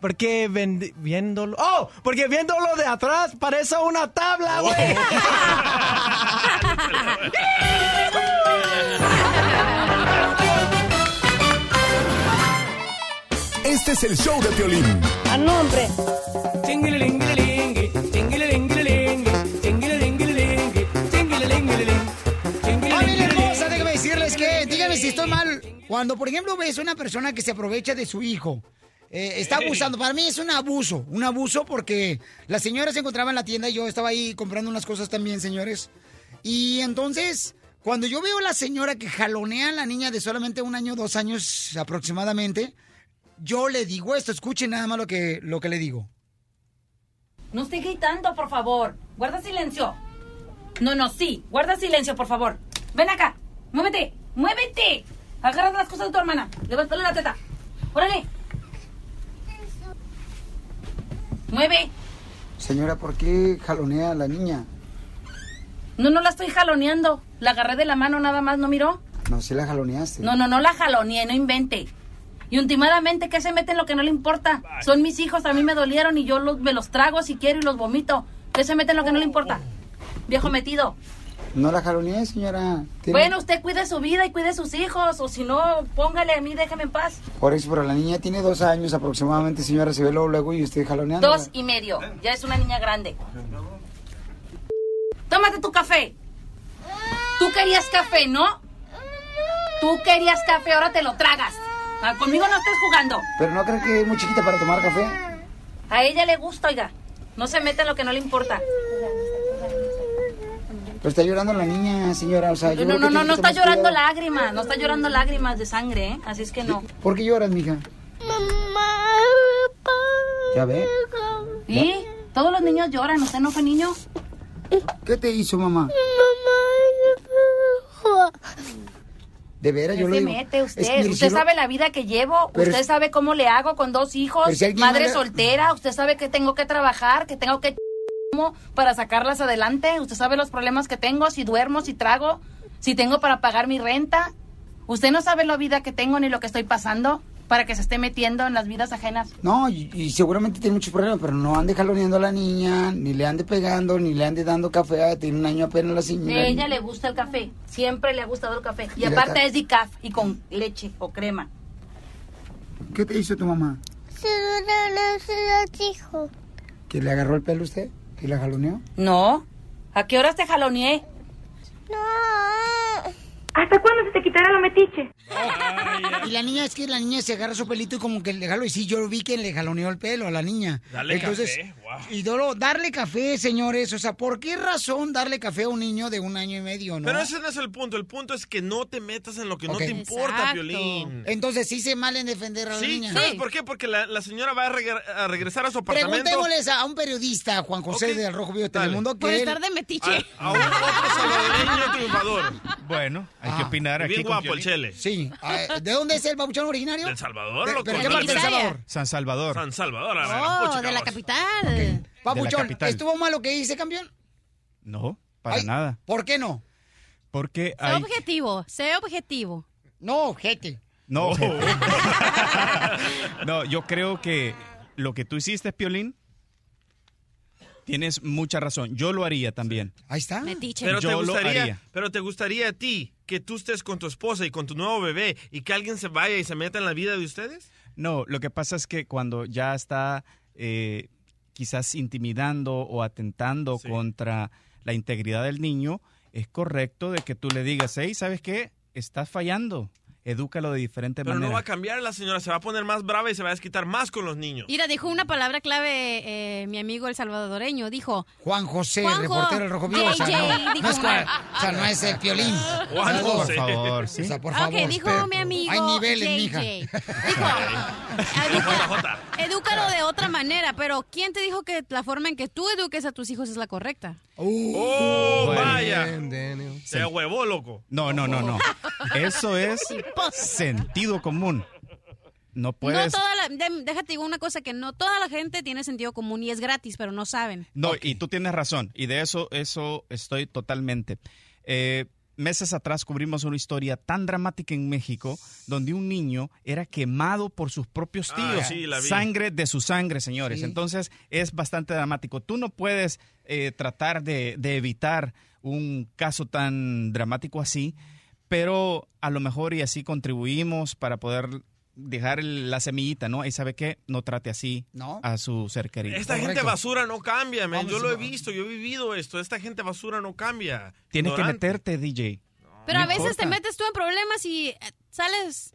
Speaker 20: Porque vendi- viéndolo... ¡Oh! Porque viéndolo de atrás parece una tabla, güey.
Speaker 5: Este es el show de Piolín.
Speaker 13: A nombre.
Speaker 2: Familia hermosa, déjame decirles que, díganme si estoy mal. Cuando, por ejemplo, ves una persona que se aprovecha de su hijo, eh, está abusando. Para mí es un abuso, un abuso porque la señora se encontraba en la tienda y yo estaba ahí comprando unas cosas también, señores. Y entonces, cuando yo veo a la señora que jalonea a la niña de solamente un año, dos años aproximadamente, yo le digo esto, escuchen nada más lo que, lo que le digo.
Speaker 21: No esté gritando, por favor. Guarda silencio. No, no, sí. Guarda silencio, por favor. Ven acá. Muévete. Muévete. Agarra las cosas de tu hermana. Levántale la teta. Órale. Mueve.
Speaker 2: Señora, ¿por qué jalonea a la niña?
Speaker 21: No, no la estoy jaloneando. La agarré de la mano nada más, ¿no miró?
Speaker 2: No, si la jaloneaste.
Speaker 21: No, no, no la jaloneé, no invente. Y últimamente, ¿qué se mete en lo que no le importa? Son mis hijos, a mí me dolieron y yo los, me los trago si quiero y los vomito. ¿Qué se mete en lo que no le importa? Viejo metido.
Speaker 2: No la jaloneé, señora. Tiene-
Speaker 21: Bueno, usted cuide su vida y cuide sus hijos, o si no, póngale a mí, déjeme en paz.
Speaker 2: Por eso, pero la niña tiene dos años aproximadamente, señora. Se ve luego, luego y usted jaloneando.
Speaker 21: Dos y medio, ya es una niña grande. Tómate tu café. Tú querías café, ¿no? Tú querías café, ahora te lo tragas. Ah, Conmigo no estés jugando.
Speaker 2: Pero no creo que es muy chiquita para tomar café.
Speaker 21: A ella le gusta, oiga. No se mete en lo que no le importa.
Speaker 2: Pero está llorando la niña, señora. O sea, yo
Speaker 21: No, no, no, no está llorando
Speaker 2: cuidado.
Speaker 21: lágrimas, no está llorando lágrimas de sangre, ¿eh? Así es que no.
Speaker 2: ¿Por qué lloras, mija? ¿Ya ve?
Speaker 21: ¿Y? Todos los niños lloran, ¿usted no fue niño?
Speaker 2: ¿Qué te hizo, mamá? De veras, yo
Speaker 21: ¿Qué
Speaker 2: le
Speaker 21: se
Speaker 2: digo.
Speaker 21: mete
Speaker 2: es-
Speaker 21: usted?
Speaker 2: mire,
Speaker 21: usted
Speaker 2: si lo-
Speaker 21: sabe la vida que llevo,
Speaker 2: Pero
Speaker 21: usted
Speaker 2: es-
Speaker 21: sabe cómo le hago con dos hijos,
Speaker 2: si
Speaker 21: madre soltera, usted sabe que tengo que trabajar, que tengo que para sacarlas adelante, usted sabe los problemas que tengo, si duermo, si trago, si tengo para pagar mi renta. Usted no sabe la vida que tengo ni lo que estoy pasando para que se esté metiendo en las vidas ajenas.
Speaker 2: No, y, y seguramente tiene muchos problemas, pero no ande jaloneando a la niña, ni le ande pegando, ni le ande dando café. Tiene un año apenas la
Speaker 21: A
Speaker 2: señora.
Speaker 21: ella le gusta el café, siempre le ha gustado el café. Y aparte es decaf y con leche o crema.
Speaker 2: ¿Qué te hizo tu mamá? ¿Que le agarró el pelo a usted? ¿Y la jaloneó?
Speaker 21: No. ¿A qué horas te jaloneé?
Speaker 22: ¿Hasta cuándo se te quitará lo metiche?
Speaker 2: Y la niña, es que la niña se agarra su pelito y como que le jaló. Y sí, yo vi que le jaloneó el pelo a la niña.
Speaker 4: Dale
Speaker 2: Entonces,
Speaker 4: café,
Speaker 2: Y luego, darle café, señores. O sea, ¿por qué razón darle café a un niño de un año y medio, no?
Speaker 4: Pero ese no es el punto. El punto es que no te metas en lo que no te importa,
Speaker 2: Exacto.
Speaker 4: Piolín.
Speaker 2: Entonces, sí se mal en defender a la
Speaker 4: Sí,
Speaker 2: niña.
Speaker 4: ¿sabes por qué? Porque la, la señora va a, regre- a regresar a su apartamento.
Speaker 2: Preguntémosles a un periodista, Juan José
Speaker 4: Ok.
Speaker 2: del Rojo Vivo de. Telemundo, que
Speaker 3: Por
Speaker 2: él-
Speaker 3: estar de metiche.
Speaker 4: A, a un otro salvadoreño triunfador.
Speaker 23: Bueno, hay
Speaker 2: Ah.
Speaker 23: que opinar
Speaker 4: Y
Speaker 23: aquí
Speaker 4: bien
Speaker 23: con
Speaker 4: guapo el. Chele.
Speaker 2: Sí. Ah, ¿De dónde es el babuchón originario?
Speaker 4: ¿Del Salvador?
Speaker 2: ¿Pero qué parte del Salvador?
Speaker 23: San Salvador.
Speaker 4: San Salvador, a la
Speaker 3: Oh, de la
Speaker 4: cabos.
Speaker 2: Papuchón. ¿estuvo mal lo que hice, campeón?
Speaker 23: No, para
Speaker 2: Ay,
Speaker 23: nada.
Speaker 2: ¿Por qué no?
Speaker 23: Porque
Speaker 3: Sé
Speaker 23: hay...
Speaker 3: objetivo, sé objetivo.
Speaker 2: No, ojete.
Speaker 23: No,
Speaker 4: Oh.
Speaker 23: no, yo creo que lo que tú hiciste, Piolín, tienes mucha razón. Yo lo haría también.
Speaker 2: Ahí está.
Speaker 3: Metiche.
Speaker 4: Pero te,
Speaker 23: Yo lo
Speaker 4: gustaría,
Speaker 23: haría.
Speaker 4: pero te gustaría a ti que tú estés con tu esposa y con tu nuevo bebé y que alguien se vaya y se meta en la vida de ustedes?
Speaker 23: No, lo que pasa es que cuando ya está eh, quizás intimidando o atentando contra la integridad del niño, es correcto de que tú le digas, hey, ¿sabes qué? Estás fallando. Edúcalo de diferente
Speaker 4: Pero no
Speaker 23: manera.
Speaker 4: va a cambiar la señora, se va a poner más brava y se va a desquitar más con los niños.
Speaker 3: Mira, dijo una palabra clave eh, mi amigo el salvadoreño. Dijo,
Speaker 2: Juan José,
Speaker 3: Juanjo,
Speaker 2: reportero del Rojo Vivo. O sea,
Speaker 3: JJ,
Speaker 2: no, no es, Juan- o sea, no es el piolín.
Speaker 4: Juan José.
Speaker 23: Por favor, ¿sí?
Speaker 2: O sea, por favor.
Speaker 3: ok, dijo mi amigo
Speaker 2: Hay niveles,
Speaker 3: JJ.
Speaker 2: mija.
Speaker 3: Dijo, educa- edúcalo de otra manera, pero ¿quién te dijo que la forma en que tú eduques a tus hijos es la correcta?
Speaker 4: ¡Oh,
Speaker 23: Bueno.
Speaker 4: vaya!
Speaker 15: Daniel.
Speaker 4: Se huevó, loco.
Speaker 23: No, no, no, no. Eso es sentido común. No
Speaker 3: No
Speaker 23: puedes...
Speaker 3: toda la, de- déjate digo una cosa, que no toda la gente tiene sentido común y es gratis, pero no saben.
Speaker 23: No, y tú tienes razón. Y de eso, eso estoy totalmente. Eh, meses atrás cubrimos una historia tan dramática en México donde un niño era quemado por sus propios
Speaker 4: Ah,
Speaker 23: tíos.
Speaker 4: sí, la vi.
Speaker 23: Sangre de su sangre, señores.
Speaker 2: Sí.
Speaker 23: Entonces es bastante dramático. Tú no puedes eh, tratar de, de evitar un caso tan dramático así, pero a lo mejor y así contribuimos para poder dejar la semillita, ¿no? Y sabe qué, no trate así
Speaker 2: No.
Speaker 23: a su ser querido.
Speaker 4: Esta
Speaker 2: Correcto.
Speaker 4: gente basura no cambia, man. Yo lo he visto, yo he vivido esto. Esta gente basura no cambia.
Speaker 23: Tienes que meterte, DJ.
Speaker 3: Pero
Speaker 23: No
Speaker 3: a veces te metes tú en problemas y eh, sales...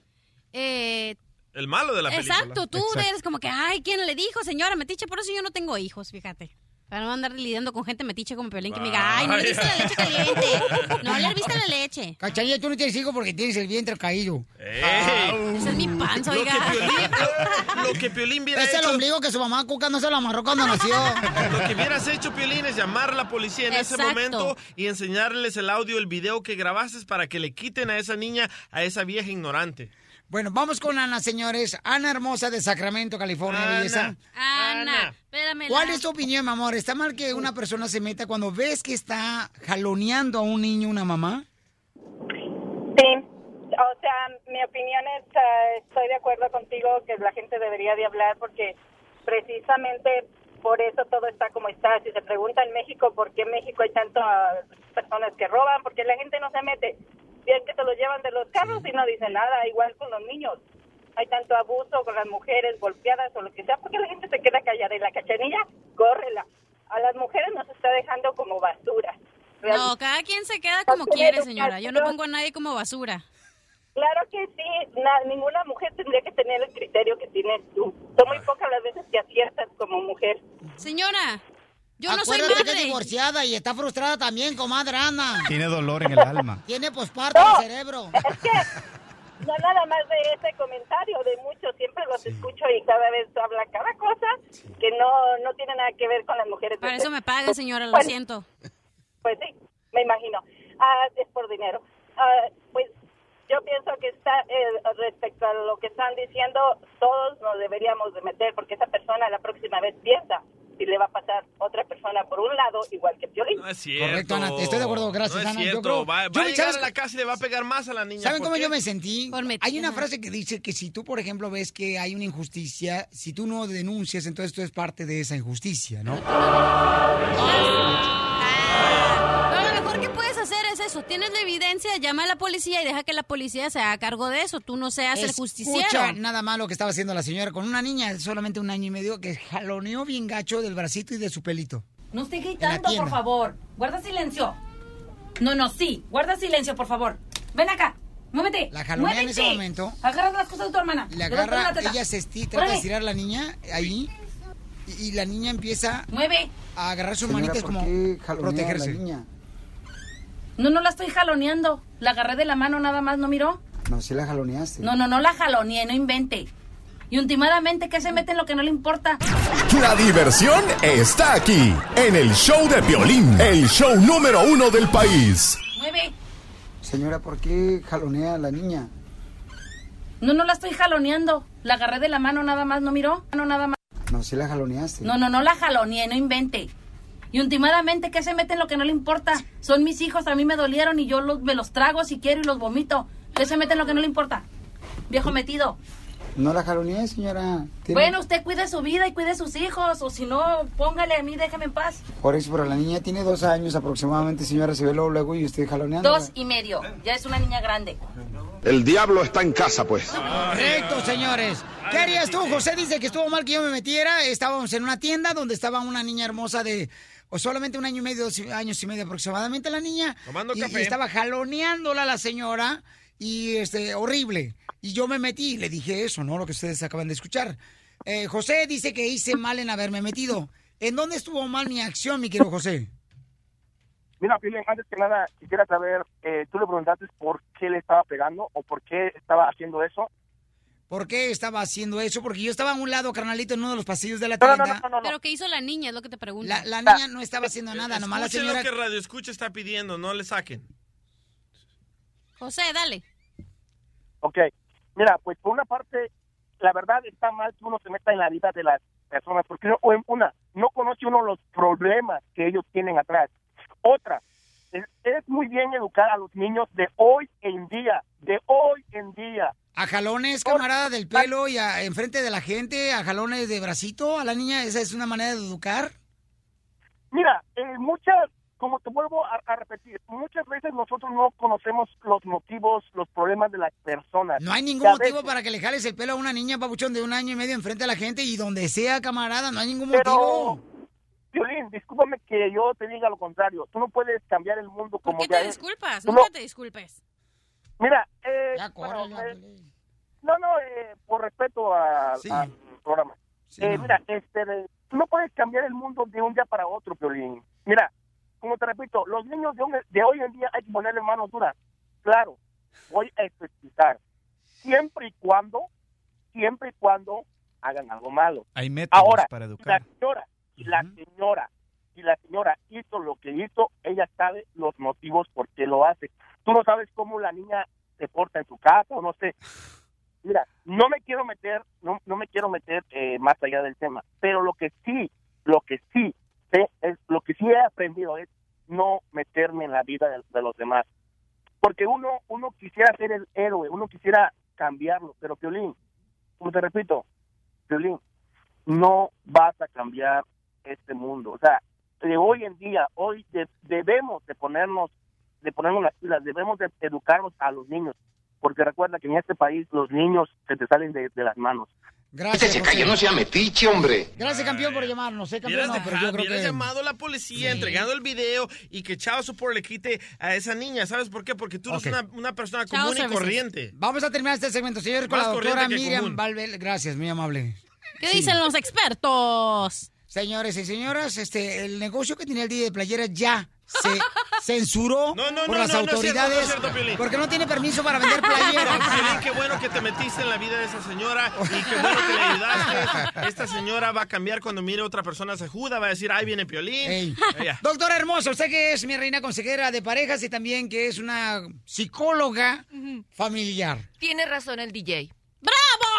Speaker 3: eh,
Speaker 4: El malo de la película.
Speaker 3: exacto, tú
Speaker 23: Exacto.
Speaker 3: eres como que, ay, ¿quién le dijo, señora metiche? Por eso yo no tengo hijos, fíjate. Para no andar lidiando con gente metiche como Piolín que me diga, ay, no le viste la leche caliente. No le viste la leche.
Speaker 2: Cachanilla, tú no tienes hijos porque tienes el vientre caído.
Speaker 4: ¡Ey!
Speaker 3: Esa es mi panza,
Speaker 4: Lo
Speaker 3: oiga.
Speaker 4: que Piolín, lo, lo que Piolín hubiera
Speaker 2: Es el
Speaker 4: hecho...
Speaker 2: ombligo que su mamá Cuca no se lo amarró cuando nació.
Speaker 4: Lo que hubieras hecho, Piolín, es llamar a la policía en ese momento y enseñarles el audio, el video que grabaste para que le quiten a esa niña, a esa vieja ignorante.
Speaker 2: Bueno, vamos con Ana, señores. Ana Hermosa de Sacramento, California,
Speaker 4: Ana.
Speaker 2: belleza.
Speaker 3: Ana, espérame.
Speaker 2: ¿Cuál es tu opinión, mi amor? ¿Está mal que una persona se meta cuando ves que está jaloneando a un niño, una mamá?
Speaker 24: Sí, o sea, mi opinión es, eh, estoy de acuerdo contigo que la gente debería de hablar porque precisamente por eso todo está como está. Si se pregunta en México por qué en México hay tantas personas que roban, porque la gente no se mete. Bien que te lo llevan de los carros y no dicen nada, igual con los niños. Hay tanto abuso con las mujeres golpeadas o lo que sea, porque la gente se queda callada y la cachanilla, córrela. A las mujeres nos está dejando como basura.
Speaker 3: No, cada quien se queda como quiere, señora. Yo no pongo a nadie como basura.
Speaker 24: Claro que sí, na- ninguna mujer tendría que tener el criterio que tienes tú. Son muy pocas las veces que aciertas como mujer.
Speaker 3: Señora, yo no soy
Speaker 2: Acuérdate que es
Speaker 3: madre.
Speaker 2: divorciada y está frustrada también, comadre Ana.
Speaker 23: Tiene dolor en el alma.
Speaker 2: Tiene posparto en el cerebro.
Speaker 24: Es que no nada más de ese comentario, de muchos, siempre los escucho y cada vez habla cada cosa que no, no tiene nada que ver con las mujeres.
Speaker 3: Para eso me pagan, señora, lo
Speaker 24: Bueno,
Speaker 3: siento.
Speaker 24: Pues sí, me imagino. Ah, es por dinero. Ah, pues yo pienso que está eh, respecto a lo que están diciendo, todos nos deberíamos de meter porque esa persona la próxima vez piensa si le va a pasar otra persona por un lado igual que Piolín.
Speaker 4: No es cierto.
Speaker 2: Correcto, Ana, estoy de acuerdo, gracias,
Speaker 4: no es
Speaker 2: Ana. Yo creo-
Speaker 4: va,
Speaker 2: yo
Speaker 4: va a
Speaker 2: me-
Speaker 4: llegar
Speaker 2: ¿sabes
Speaker 4: a la casa y le va a pegar más a la niña.
Speaker 2: ¿Saben
Speaker 4: ¿Por
Speaker 2: cómo
Speaker 4: qué?
Speaker 2: yo me sentí? Hay una frase que dice que si tú, por ejemplo, ves que hay una injusticia, si tú no denuncias, entonces tú eres parte de esa injusticia, ¿no?
Speaker 3: Lo mejor eso. Tienes la evidencia, llama a la policía y deja que la policía se haga cargo de eso. Tú no seas el justiciero.
Speaker 2: Escucha nada más lo que estaba haciendo la señora con una niña, solamente un año y medio, que jaloneó bien gacho del bracito y de su pelito.
Speaker 21: No
Speaker 2: la
Speaker 21: gritando, por favor. Guarda silencio. No, no, sí. Guarda silencio, por favor. Ven acá. Muévete.
Speaker 2: La jalonea en ese momento.
Speaker 21: Agarra las cosas de tu hermana.
Speaker 2: Le agarra,
Speaker 21: la
Speaker 2: ella se esti- trata de estirar a la niña ahí y, y la niña empieza
Speaker 21: Mueve.
Speaker 2: a agarrar sus
Speaker 21: Señora,
Speaker 2: manitas
Speaker 21: ¿por
Speaker 2: como
Speaker 21: qué jalonea a la
Speaker 2: protegerse.
Speaker 21: niña? No, no la estoy jaloneando. La agarré de la mano nada más, ¿no miró?
Speaker 25: No, si la jaloneaste.
Speaker 21: No, no, no la jaloneé, no invente. Y últimamente, ¿qué se mete en lo que no le importa?
Speaker 5: La diversión está aquí, en el show de Piolín, el show número uno del país.
Speaker 21: Mueve.
Speaker 25: Señora, ¿por qué jalonea a la niña?
Speaker 21: No, no la estoy jaloneando. La agarré de la mano nada más, ¿no miró? No, nada más.
Speaker 25: No, si la jaloneaste.
Speaker 21: No, no, no la jaloneé, no invente. Y últimamente, ¿qué se mete en lo que no le importa? Son mis hijos, a mí me dolieron y yo los, me los trago si quiero y los vomito. ¿Qué se mete en lo que no le importa? Viejo metido.
Speaker 25: No la jaloneé, señora. Tiene-
Speaker 21: Bueno, usted cuide su vida y cuide sus hijos, o si no, póngale a mí, déjeme en paz.
Speaker 25: Por eso, pero la niña tiene dos años aproximadamente, señora. Se ve luego, luego y usted jaloneando.
Speaker 21: Dos y medio. Ya es una niña grande.
Speaker 26: El diablo está en casa, pues.
Speaker 2: Correcto, señores. ¿Qué harías tú? José dice que estuvo mal que yo me metiera. Estábamos en una tienda donde estaba una niña hermosa de o solamente un año y medio, dos años y medio aproximadamente la niña.
Speaker 4: Tomando
Speaker 2: y,
Speaker 4: café.
Speaker 2: y estaba jaloneándola la señora y este horrible. Y yo me metí y le dije eso, ¿no? Lo que ustedes acaban de escuchar. Eh, José dice que hice mal en haberme metido. ¿En dónde estuvo mal mi acción, mi querido José?
Speaker 27: Mira, Piolín, antes que nada, quisiera saber, eh, tú le preguntaste por qué le estaba pegando o por qué estaba haciendo eso.
Speaker 2: ¿Por qué estaba haciendo eso? Porque yo estaba a un lado, carnalito, en uno de los pasillos de la
Speaker 27: No, no,
Speaker 2: tienda.
Speaker 27: no, no, no.
Speaker 3: Pero ¿qué hizo la niña? Es lo que te pregunto.
Speaker 2: La, la niña no estaba haciendo nada, nomás la señora...
Speaker 4: lo que Radio Escucha está pidiendo, no le saquen.
Speaker 3: José, dale.
Speaker 27: Ok, mira, pues por una parte, la verdad está mal que uno se meta en la vida de las personas, porque una, no conoce uno los problemas que ellos tienen atrás. Otra, es, es muy bien educar a los niños de hoy en día, de hoy en día.
Speaker 2: A jalones, camarada, del pelo y a, enfrente de la gente, a jalones de bracito a la niña, esa es una manera de educar.
Speaker 27: Mira, eh, muchas, como te vuelvo a, a repetir, muchas veces nosotros no conocemos los motivos, los problemas de las personas.
Speaker 2: No hay ningún
Speaker 27: a
Speaker 2: motivo
Speaker 27: veces-
Speaker 2: para que le jales el pelo a una niña, papuchón, de un año y medio enfrente de la gente y donde sea, camarada, no hay ningún
Speaker 27: Pero,
Speaker 2: motivo.
Speaker 27: Violín, discúlpame que yo te diga lo contrario. Tú no puedes cambiar el mundo como
Speaker 3: ¿Por qué te disculpas? Nunca
Speaker 27: no-
Speaker 3: te disculpes.
Speaker 27: Mira, eh, bueno, eh, no, no, eh, por respeto a- al programa. Eh, Mira, este, no puedes cambiar el mundo de un día para otro, Violín. Mira, como te repito, los niños de, un- de hoy en día hay que ponerle manos duras. Claro, voy a explicar. Siempre y cuando, siempre y cuando hagan algo malo.
Speaker 23: Hay métodos
Speaker 27: Ahora,
Speaker 23: para educar.
Speaker 27: la señora, si la señora, si la señora hizo lo que hizo, ella sabe los motivos por qué lo hace. Tú no sabes cómo la niña se porta en su casa o no sé. Mira, no me quiero meter, no, no me quiero meter eh, más allá del tema, pero lo que sí, lo que sí sé es, lo que sí he aprendido es no meterme en la vida de, los demás. Porque uno, uno quisiera ser el héroe, uno quisiera cambiarlo, pero Piolín, como te repito, Piolín, no vas a cambiar este mundo. O sea, de hoy en día, hoy de- debemos de ponernos, de ponernos las pilas, debemos de educarnos a los niños, porque recuerda que en este país los niños se te salen de, de las manos.
Speaker 2: Gracias,
Speaker 26: se
Speaker 2: José.
Speaker 26: calle, no sea metiche, hombre.
Speaker 2: Gracias, campeón, por llamarnos. ¿eh, campeón? No, pero yo creo que...
Speaker 4: llamado a la policía, entregando el video y que Chao Support le quite a esa niña. ¿Sabes por qué? Porque tú
Speaker 2: Ok.
Speaker 4: eres una, una persona
Speaker 2: Chao
Speaker 4: común y corriente.
Speaker 2: Vamos a terminar este segmento, señor, con
Speaker 4: Más
Speaker 2: la doctora Miriam
Speaker 4: común.
Speaker 2: Valvel. Gracias, muy amable.
Speaker 3: ¿Qué dicen los expertos?
Speaker 2: Señores y señoras, este, el negocio que tenía el día de playera ya se censuró
Speaker 4: No, no,
Speaker 2: por
Speaker 4: no,
Speaker 2: las
Speaker 4: cierto,
Speaker 2: autoridades
Speaker 4: cierto,
Speaker 2: porque no tiene permiso para vender playeras.
Speaker 4: Piolín, qué bueno que te metiste en la vida de esa señora y qué bueno que le ayudaste. Esta señora va a cambiar cuando mire a otra persona se juda, va a decir, ahí viene Piolín.
Speaker 2: Ey.
Speaker 4: Ella.
Speaker 2: Doctora hermosa, usted que es mi reina consejera de parejas y también que es una psicóloga familiar.
Speaker 19: Tiene razón el DJ.
Speaker 3: ¡Bravo!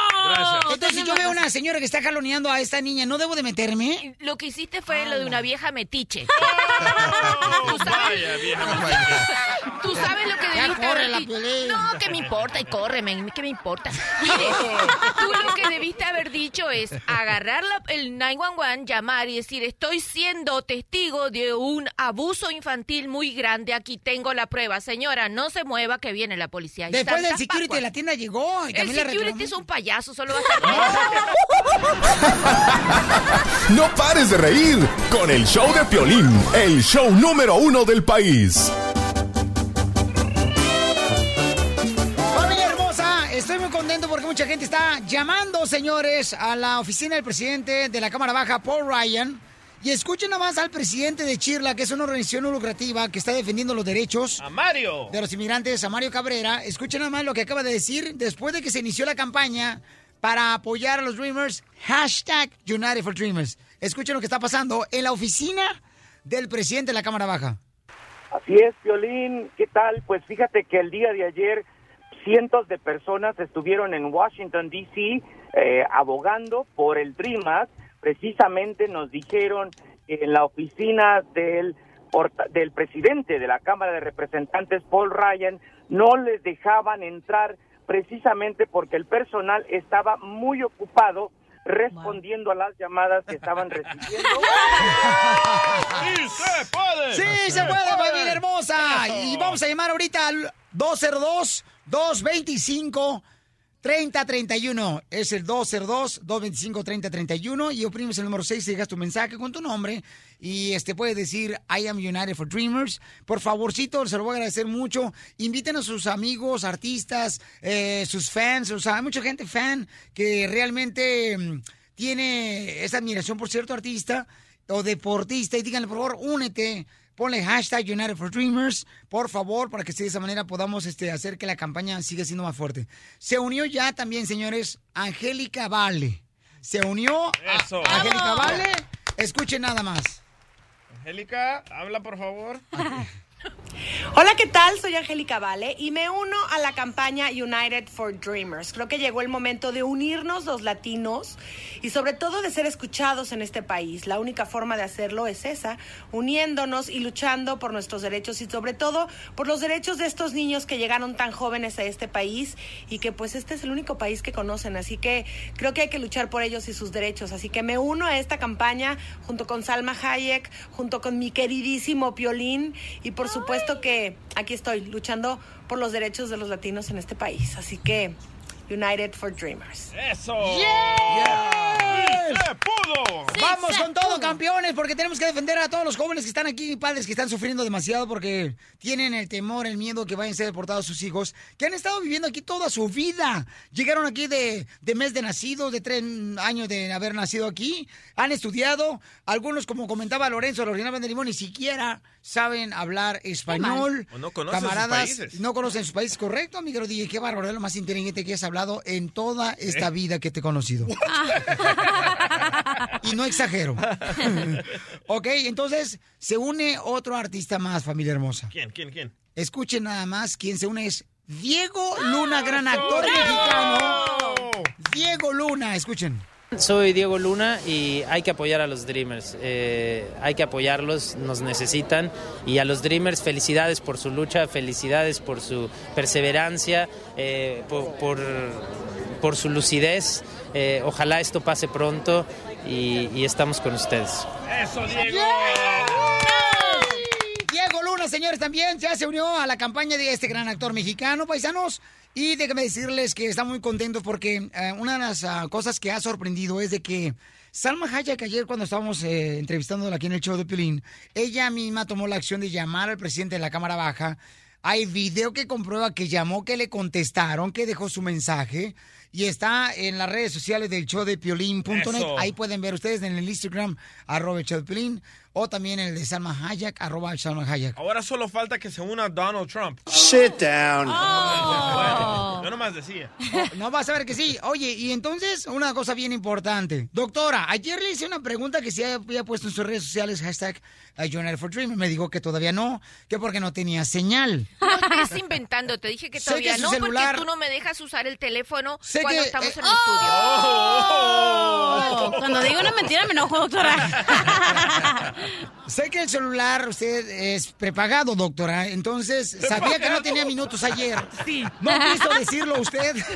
Speaker 2: Entonces, si yo veo una señora que está jaloneando a esta niña, ¿no debo de meterme?
Speaker 19: Lo que hiciste fue lo de una vieja metiche.
Speaker 4: Oh,
Speaker 19: ¿Tú sabes?
Speaker 4: vaya, vieja
Speaker 19: Tú sabes lo que debiste
Speaker 2: corre
Speaker 19: haber
Speaker 2: la
Speaker 19: dicho. No, que me importa y corre, men, que me importa. Mire, tú lo que debiste haber dicho es agarrar la- el 911, llamar y decir, estoy siendo testigo de un abuso infantil muy grande, aquí tengo la prueba. Señora, no se mueva que viene la policía.
Speaker 2: Después del security de la tienda llegó y
Speaker 19: El
Speaker 2: también
Speaker 19: security es un payaso, solo va a
Speaker 5: No pares de reír con el show de Piolín, el show número uno del país.
Speaker 2: Familia hermosa, estoy muy contento porque mucha gente está llamando, señores, a la oficina del presidente de la Cámara Baja, Paul Ryan. Y escuchen nada más al presidente de Chirla, que es una organización no lucrativa que está defendiendo los derechos
Speaker 4: ¡A Mario!
Speaker 2: de los inmigrantes, a Mario Cabrera. Escuchen nada más lo que acaba de decir después de que se inició la campaña para apoyar a los Dreamers. Hashtag United for Dreamers. Escuchen lo que está pasando en la oficina del presidente de la Cámara Baja.
Speaker 10: Así es, Violín. ¿Qué tal? Pues fíjate que el día de ayer cientos de personas estuvieron en Washington, D.C., eh, abogando por el Dream Act. Precisamente nos dijeron que en la oficina del, porta- del presidente de la Cámara de Representantes, Paul Ryan, no les dejaban entrar precisamente porque el personal estaba muy ocupado respondiendo a las llamadas que estaban recibiendo.
Speaker 4: ¡Sí se puede!
Speaker 2: Sí, se puede, familia hermosa. Y vamos a llamar ahorita al 202-225-3031. Es el 202-225-3031. Y oprimes el número 6 y dejas tu mensaje con tu nombre. Y este puede decir I am United for Dreamers. Por favorcito, se lo voy a agradecer mucho. Inviten a sus amigos, artistas, eh, sus fans. O sea, hay mucha gente fan que realmente mm, tiene esa admiración por cierto artista o deportista y díganle, por favor, únete. Ponle hashtag United for Dreamers, por favor, para que de esa manera podamos este, hacer que la campaña siga siendo más fuerte. Se unió ya también, señores, Angélica Vale. Se unió a-
Speaker 4: Eso.
Speaker 2: Angélica. Vale. Escuchen nada más.
Speaker 4: Angélica, habla por favor.
Speaker 28: Hola, ¿qué tal? Soy Angélica Vale y me uno a la campaña United for Dreamers. Creo que llegó el momento de unirnos los latinos y sobre todo de ser escuchados en este país. La única forma de hacerlo es esa, uniéndonos y luchando por nuestros derechos y sobre todo por los derechos de estos niños que llegaron tan jóvenes a este país y que pues este es el único país que conocen. Así que creo que hay que luchar por ellos y sus derechos. Así que me uno a esta campaña junto con Salma Hayek, junto con mi queridísimo Piolín y por supuesto que aquí estoy luchando por los derechos de los latinos en este país. Así que United for Dreamers.
Speaker 4: ¡Eso!
Speaker 2: ¡Yes!
Speaker 4: ¡Se pudo!
Speaker 2: Vamos
Speaker 28: se
Speaker 2: con todo, campeones, porque tenemos que defender a todos los jóvenes que están aquí, padres que están sufriendo demasiado porque tienen el temor, el miedo que vayan a ser deportados sus hijos, que han estado viviendo aquí toda su vida. Llegaron aquí de, de mes de nacido, de tres años de haber nacido aquí, han estudiado, algunos, como comentaba Lorenzo, Lorena de Limón, ni siquiera saben hablar español.
Speaker 4: O no conocen sus
Speaker 2: Camaradas,
Speaker 4: países.
Speaker 2: no conocen sus países, correcto, amigo. Dije, qué bárbaro, es lo más inteligente que has hablado en toda esta
Speaker 4: ¿Eh?
Speaker 2: vida que te he conocido. y no exagero. ok, entonces se une otro artista más, familia hermosa.
Speaker 4: ¿Quién, quién, quién?
Speaker 2: Escuchen nada más, quien se une es Diego Luna, gran actor mexicano. Diego Luna, escuchen.
Speaker 29: Soy Diego Luna y hay que apoyar a los Dreamers. Eh, hay que apoyarlos, nos necesitan. Y a los Dreamers, felicidades por su lucha, felicidades por su perseverancia, eh, por, por, por su lucidez. Eh, ojalá esto pase pronto y, y estamos con ustedes.
Speaker 4: ¡Eso, Diego!
Speaker 2: Diego Luna, señores, también ya se unió a la campaña de este gran actor mexicano, paisanos. Y déjenme decirles que está muy contento porque eh, una de las ah, cosas que ha sorprendido es de que Salma Hayek ayer cuando estábamos eh, entrevistándola aquí en el show de Pilín, ella misma tomó la acción de llamar al presidente de la Cámara Baja. Hay video que comprueba que llamó, que le contestaron, que dejó su mensaje. Y está en las redes sociales del show de Piolín.net. Ahí pueden ver ustedes en el Instagram, arroba el show de Piolín, o también en el de Salma Hayek, arroba Salma Hayek.
Speaker 4: Ahora solo falta que se una Donald Trump.
Speaker 2: Sit down.
Speaker 4: Oh. Yo nomás decía.
Speaker 2: No vas a ver que sí. Oye, y entonces, una cosa bien importante. Doctora, ayer le hice una pregunta que se había puesto en sus redes sociales, hashtag for Dream. Me dijo que todavía no, que porque no tenía señal.
Speaker 19: No estés inventando, te dije que todavía
Speaker 2: que
Speaker 19: no,
Speaker 2: celular-
Speaker 19: porque tú no me dejas usar el teléfono
Speaker 2: Sé
Speaker 19: cuando
Speaker 2: que-
Speaker 19: estamos
Speaker 2: eh,
Speaker 19: en el estudio.
Speaker 3: Oh, cuando digo una mentira me enojo, doctora.
Speaker 2: Sé que el celular usted es prepagado, doctora. Entonces, sabía que no tenía minutos ayer.
Speaker 19: Sí.
Speaker 2: No quiso decirlo usted.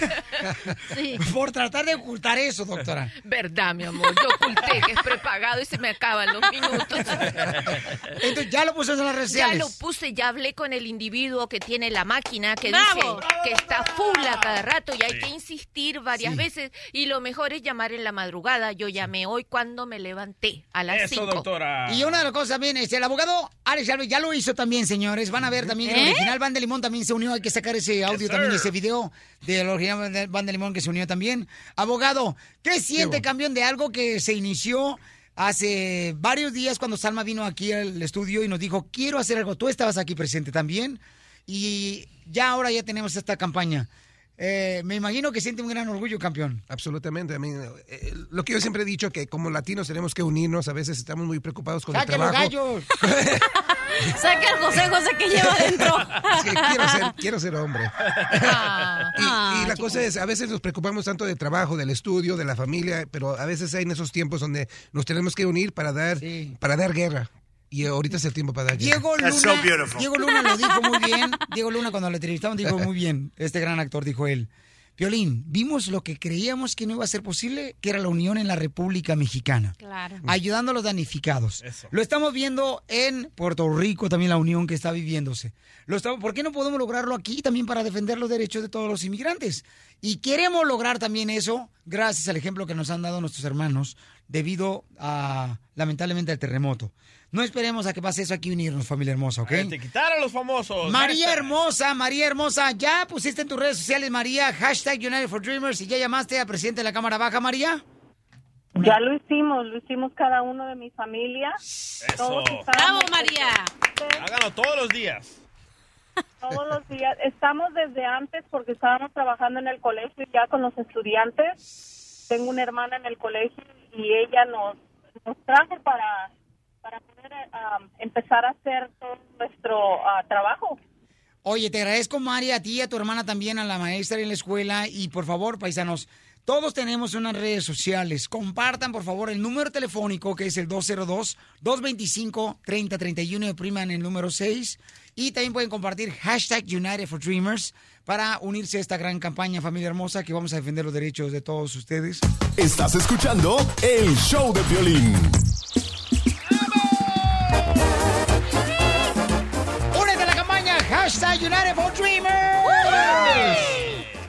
Speaker 19: Sí.
Speaker 2: Por tratar de ocultar eso, doctora.
Speaker 19: Verdad, mi amor, yo oculté que es prepagado y se me acaban los minutos.
Speaker 2: Entonces, ya lo puso en las redes
Speaker 19: Ya
Speaker 2: sociales.
Speaker 19: lo puse, ya hablé con el individuo que tiene la máquina que
Speaker 3: ¡Bravo!
Speaker 19: dice que está full a cada rato y hay que insistir varias
Speaker 2: Sí.
Speaker 19: veces y lo mejor es llamar en la madrugada. Yo llamé hoy cuando me levanté a las
Speaker 4: Eso,
Speaker 19: 5.
Speaker 4: doctora.
Speaker 2: Y una de las también, este, el abogado Alex Alves ya lo hizo también, señores. Van a ver también el
Speaker 3: ¿Eh?
Speaker 2: original Van de Limón también se unió. Hay que sacar ese audio también,
Speaker 4: sir.
Speaker 2: ese video del original Van de Limón que se unió también. Abogado, ¿qué siente, campeón, de algo que se inició hace varios días cuando Salma vino aquí al estudio y nos dijo, quiero hacer algo? Tú estabas aquí presente también y ya ahora ya tenemos esta campaña. Eh, me imagino que siente un gran orgullo, campeón.
Speaker 30: Absolutamente. I mean, eh, lo que yo siempre he dicho, que como latinos tenemos que unirnos, a veces estamos muy preocupados con el
Speaker 2: ¡Saque los
Speaker 30: trabajo.
Speaker 2: gallos!
Speaker 3: Saca el José José que lleva adentro.
Speaker 30: Sí, quiero ser, quiero ser hombre.
Speaker 3: Ah,
Speaker 30: Y, y
Speaker 3: ah,
Speaker 30: la
Speaker 3: chico.
Speaker 30: cosa es, a veces nos preocupamos tanto del trabajo, del estudio, de la familia, pero a veces hay en esos tiempos donde nos tenemos que unir para dar, para dar guerra. Y ahorita es el tiempo para dar.
Speaker 2: Diego Luna, Diego Luna lo dijo muy bien. Diego Luna cuando lo entrevistaron dijo muy bien. Este gran actor dijo él. Piolín, vimos lo que creíamos que no iba a ser posible, que era la unión en la República Mexicana.
Speaker 3: Claro.
Speaker 2: Ayudando a los damnificados. Lo estamos viendo en Puerto Rico también la unión que está viviéndose. Lo estamos, ¿Por qué no podemos lograrlo aquí también para defender los derechos de todos los inmigrantes? Y queremos lograr también eso gracias al ejemplo que nos han dado nuestros hermanos debido a, lamentablemente, al terremoto. No esperemos a que pase eso aquí unirnos, familia hermosa, ¿ok?
Speaker 4: Te quitaron los famosos.
Speaker 2: María. Hermosa, María Hermosa, ya pusiste en tus redes sociales, María, hashtag United for Dreamers y ya llamaste al presidente de la Cámara Baja, María.
Speaker 24: Ya lo hicimos, lo hicimos cada uno de mi familia. Todos
Speaker 4: Eso.
Speaker 24: estábamos
Speaker 3: ¡Bravo, María!
Speaker 4: Háganlo todos los días.
Speaker 24: Todos los días. Estamos desde antes porque estábamos trabajando en el colegio ya con los estudiantes. Tengo una hermana en el colegio y ella nos, nos trajo para, para poder ah, empezar a hacer todo nuestro ah, trabajo.
Speaker 2: Oye, te agradezco, María, a ti y a tu hermana también, a la maestra en la escuela. Y por favor, paisanos, todos tenemos unas redes sociales. Compartan, por favor, el número telefónico que es el 202-225-3031 y opriman el número 6. Y también pueden compartir hashtag United for Dreamers para unirse a esta gran campaña, familia hermosa, que vamos a defender los derechos de todos ustedes.
Speaker 5: Estás escuchando el show de violín.
Speaker 2: Hashtag United for Dreamers.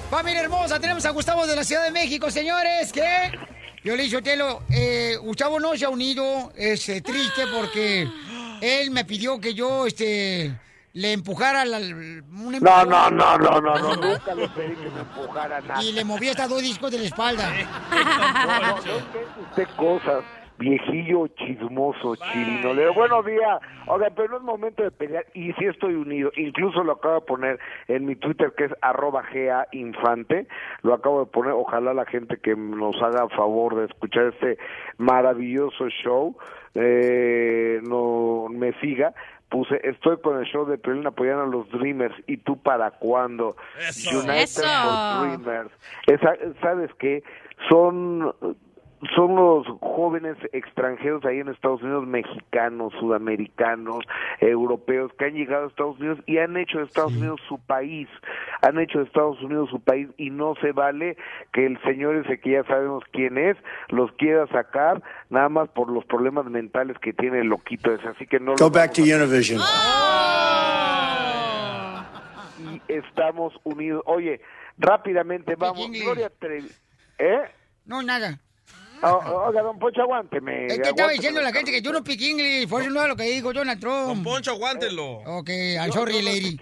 Speaker 2: Familia hermosa, tenemos a Gustavo de la Ciudad de México, señores, que... Yo le Telo, eh, Gustavo no se ha unido, es eh, triste porque él me pidió que yo, este, le empujara la, un
Speaker 31: No, no, no, no, no, no, nunca le pedí que me empujara nada.
Speaker 2: Y le moví hasta dos discos de la espalda.
Speaker 31: No, no, no invente usted cosas, viejillo chismoso, chilino. Le digo, buenos días. Oiga, pero no es momento de pelear y sí estoy unido. Incluso lo acabo de poner en mi Twitter que es arroba GA Infante. Lo acabo de poner. Ojalá la gente que nos haga favor de escuchar este maravilloso show eh, no me siga. Puse, estoy con el show de Pelín apoyando a los Dreamers. ¿Y tú para cuándo?
Speaker 4: Eso.
Speaker 31: United
Speaker 3: Eso.
Speaker 31: for Dreamers. Esa- ¿Sabes qué? Son son los jóvenes extranjeros ahí en Estados Unidos, mexicanos, sudamericanos, europeos, que han llegado a Estados Unidos y han hecho de Estados Unidos su país, han hecho de Estados Unidos su país y no se vale que el señor ese que ya sabemos quién es, los quiera sacar nada más por los problemas mentales que tiene el loquito ese, así que no
Speaker 32: Go back to Univision.
Speaker 31: y estamos unidos. Oye, rápidamente vamos,
Speaker 2: English.
Speaker 31: Gloria Trevi, ¿eh?
Speaker 2: No, nada.
Speaker 31: O- Oiga, don Poncho, aguánteme.
Speaker 2: Es que estaba diciendo la gente que yo no speak English, por eso no es lo que dijo Donald Trump.
Speaker 4: Don Poncho, aguántelo.
Speaker 2: Ok, I'm sorry, lady.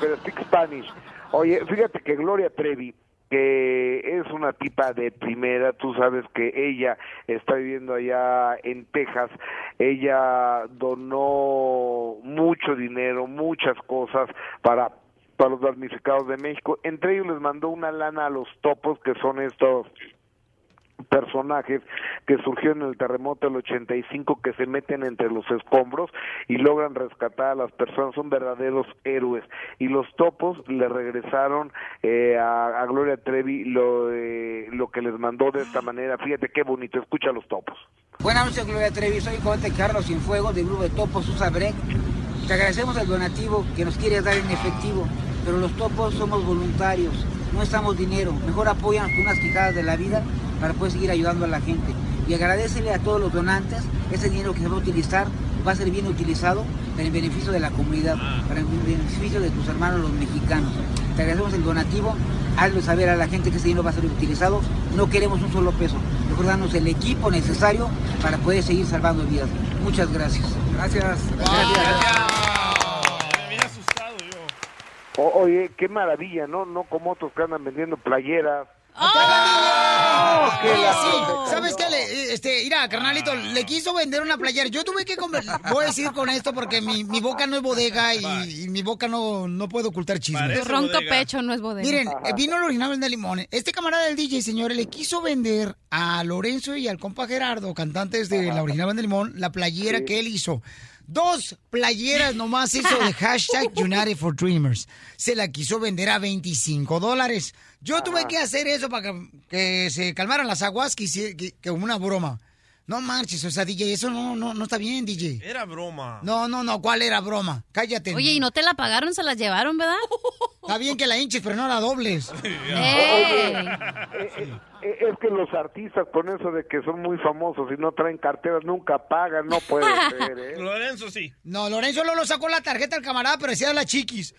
Speaker 31: pero speak Spanish. Oye, fíjate que Gloria Trevi, que es una tipa de primera, tú sabes que ella está viviendo allá en Texas, ella donó mucho dinero, muchas cosas para para los damnificados de México, entre ellos les mandó una lana a los topos que son estos personajes que surgieron en el terremoto del 85 que se meten entre los escombros y logran rescatar a las personas, son verdaderos héroes. Y los topos le regresaron eh, a, a Gloria Trevi lo, eh, lo que les mandó de esta manera. Fíjate qué bonito, escucha a los topos.
Speaker 33: Buenas noches, Gloria Trevi. Soy Cote Carlos Cienfuegos del grupo de Topos Usa Break. Te agradecemos el donativo que nos quieres dar en efectivo, pero los topos somos voluntarios, no estamos dinero. Mejor apóyanos con unas quijadas de la vida para poder seguir ayudando a la gente. Y agradecele a todos los donantes, ese dinero que se va a utilizar va a ser bien utilizado para el beneficio de la comunidad, para el beneficio de tus hermanos los mexicanos. Te agradecemos el donativo, hazlo saber a la gente que ese dinero va a ser utilizado. No queremos un solo peso, mejor danos el equipo necesario para poder seguir salvando vidas. Muchas gracias. Gracias.
Speaker 31: Oye, qué maravilla, ¿no? No como otros que andan vendiendo playeras.
Speaker 2: ¡Oh!
Speaker 31: la
Speaker 2: sí. ¿sabes qué? Le, este, mira, carnalito, le quiso vender una playera. Yo tuve que comer, voy a decir con esto porque mi, mi boca no es bodega y, y mi boca no, no puede ocultar chismes.
Speaker 3: Tu ronco pecho no es bodega.
Speaker 2: Miren, eh, vino el original de limón. Este camarada del DJ, señores, le quiso vender a Lorenzo y al compa Gerardo, cantantes de la original de Limón, la playera
Speaker 31: Sí.
Speaker 2: que él hizo. Dos playeras nomás hizo de hashtag United for Dreamers. Se la quiso vender a 25 dólares. Yo tuve que hacer eso para que, que se calmaran las aguas, que, que una broma. No marches, o sea, DJ, eso no, no, no está bien, DJ.
Speaker 4: Era broma.
Speaker 2: No, no, no, ¿cuál era broma? Cállate.
Speaker 3: Oye, ¿y no te la pagaron? ¿Se las llevaron, verdad?
Speaker 2: Está bien que la hinches, pero no la dobles.
Speaker 3: ¡Ey!
Speaker 31: Eh, Es que los artistas con eso de que son muy famosos y no traen carteras nunca pagan, no puede ser, ¿eh?
Speaker 4: Lorenzo sí.
Speaker 2: No, Lorenzo Lolo sacó la tarjeta al camarada, pero decía la chiquis.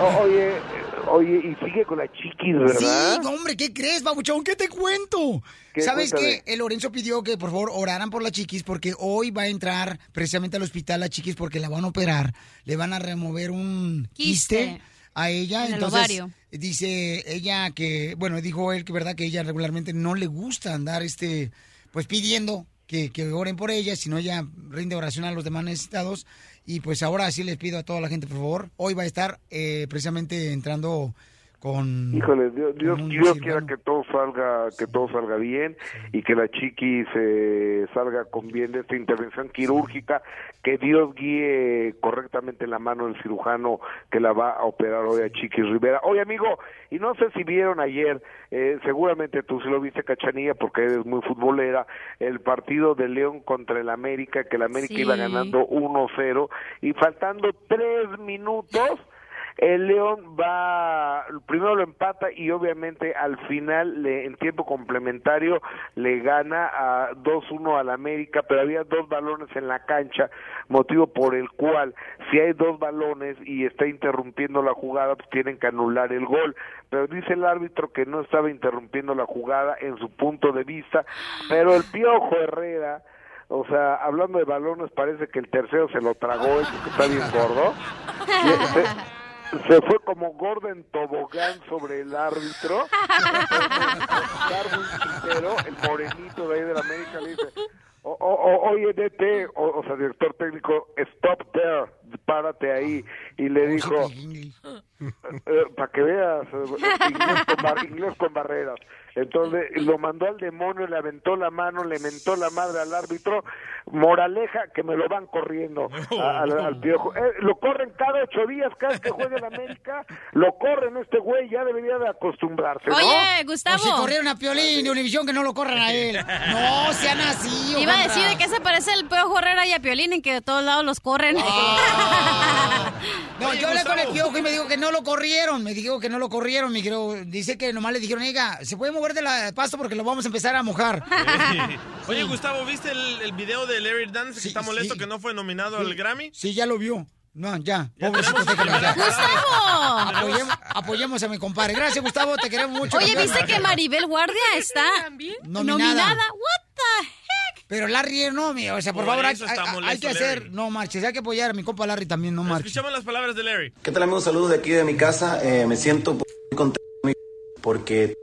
Speaker 31: O- oye, eh, oye, y sigue con la chiquis, ¿verdad?
Speaker 2: Sí, hombre, ¿qué crees, babuchón? ¿Qué te cuento?
Speaker 31: ¿Qué?
Speaker 2: ¿Sabes qué? El Lorenzo pidió que por favor oraran por la chiquis porque hoy va a entrar precisamente al hospital la chiquis porque la van a operar. Le van a remover un quiste,
Speaker 3: Quiste.
Speaker 2: a ella.
Speaker 3: En el
Speaker 2: Entonces,
Speaker 3: ovario.
Speaker 2: dice ella que, bueno, dijo él que verdad que ella regularmente no le gusta andar este, pues pidiendo que, que oren por ella, sino ella rinde oración a los demás necesitados. Y pues ahora sí les pido a toda la gente, por favor, hoy va a estar eh, precisamente entrando con...
Speaker 31: Híjole, Dios, Dios, quiera que todo salga, que todo salga bien y que la chiquis eh, salga con bien de esta intervención quirúrgica, que Dios guíe correctamente la mano del cirujano que la va a operar hoy a Chiquis Rivera. Oye, amigo, y no sé si vieron ayer, eh, seguramente tú sí lo viste, Cachanilla, porque eres muy futbolera, el partido de León contra el América, que el América
Speaker 34: Sí.
Speaker 31: iba ganando 1-0 y faltando tres minutos el León va, primero lo empata y obviamente al final, le- en tiempo complementario, le gana a 2-1 al América, pero había dos balones en la cancha, motivo por el cual, si hay dos balones y está interrumpiendo la jugada, pues tienen que anular el gol. Pero dice el árbitro que no estaba interrumpiendo la jugada en su punto de vista, pero el Piojo Herrera, o sea, hablando de balones, parece que el tercero se lo tragó, eso que está bien gordo. Se- fue como gordo en tobogán sobre el árbitro. Darwin Quintero, el morenito de ahí de la América, le dice, o, o- o- oye, DT, o, o sea, director técnico, stop there, párate ahí. Y le dijo, para que veas, eh, inglés con, bar- inglés con barreras. Entonces lo mandó al demonio, le aventó la mano, le mentó la madre al árbitro. Moraleja, que me lo van corriendo a- al, al piojo. Eh, lo corren cada ocho días, cada vez que juega en América, lo corren este güey, ya debería de acostumbrarse, ¿no?
Speaker 3: Oye, Gustavo.
Speaker 2: O si corrieron a Piolín de Univisión, que no lo corran a él. No, sean así.
Speaker 3: Iba a decir de qué se parece el Piojo Herrera y a Piolín en que de todos lados los corren.
Speaker 2: No, yo hablé con el piojo y me dijo que no lo corrieron. Me dijo que no lo corrieron. Me dijo, dice que nomás le dijeron, oiga, se puede mover de la pasto porque lo vamos a empezar a mojar.
Speaker 4: Oye, Gustavo, ¿viste el, el video de Larry Dance que está molesto
Speaker 2: sí.
Speaker 4: que no fue nominado al Grammy?
Speaker 2: Sí, ya lo vio. No, ya.
Speaker 4: Ya
Speaker 2: Pobrecito, déjalo ya.
Speaker 3: ¡Gustavo!
Speaker 2: Apoyemos, apoyemos a mi compadre. Gracias, Gustavo. Te queremos mucho.
Speaker 3: Oye. ¿viste que Maribel Guardia está
Speaker 2: Nominada.
Speaker 3: nominada? What the?
Speaker 2: Pero Larry no, mi, o sea, por,
Speaker 4: Por
Speaker 2: favor, hay, hay- que hacer,
Speaker 4: Larry.
Speaker 2: no marches, hay que apoyar a mi compa Larry también, no marches.
Speaker 4: Escuchamos las palabras de Larry.
Speaker 34: ¿Qué tal amigos? Saludos de aquí de mi casa. Eh, me siento muy contento porque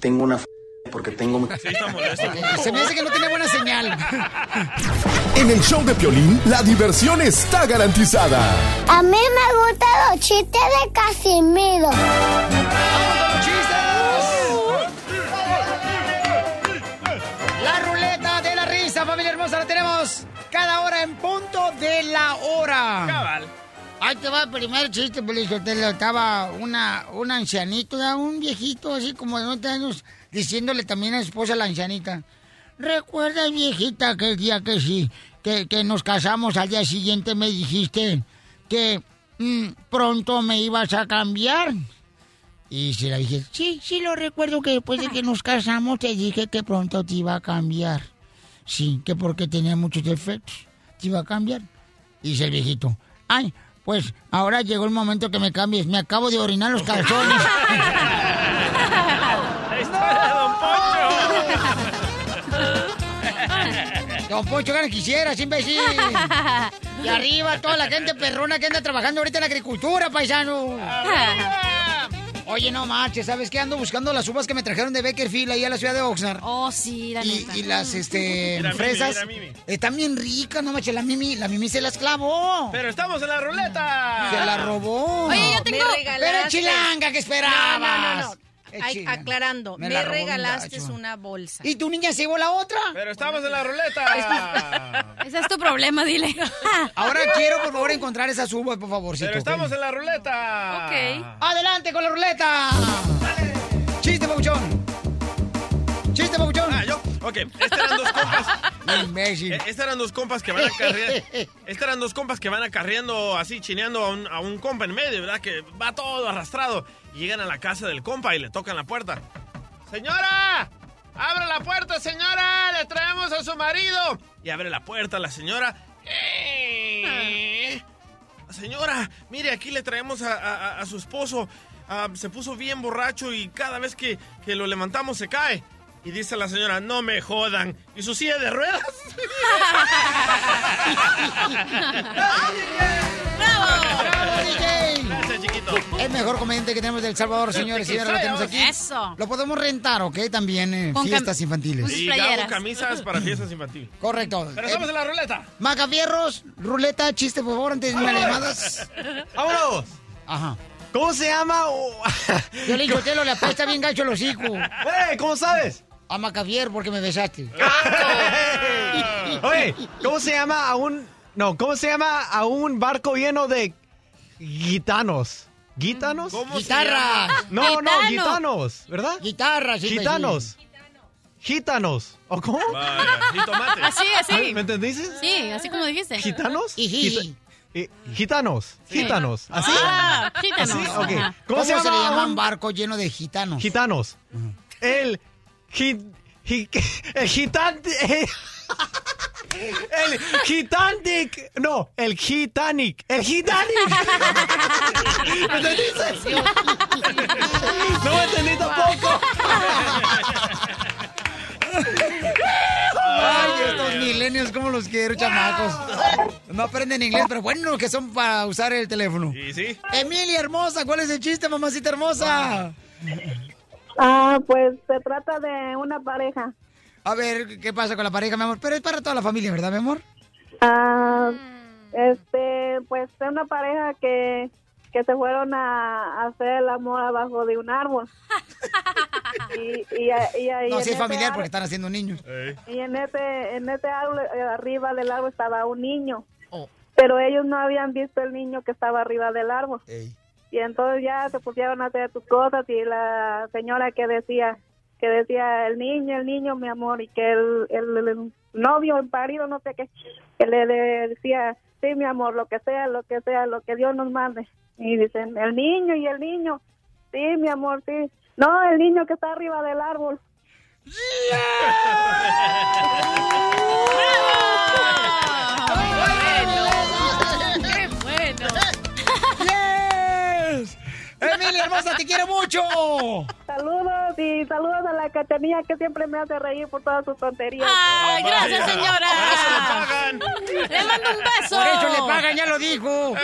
Speaker 34: tengo una f- porque tengo mi...
Speaker 2: Se me hace que no tiene buena señal.
Speaker 5: En el show de Piolín, la diversión está garantizada.
Speaker 32: A mí me gustan los chistes de Casimiro.
Speaker 2: Hermosa, la tenemos cada hora en punto de la hora.
Speaker 4: Cabal.
Speaker 2: Ahí te va el primer chiste, Pelizotelo. Estaba una, un ancianito, un viejito así como de 90 años, diciéndole también a su esposa la ancianita. Recuerda, viejita, aquel día que sí, que, que nos casamos al día siguiente me dijiste que mm, pronto me ibas a cambiar. Y se la dije, sí, sí lo recuerdo que después de que nos casamos te dije que pronto te iba a cambiar. Sí, que porque tenía muchos defectos, te iba a cambiar. Y dice el viejito, ay, pues ahora llegó el momento que me cambies, me acabo de orinar los calzones.
Speaker 4: ¡La historia de Don Poncho!
Speaker 2: Don Poncho gana quisieras, imbécil. Y arriba toda la gente perrona que anda trabajando ahorita en la agricultura, paisano. Oye, no marches, ¿sabes qué? Ando buscando las uvas que me trajeron de Beckerfield ahí a la ciudad de Oxnard.
Speaker 3: Oh, sí, la
Speaker 2: Y,
Speaker 3: neta.
Speaker 2: y las este,
Speaker 4: Mira, Mimi,
Speaker 2: fresas
Speaker 4: mira, Mimi.
Speaker 2: están bien ricas, no manches, la Mimi, la Mimi se las clavó.
Speaker 4: Pero estamos en la ruleta.
Speaker 2: Se la robó.
Speaker 3: Oye, yo tengo...
Speaker 35: Me regalaste-
Speaker 2: Pero chilanga, ¿qué esperabas?
Speaker 35: No, no, no, no.
Speaker 2: Eh,
Speaker 35: Ay, aclarando,
Speaker 2: Me
Speaker 35: me,
Speaker 2: un
Speaker 35: regalaste una bolsa.
Speaker 2: ¿Y tu niña se llevó la otra?
Speaker 4: Pero estamos en la ruleta.
Speaker 3: Ese es tu problema, dile.
Speaker 2: Ahora quiero, por favor, encontrar esas uvas, por favorcito.
Speaker 4: Pero estamos en la ruleta.
Speaker 3: Ok.
Speaker 2: ¡Adelante con la ruleta! ¡Chiste, papuchón! ¡Chiste, papuchón!
Speaker 4: Ah, yo. Ok, estos eran dos compas. Eh, Estos eran dos compas que van acarreando. Estos eran dos compas que van acarreando así, chineando a un, a un compa en medio, ¿verdad? Que va todo arrastrado. Y llegan a la casa del compa y le tocan la puerta. ¡Señora! ¡Abre la puerta, señora! ¡Le traemos a su marido! Y abre la puerta la señora. Eh, Señora, mire, aquí le traemos a, a- a su esposo. Ah, se puso bien borracho y cada vez que, que lo levantamos se cae. Y dice la señora, no me jodan. ¿Y su silla de ruedas?
Speaker 2: ¡Bravo, DJ!
Speaker 4: Gracias, chiquito.
Speaker 2: El mejor comediante que tenemos de El Salvador, señores y señores, lo tenemos aquí.
Speaker 3: Eso.
Speaker 2: Lo podemos rentar, ¿ok? También en
Speaker 3: Con cam-
Speaker 2: fiestas infantiles.
Speaker 4: Y
Speaker 3: playeras.
Speaker 4: camisas para fiestas infantiles.
Speaker 2: Correcto.
Speaker 4: Pero estamos
Speaker 2: Eh,
Speaker 4: en la ruleta.
Speaker 2: Macafierros, ruleta, chiste, por favor, antes de irme a las llamadas.
Speaker 20: ¡Vámonos!
Speaker 2: Ajá.
Speaker 20: ¿Cómo se llama?
Speaker 2: Yo le digo, Telo, le apesta bien gacho los hijos.
Speaker 20: ¡Eh! ¿Cómo sabes?
Speaker 2: A Macafier porque me besaste.
Speaker 20: Oye, ¿cómo se llama a un... No, ¿cómo se llama a un barco lleno de gitanos? ¿Gitanos?
Speaker 4: ¿Cómo se
Speaker 2: Guitarra.
Speaker 20: No, no,
Speaker 3: Gitano.
Speaker 20: gitanos, ¿verdad?
Speaker 2: Guitarras, sí,
Speaker 20: Gitanos. Gitanos. ¿O cómo?
Speaker 4: Vaya, jitomate.
Speaker 3: Así, así.
Speaker 20: ¿Me entendiste?
Speaker 3: Sí, así como dijiste.
Speaker 20: ¿Gitanos? Gita- eh, gitanos. Gitanos. ¿Así?
Speaker 3: Ah, gitanos.
Speaker 20: ¿Cómo,
Speaker 2: ¿Cómo,
Speaker 20: se llama?
Speaker 2: le llama un barco lleno de gitanos?
Speaker 20: Gitanos. El... el gitante... El Gitanic. No, el Gitanic. El Gitanic. ¿Me entendiste? No me entendí tampoco.
Speaker 2: Ay, estos milenios, como los quiero, chamacos. No aprenden inglés, pero bueno, que son para usar el teléfono.
Speaker 4: ¿Y sí?
Speaker 2: Emilia hermosa, ¿cuál es el chiste, mamacita hermosa?
Speaker 36: Ah, pues se trata de una pareja.
Speaker 2: A ver, ¿qué pasa con la pareja, mi amor? Pero es para toda la familia, ¿verdad, mi amor?
Speaker 36: Ah, este, pues es una pareja que, que se fueron a, a hacer el amor abajo de un árbol. Y, y, y ahí
Speaker 2: No,
Speaker 36: en
Speaker 2: si es
Speaker 36: ese
Speaker 2: familiar
Speaker 36: árbol-
Speaker 2: porque están haciendo niños.
Speaker 36: Y en este, en este árbol, eh, arriba del árbol estaba un niño. Pero ellos no habían visto el niño que estaba arriba del árbol. Y entonces ya se pusieron a hacer sus cosas y la señora que decía, que decía el niño, el niño, mi amor, y que el, el, novio, el parido, no sé qué, que le, decía, sí, mi amor, lo que sea, lo que sea, lo que Dios nos mande. Y dicen, el niño y el niño, sí, mi amor, sí. No, el niño que está arriba del árbol.
Speaker 3: ¡Qué
Speaker 2: Emilia hermosa, te quiero mucho.
Speaker 36: Saludos y saludos a la cachanilla que siempre me hace reír por todas sus tonterías.
Speaker 3: ¡Ay, gracias, señora! ¡Le mando un beso!
Speaker 2: Por eso le pagan, ya lo dijo.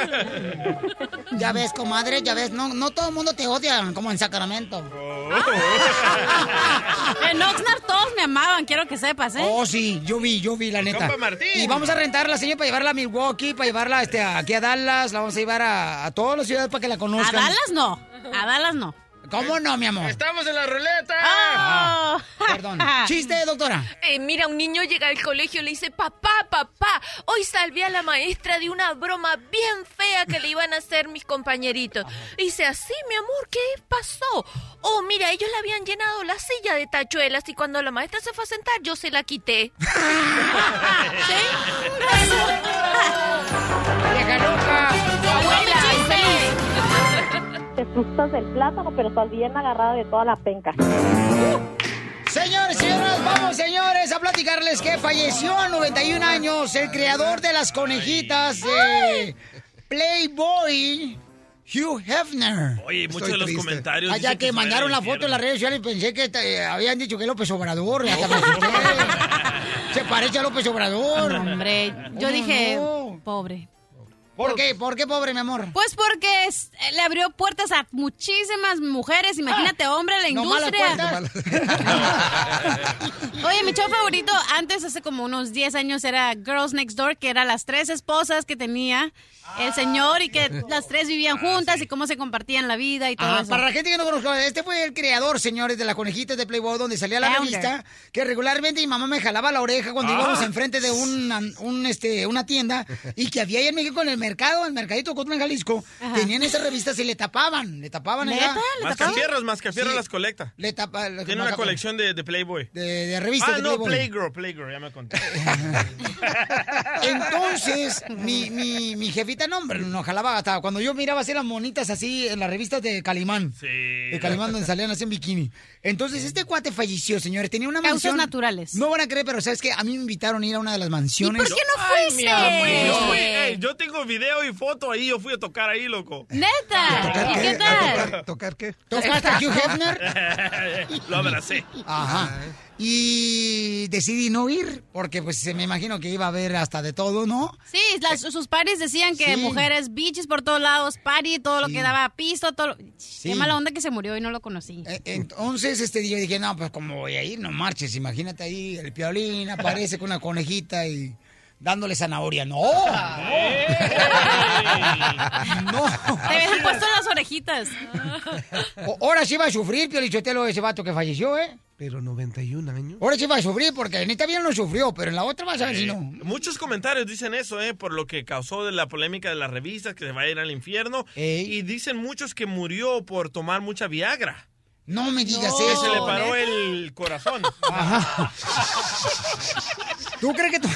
Speaker 2: Ya ves, comadre, ya ves, no, no todo el mundo te odia como en Sacramento.
Speaker 3: En Oxnard todos me amaban, quiero que sepas, ¿eh?
Speaker 2: Oh, sí, yo vi, yo vi, la neta.
Speaker 3: Compa Martín.
Speaker 2: Y vamos a rentarla, señor, para llevarla a Milwaukee, para llevarla este, aquí a Dallas, la vamos a llevar a, a todas las ciudades para que la
Speaker 3: A
Speaker 2: conozcan.
Speaker 3: Dallas no. A Dallas no.
Speaker 2: ¿Cómo no, mi amor?
Speaker 4: ¡Estamos en la ruleta!
Speaker 3: Oh.
Speaker 2: Perdón. Chiste, doctora.
Speaker 19: Eh, mira, un niño llega al colegio y le dice, papá, papá, hoy salvé a la maestra de una broma bien fea que le iban a hacer mis compañeritos. Y dice, así, mi amor, ¿qué pasó? Oh, mira, ellos le habían llenado la silla de tachuelas y cuando la maestra se fue a sentar, yo se la quité.
Speaker 2: ¡Vieja loca!
Speaker 36: Abuela, Te asustas del plátano, pero estás bien agarrada de toda la penca.
Speaker 2: Señores, señoras, vamos, señores, a platicarles que falleció a 91 años el creador de las conejitas de Playboy, Hugh Hefner.
Speaker 4: Oye, muchos de los comentarios.
Speaker 2: Allá que mandaron la foto en las redes sociales pensé que eh, habían dicho que López Obrador. hasta me asusté. Se parece a López Obrador.
Speaker 3: Hombre, yo
Speaker 2: ¿Cómo
Speaker 3: dije,
Speaker 2: no?
Speaker 3: pobre.
Speaker 2: ¿Por qué? ¿Por qué pobre, mi amor?
Speaker 3: Pues porque es- eh, le abrió puertas a muchísimas mujeres. Imagínate, hombre, la
Speaker 2: No malas
Speaker 3: industria. Oye, mi show favorito antes, hace como unos 10 años, era Girls Next Door, que era las tres esposas que tenía el señor y que las tres vivían juntas y cómo se compartían la vida y todo
Speaker 2: Ah,
Speaker 3: eso.
Speaker 2: para la gente que no conozco, este fue el creador, señores, de las conejitas de Playboy, donde salía la
Speaker 3: Founder.
Speaker 2: revista, que regularmente mi mamá me jalaba la oreja cuando
Speaker 3: Ah.
Speaker 2: íbamos enfrente de una, un, este, una tienda y que había ahí en México en el mercado, en el mercadito de Cotlán, Jalisco, tenían esas revistas y le tapaban, le tapaban allá.
Speaker 4: Mascafierros, Mascafierros
Speaker 2: Sí.
Speaker 4: las colecta.
Speaker 2: Le tapa,
Speaker 4: Tiene una colección de, de Playboy.
Speaker 2: De, de revistas
Speaker 4: Ah,
Speaker 2: de
Speaker 4: no,
Speaker 2: Playboy.
Speaker 4: Playgirl, Playgirl, ya me conté.
Speaker 2: Entonces, mi, mi, mi jefita, no, hombre, nos jalaba hasta cuando yo miraba así las monitas así en las revistas de Calimán.
Speaker 4: Sí.
Speaker 2: De Calimán donde salían así en bikini. Entonces, este cuate falleció, señores. Tenía una
Speaker 3: Causas
Speaker 2: mansión.
Speaker 3: naturales.
Speaker 2: No van a creer, pero ¿sabes qué? A mí me invitaron a ir a una de las mansiones.
Speaker 3: ¿Y por qué no
Speaker 4: Ay,
Speaker 3: fuiste?
Speaker 4: mi amor, yo, fui, ey, yo tengo video y foto ahí, yo fui a tocar ahí, loco.
Speaker 3: Neta. ¿Y qué tal?
Speaker 30: ¿Tocar qué?
Speaker 2: ¿Tocaste a Hugh Hefner?
Speaker 4: Lo abracé.
Speaker 2: Ajá. Y decidí no ir, porque pues me imagino que iba a haber hasta de todo, ¿no?
Speaker 3: Sí, las- sus paris decían que
Speaker 2: Sí.
Speaker 3: mujeres, biches por todos lados, party, todo lo que daba pisto, todo. lo-
Speaker 2: Sí.
Speaker 3: Qué mala onda que se murió y no lo conocí.
Speaker 2: Eh, Entonces, este día dije, no, pues como voy a ir, no marches. Imagínate ahí, el piolín aparece con una conejita y dándole zanahoria. ¡No! ¡No!
Speaker 3: Te habían puesto las orejitas.
Speaker 2: O- Ahora sí va a sufrir, Piolichotelo, ese vato que falleció, ¿eh?
Speaker 30: Pero 91 años.
Speaker 2: Ahora sí va a sufrir, porque en esta vida no sufrió, pero en la otra vas a ver si
Speaker 4: Eh,
Speaker 2: no.
Speaker 4: Muchos comentarios dicen eso, eh, por lo que causó de la polémica de las revistas, que se va a ir al infierno. Y dicen muchos que murió por tomar mucha Viagra.
Speaker 2: No me digas
Speaker 4: Que
Speaker 2: eso.
Speaker 4: se le paró el corazón.
Speaker 2: Ajá. ¿Tú crees que tú...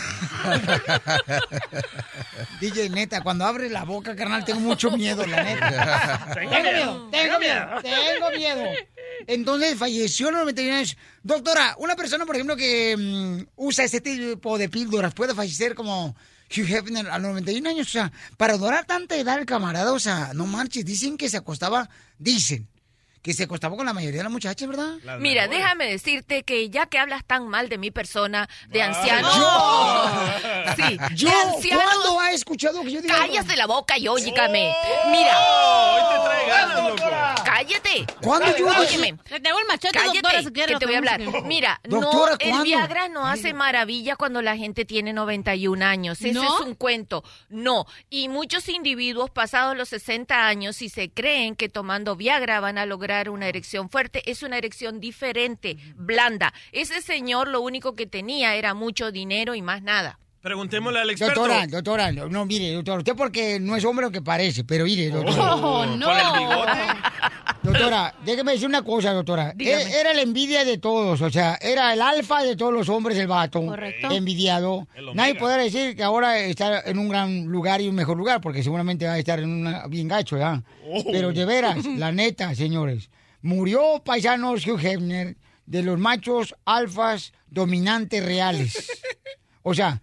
Speaker 2: DJ, neta, cuando abre la boca, carnal, tengo mucho miedo, la neta.
Speaker 4: Tengo
Speaker 2: tengo
Speaker 4: miedo,
Speaker 2: tengo miedo, tengo miedo. Entonces falleció a los 91 años. Doctora, una persona, por ejemplo, que mm, usa este tipo de píldoras puede fallecer como Hugh Hefner a los 91 años. O sea, para durar tanta edad el camarada, o sea, no marches. Dicen que se acostaba, dicen, que se acostaba con la mayoría de las muchachas, ¿verdad?
Speaker 19: Mira, déjame decirte que ya que hablas tan mal de mi persona, de anciano.
Speaker 2: ¡Yo!
Speaker 19: Sí,
Speaker 2: Yo,
Speaker 19: de anciano.
Speaker 2: ¿cuándo ha escuchado que yo diga?
Speaker 19: Cállate la boca y óyigame. Mira.
Speaker 4: Hoy te trae ganas, loco.
Speaker 19: Cállate.
Speaker 2: ¿Cuándo yo?
Speaker 19: Óyeme.
Speaker 3: Le tengo el machete,
Speaker 19: Cállate,
Speaker 3: doctora, si quiere,
Speaker 19: que te voy a hablar. Mira,
Speaker 2: Doctora,
Speaker 19: no, el. Viagra no hace maravilla cuando la gente tiene 91 años. Ese
Speaker 3: ¿No?
Speaker 19: es un cuento. No. Y muchos individuos pasados los 60 años, si se creen que tomando Viagra van a lograr una erección fuerte, es una erección diferente, blanda. Ese señor lo único que tenía era mucho dinero y más nada.
Speaker 4: Preguntémosle al experto.
Speaker 2: Doctora, doctora, no, no, mire, doctora, usted porque no es hombre lo que parece, pero mire, doctora.
Speaker 3: Oh, no.
Speaker 4: Con el bigote.
Speaker 2: Doctora, déjeme decir una cosa, doctora.
Speaker 19: Dígame.
Speaker 2: E- Era la envidia de todos, o sea, era el alfa de todos los hombres el vato.
Speaker 3: Correcto.
Speaker 2: Envidiado. Nadie podrá decir que ahora está en un gran lugar y un mejor lugar, porque seguramente va a estar en una bien gacho, ¿ya?
Speaker 4: Oh.
Speaker 2: Pero de veras, la neta, señores. Murió paisanos Hugh Hefner de los machos alfas dominantes reales. O sea,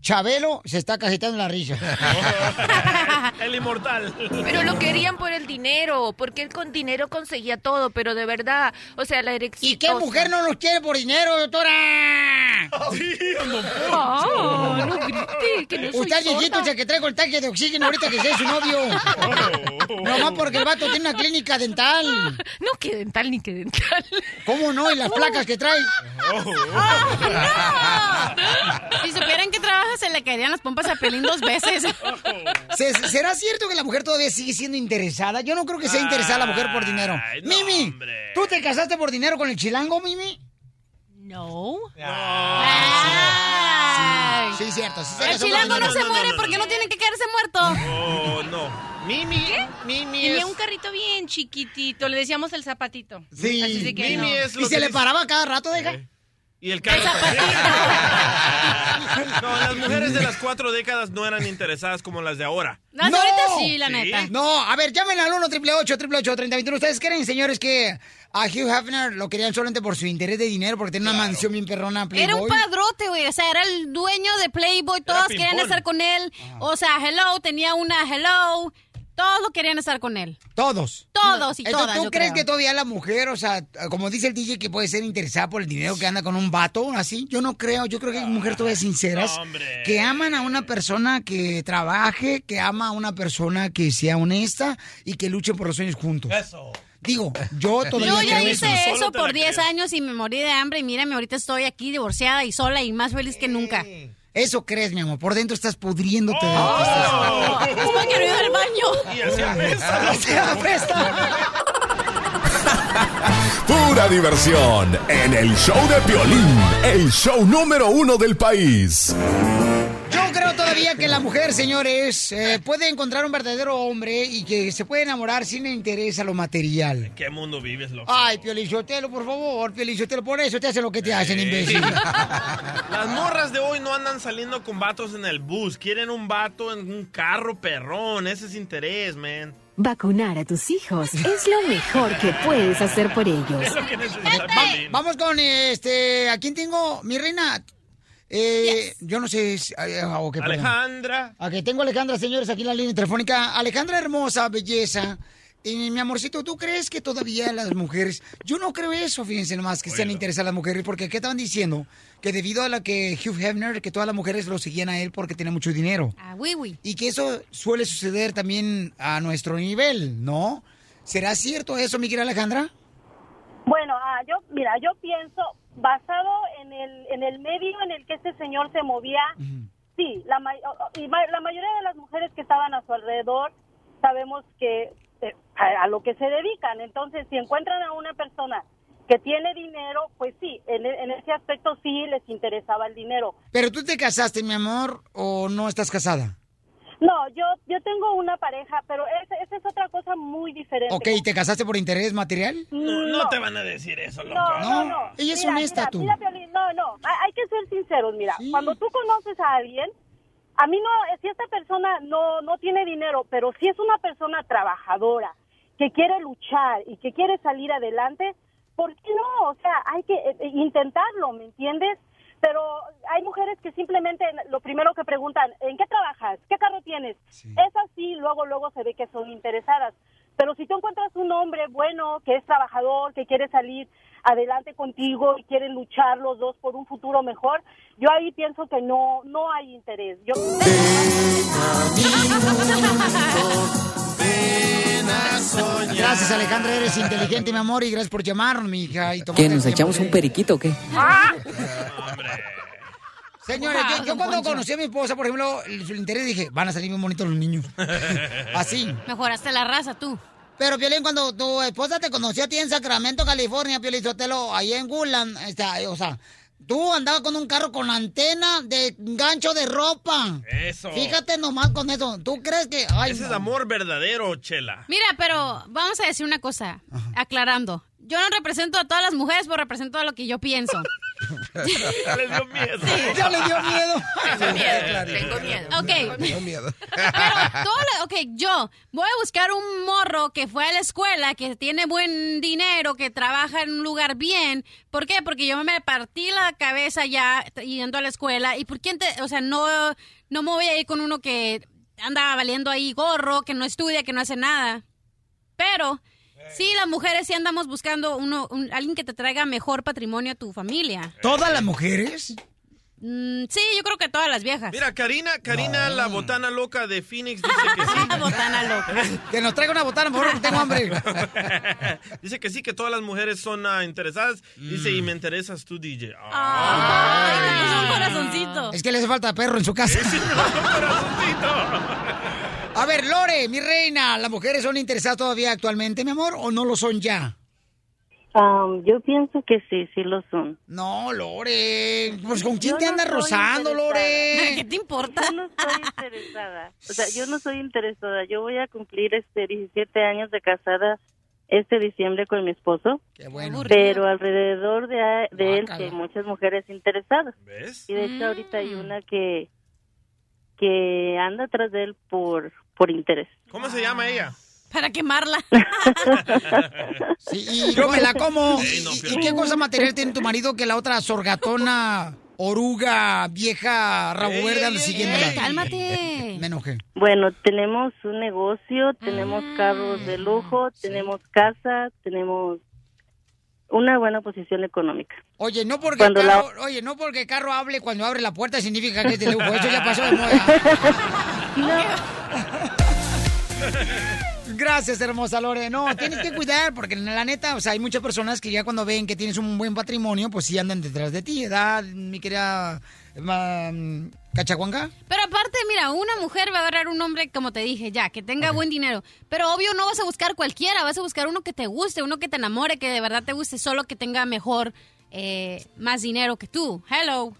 Speaker 2: Chabelo se está cajetando la risa.
Speaker 4: El inmortal.
Speaker 19: Pero lo querían por el dinero, porque él con dinero conseguía todo, pero de verdad, o sea, la erección...
Speaker 2: ¿Y qué mujer no nos quiere por dinero, doctora?
Speaker 4: Sí, don
Speaker 19: Oh, no grite, que no soy
Speaker 2: Usted viejito, o que traigo el tanque de oxígeno ahorita que sea su novio. Nomás porque el vato tiene una clínica dental.
Speaker 19: No, que dental ni que dental.
Speaker 2: ¿Cómo no? Y las placas que trae.
Speaker 3: Si supieran que trabaja, se le caerían las pompas a Pelín dos veces.
Speaker 2: ¿Se- ¿Será cierto que la mujer todavía sigue siendo interesada? Yo no creo que sea interesada la mujer por dinero.
Speaker 4: Ay, no,
Speaker 2: Mimi,
Speaker 4: hombre.
Speaker 2: ¿tú te casaste por dinero con el chilango, Mimi?
Speaker 3: No.
Speaker 2: Sí, cierto. Sí se
Speaker 3: El chilango no, se
Speaker 4: no,
Speaker 3: muere
Speaker 4: no,
Speaker 3: porque
Speaker 4: no.
Speaker 3: no tiene que quedarse muerto.
Speaker 4: Oh, no. Mimi, Mimi
Speaker 35: Tenía
Speaker 4: es...
Speaker 35: un carrito bien chiquitito, le decíamos el zapatito.
Speaker 2: Sí.
Speaker 35: Así que
Speaker 4: Mimi
Speaker 35: no.
Speaker 4: es lo
Speaker 2: Y
Speaker 4: que
Speaker 2: se le paraba cada rato, deja.
Speaker 4: Y el carro. no, las mujeres de las cuatro décadas no eran interesadas como las de ahora.
Speaker 3: No, ahorita sí, la
Speaker 4: Sí.
Speaker 3: neta.
Speaker 2: No, a ver, llamen al 1 888 3021 ¿Ustedes creen, señores, que a Hugh Hefner lo querían solamente por su interés de dinero, porque tenía una mansión bien perrona Playboy?
Speaker 3: Era un padrote, güey. O sea, era el dueño de Playboy. Todas querían estar con él. O sea, hello, tenía una hello. Todos querían estar con él.
Speaker 2: Todos.
Speaker 3: Todos y todas,
Speaker 2: ¿Tú
Speaker 3: yo
Speaker 2: crees
Speaker 3: creo.
Speaker 2: que todavía la mujer, o sea, como dice el DJ, que puede ser interesada por el dinero que anda con un vato así? Yo no creo. Yo creo que hay mujeres todavía sinceras que aman a una persona que trabaje, que ama a una persona que sea honesta y que luchen por los sueños juntos. Eso. Digo, yo todavía
Speaker 3: Yo ya hice
Speaker 2: eso.
Speaker 3: eso por 10 años y me morí de hambre y mírame, ahorita estoy aquí divorciada y sola y más feliz que nunca.
Speaker 2: Eso crees, mi amor. Por dentro estás pudriéndote. de
Speaker 3: Oh.
Speaker 2: tristeza.
Speaker 3: Es porque no iba al baño.
Speaker 4: Y así apesta.
Speaker 2: Así apesta.
Speaker 5: Pura diversión en el show de Piolín, el show número uno del país.
Speaker 2: Yo creo todavía que la mujer, señores, eh, puede encontrar un verdadero hombre y que se puede enamorar sin interés a lo material.
Speaker 4: ¿Qué mundo vives, loco?
Speaker 2: Ay, Piolichotelo, por favor, Piolichotelo, por eso te hacen lo que te hacen, imbécil.
Speaker 4: Las morras de hoy no andan saliendo con vatos en el bus. Quieren un vato en un carro perrón. Ese es interés, man.
Speaker 37: Vacunar a tus hijos es lo mejor que puedes hacer por ellos.
Speaker 4: Es lo que
Speaker 2: Va-
Speaker 4: Piolín.
Speaker 2: vamos con este. ¿A quién tengo? Mi reina. Eh, Yo no sé. si- ah, ah, ok, perdón.
Speaker 4: Alejandra.
Speaker 2: Ok, tengo a Alejandra, señores, aquí en la línea telefónica. Alejandra, hermosa, belleza. Y mi amorcito, ¿tú crees que todavía las mujeres... Yo no creo eso, fíjense nomás, que sean interesadas las mujeres, porque ¿qué estaban diciendo? Que debido a la que Hugh Hefner, que todas las mujeres lo seguían a él porque tenía mucho dinero.
Speaker 3: Ah, oui, oui.
Speaker 2: Y que eso suele suceder también a nuestro nivel, ¿no? ¿Será cierto eso, mi querida Alejandra?
Speaker 24: Bueno, ah, yo, mira, yo pienso, basado en el, en el medio en el que este señor se movía, sí, la, y la mayoría de las mujeres que estaban a su alrededor sabemos que eh, a, a lo que se dedican. Entonces, si encuentran a una persona que tiene dinero, pues sí, en, en ese aspecto sí les interesaba el dinero.
Speaker 2: ¿Pero tú te casaste, mi amor, o no estás casada?
Speaker 24: No, yo, yo tengo una pareja, pero esa esa es otra cosa muy diferente.
Speaker 2: Ok, ¿te casaste por interés material?
Speaker 4: No, no te van a decir eso, loco.
Speaker 24: No, no, no.
Speaker 2: Ella es
Speaker 24: Mira,
Speaker 2: honesta,
Speaker 24: mira,
Speaker 2: tú.
Speaker 24: mira, Piolín, no, no. Hay, hay que ser sinceros, mira. Cuando tú conoces a alguien, a mí no, si esta persona no, no tiene dinero, pero si es una persona trabajadora, que quiere luchar y que quiere salir adelante, ¿por qué no? O sea, hay que eh, eh, intentarlo, ¿me entiendes? Pero hay mujeres que simplemente lo primero que preguntan, ¿en qué trabajas? ¿Qué carro tienes? Es así, luego, luego se ve que son interesadas. Pero si tú encuentras un hombre bueno, que es trabajador, que quiere salir adelante contigo y quieren luchar los dos por un futuro mejor, yo ahí pienso que no, no hay interés. Yo...
Speaker 2: Gracias, Alejandra, eres inteligente, mi amor, y gracias por llamarnos, mi hija. Y
Speaker 34: ¿Qué, nos echamos un periquito o qué?
Speaker 2: Señores, yo, yo cuando conocí a mi esposa, por ejemplo, su interés dije, van a salir bien bonitos los niños. Así.
Speaker 3: Mejoraste la raza tú.
Speaker 2: Pero, Piolín, cuando tu esposa te conoció a ti en Sacramento, California, Piolín Sotelo, ahí en está, o sea, tú andabas con un carro con antena de gancho de ropa.
Speaker 4: Eso.
Speaker 2: Fíjate nomás con eso. ¿Tú crees que...? Ay,
Speaker 4: Ese es amor verdadero, Chela.
Speaker 3: Mira, pero vamos a decir una cosa, aclarando. Yo no represento a todas las mujeres, pero represento a lo que yo pienso.
Speaker 4: Ya les dio miedo.
Speaker 2: Ya le dio miedo.
Speaker 19: Tengo miedo.
Speaker 3: Ok.
Speaker 30: Tengo miedo.
Speaker 3: Pero todo lo- ok, yo voy a buscar un morro que fue a la escuela, que tiene buen dinero, que trabaja en un lugar bien. ¿Por qué? Porque yo me partí la cabeza ya yendo a la escuela. ¿Y por qué? te- o sea, no, no me voy a ir con uno que anda valiendo ahí gorro, que no estudia, que no hace nada. Pero sí, las mujeres sí andamos buscando uno, un- alguien que te traiga mejor patrimonio a tu familia.
Speaker 2: ¿Todas las mujeres?
Speaker 3: Mm, sí, yo creo que todas las viejas.
Speaker 4: Mira, Karina, Karina, la botana loca de Phoenix, dice que sí.
Speaker 3: botana loca.
Speaker 2: Que nos traiga una botana, por favor, que tengo hambre.
Speaker 4: Dice que sí, que todas las mujeres son ah, interesadas. Dice, y me interesas tú, DJ.
Speaker 3: Ay, puso un corazoncito.
Speaker 2: Es que le hace falta perro en su casa. A ver, Lore, mi reina, ¿las mujeres son interesadas todavía actualmente, mi amor, o no lo son ya?
Speaker 38: Am, yo pienso que sí, sí lo son.
Speaker 2: No, Lore. Pues ¿con quién
Speaker 38: Yo
Speaker 2: te
Speaker 38: no
Speaker 2: andas rozando,
Speaker 38: interesada.
Speaker 2: Lore?
Speaker 3: ¿Qué te importa?
Speaker 38: Yo no estoy interesada. O sea, yo no soy interesada. Yo voy a cumplir este 17 años de casada este diciembre con mi esposo.
Speaker 2: Qué bueno.
Speaker 38: Pero alrededor de, a- de él
Speaker 2: Guácala.
Speaker 38: hay muchas mujeres interesadas.
Speaker 4: ¿Ves?
Speaker 38: Y de hecho ahorita
Speaker 3: Mm.
Speaker 38: hay una que que anda atrás de él por por interés.
Speaker 4: ¿Cómo se llama ella?
Speaker 3: Para quemarla.
Speaker 2: Sí, y yo me la como.
Speaker 4: Ey, no,
Speaker 2: ¿Y, qué cosa material tiene tu marido que la otra sorgatona, oruga, vieja, rabo
Speaker 4: Ey,
Speaker 2: verde,
Speaker 4: ey,
Speaker 2: anda
Speaker 4: ey,
Speaker 2: siguiéndola?
Speaker 3: Cálmate.
Speaker 2: me enojé.
Speaker 38: Bueno, tenemos un negocio, tenemos carros de lujo, tenemos casa, tenemos una buena posición económica.
Speaker 2: Oye, no porque
Speaker 38: Cuando la-
Speaker 2: carro, oye, no porque el carro hable cuando abre la puerta significa que es de lujo. Eso ya pasó de moda. Gracias, hermosa Lore. No, tienes que cuidar, porque la neta, o sea, hay muchas personas que ya cuando ven que tienes un buen patrimonio, pues sí andan detrás de ti, ¿verdad, mi querida Cachacuanga?
Speaker 3: Pero aparte, mira, una mujer va a agarrar un hombre, como te dije, ya, que tenga buen dinero. Pero obvio no vas a buscar cualquiera, vas a buscar uno que te guste, uno que te enamore, que de verdad te guste, solo que tenga mejor, eh, más dinero que tú. Hello.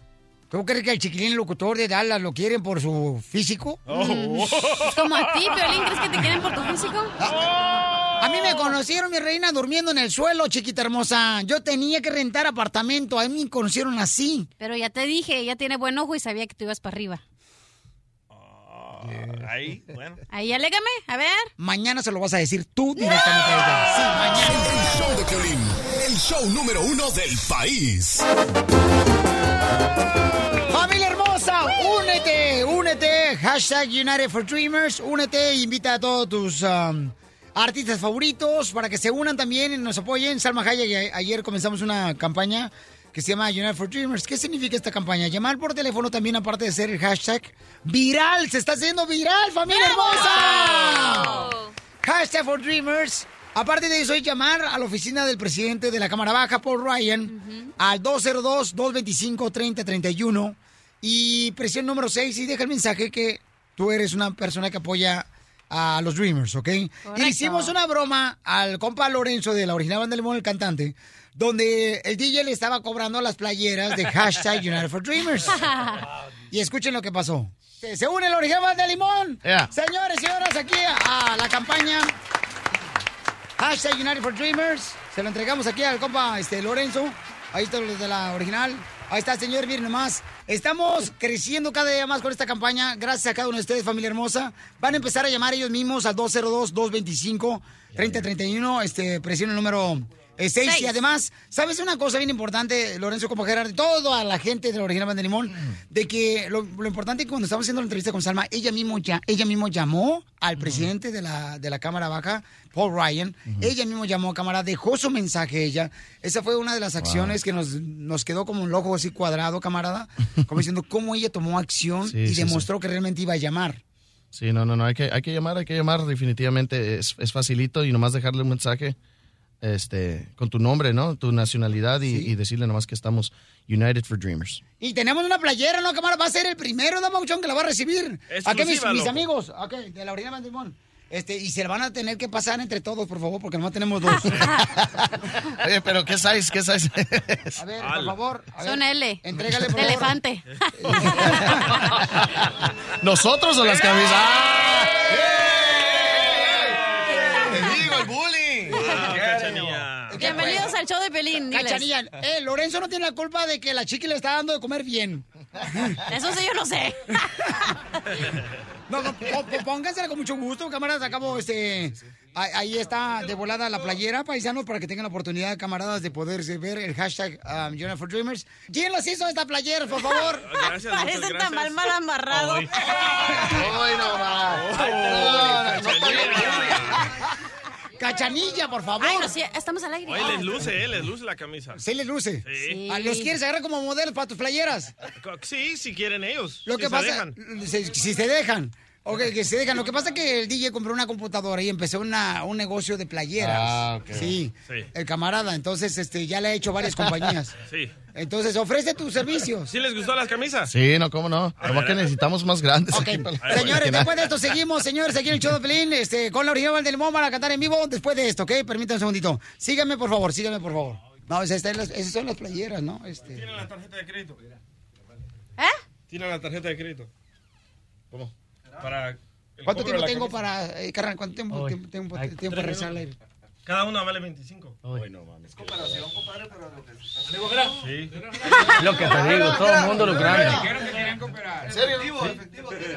Speaker 2: ¿Tú crees que el chiquilín locutor de Dallas lo quieren por su físico?
Speaker 3: Mm. Es como a ti, Piolín, ¿crees que te quieren por tu físico?
Speaker 2: A mí me conocieron, mi reina, durmiendo en el suelo, chiquita hermosa. Yo tenía que rentar apartamento. A mí me conocieron así.
Speaker 3: Pero ya te dije, ella tiene buen ojo y sabía que tú ibas para arriba.
Speaker 4: Ahí, bueno.
Speaker 3: Ahí, alégame, a ver.
Speaker 2: Mañana se lo vas a decir tú directamente a ella. Sí, mañana.
Speaker 5: El show de Piolín, el show número uno del país.
Speaker 2: Únete, únete. Hashtag United for Dreamers. Únete e invita a todos tus um, artistas favoritos para que se unan también y nos apoyen. Salma Hayek, a- ayer comenzamos una campaña que se llama United for Dreamers. ¿Qué significa esta campaña? Llamar por teléfono también, aparte de ser el hashtag viral. Se está haciendo viral, familia hermosa. Hashtag for Dreamers. Aparte de eso, es llamar a la oficina del presidente de la Cámara Baja, Paul Ryan, al 202-225-3031 y presión número 6 y deja el mensaje que tú eres una persona que apoya a los Dreamers, ¿ok? Y le hicimos una broma al compa Lorenzo de la original Banda Limón, el cantante, donde el DJ le estaba cobrando las playeras de hashtag United for Dreamers. y escuchen lo que pasó. Se, se une la original Banda Limón.
Speaker 4: Yeah.
Speaker 2: Señores y señoras, aquí a la campaña Hashtag United for Dreamers. Se lo entregamos aquí al compa este, Lorenzo. Ahí está los de la original. Ahí está, señor, miren nomás. Estamos creciendo cada día más con esta campaña. Gracias a cada uno de ustedes, familia hermosa. Van a empezar a llamar ellos mismos al 202-225-3031. Este, presión el número 6. Y además, ¿sabes una cosa bien importante, Lorenzo, como Gerardo, toda la gente de la original Banda de Limón? De que lo, lo importante es que cuando estábamos haciendo la entrevista con Salma, ella mismo, ya, ella mismo llamó al presidente de la, de la Cámara Baja, Paul Ryan. Ella mismo llamó a cámara, dejó su mensaje ella. Esa fue una de las acciones que nos, nos quedó como un ojo así cuadrado, camarada. Como diciendo cómo ella tomó acción
Speaker 39: Sí,
Speaker 2: y
Speaker 39: sí,
Speaker 2: demostró que realmente iba a llamar.
Speaker 39: Sí, no, no, no, hay que, hay que llamar, hay que llamar definitivamente, es, es facilito y nomás dejarle un mensaje este, con tu nombre, ¿no? Tu nacionalidad y, y decirle nomás que estamos United for Dreamers.
Speaker 2: Y tenemos una playera, ¿no, cámara? Va a ser el primero, ¿no, Mauchón, que la va a recibir. Aquí mis,
Speaker 39: Exclusiva,
Speaker 2: mis amigos, ok, de la Banda de. Este, y se la van a tener que pasar entre todos, por favor, porque nomás tenemos dos.
Speaker 39: Oye, pero ¿qué size? ¿Qué size?
Speaker 2: A ver, por favor. a ver,
Speaker 3: Son L.
Speaker 2: Entrégale, por
Speaker 3: De
Speaker 2: favor.
Speaker 3: elefante.
Speaker 39: ¿Nosotros o las camisas? ¡Ah!
Speaker 2: Te digo, el bullying.
Speaker 3: Bienvenidos al show de Pelín. diles.
Speaker 2: Cachanilla, eh, Lorenzo no tiene la culpa de que la chiqui le está dando de comer bien.
Speaker 3: Eso sí yo no sé.
Speaker 2: No, no, póngansela con mucho gusto, camaradas. Acabo, este. ahí- Ahí está de volada la playera, paisanos, para que tengan la oportunidad, camaradas, de poderse ver el hashtag um, for Dreamers. ¿Quién los hizo esta playera, por favor?
Speaker 4: Gracias,
Speaker 3: Parece
Speaker 4: gracias.
Speaker 3: tamal mal amarrado.
Speaker 4: Ay.
Speaker 2: Ay, no,
Speaker 4: Ay,
Speaker 2: Cachanilla, por favor.
Speaker 3: Ay, no, sí, estamos al aire.
Speaker 4: Oye, les luce, eh, les luce la camisa.
Speaker 2: ¿Sí les luce?
Speaker 4: Sí.
Speaker 2: Ah, ¿Los quieres agarrar como modelos para tus playeras?
Speaker 4: Sí, si quieren ellos.
Speaker 2: Lo
Speaker 4: si
Speaker 2: que
Speaker 4: se
Speaker 2: pasa,
Speaker 4: dejan.
Speaker 2: si, si se dejan. Ok, que se dejan. Lo que pasa es que el DJ compró una computadora y empezó una, un negocio de playeras.
Speaker 39: Ah, ok.
Speaker 2: Sí,
Speaker 4: Sí.
Speaker 2: el camarada. Entonces, este, ya le ha hecho varias compañías.
Speaker 4: Sí.
Speaker 2: Entonces, ofrece tus servicios.
Speaker 4: ¿Sí les gustó las camisas?
Speaker 39: Sí, no, cómo no. Nomás que necesitamos más grandes. aquí para-
Speaker 2: Señores, después de esto seguimos, señores, aquí en el show de Pelín, este, con la original del van a cantar en vivo después de esto, ¿ok? Permítanme un segundito. Síganme, por favor, síganme, por favor. No, esas, están las- esas son las playeras, ¿no? Este...
Speaker 4: Tienen la tarjeta de crédito.
Speaker 3: ¿Eh?
Speaker 4: Tienen la tarjeta de crédito. ¿Cómo? Para el
Speaker 2: ¿Cuánto tiempo tengo para, eh, cuánto tiempo,
Speaker 4: Hoy.
Speaker 2: tiempo, tiempo,
Speaker 4: Ay,
Speaker 2: tiempo
Speaker 4: tres
Speaker 2: para rezar al aire?
Speaker 4: Cada una vale 25.
Speaker 39: Uy, no mames.
Speaker 4: Sí.
Speaker 20: Lo que te digo, todo el mundo lucrando.
Speaker 4: ¿En serio?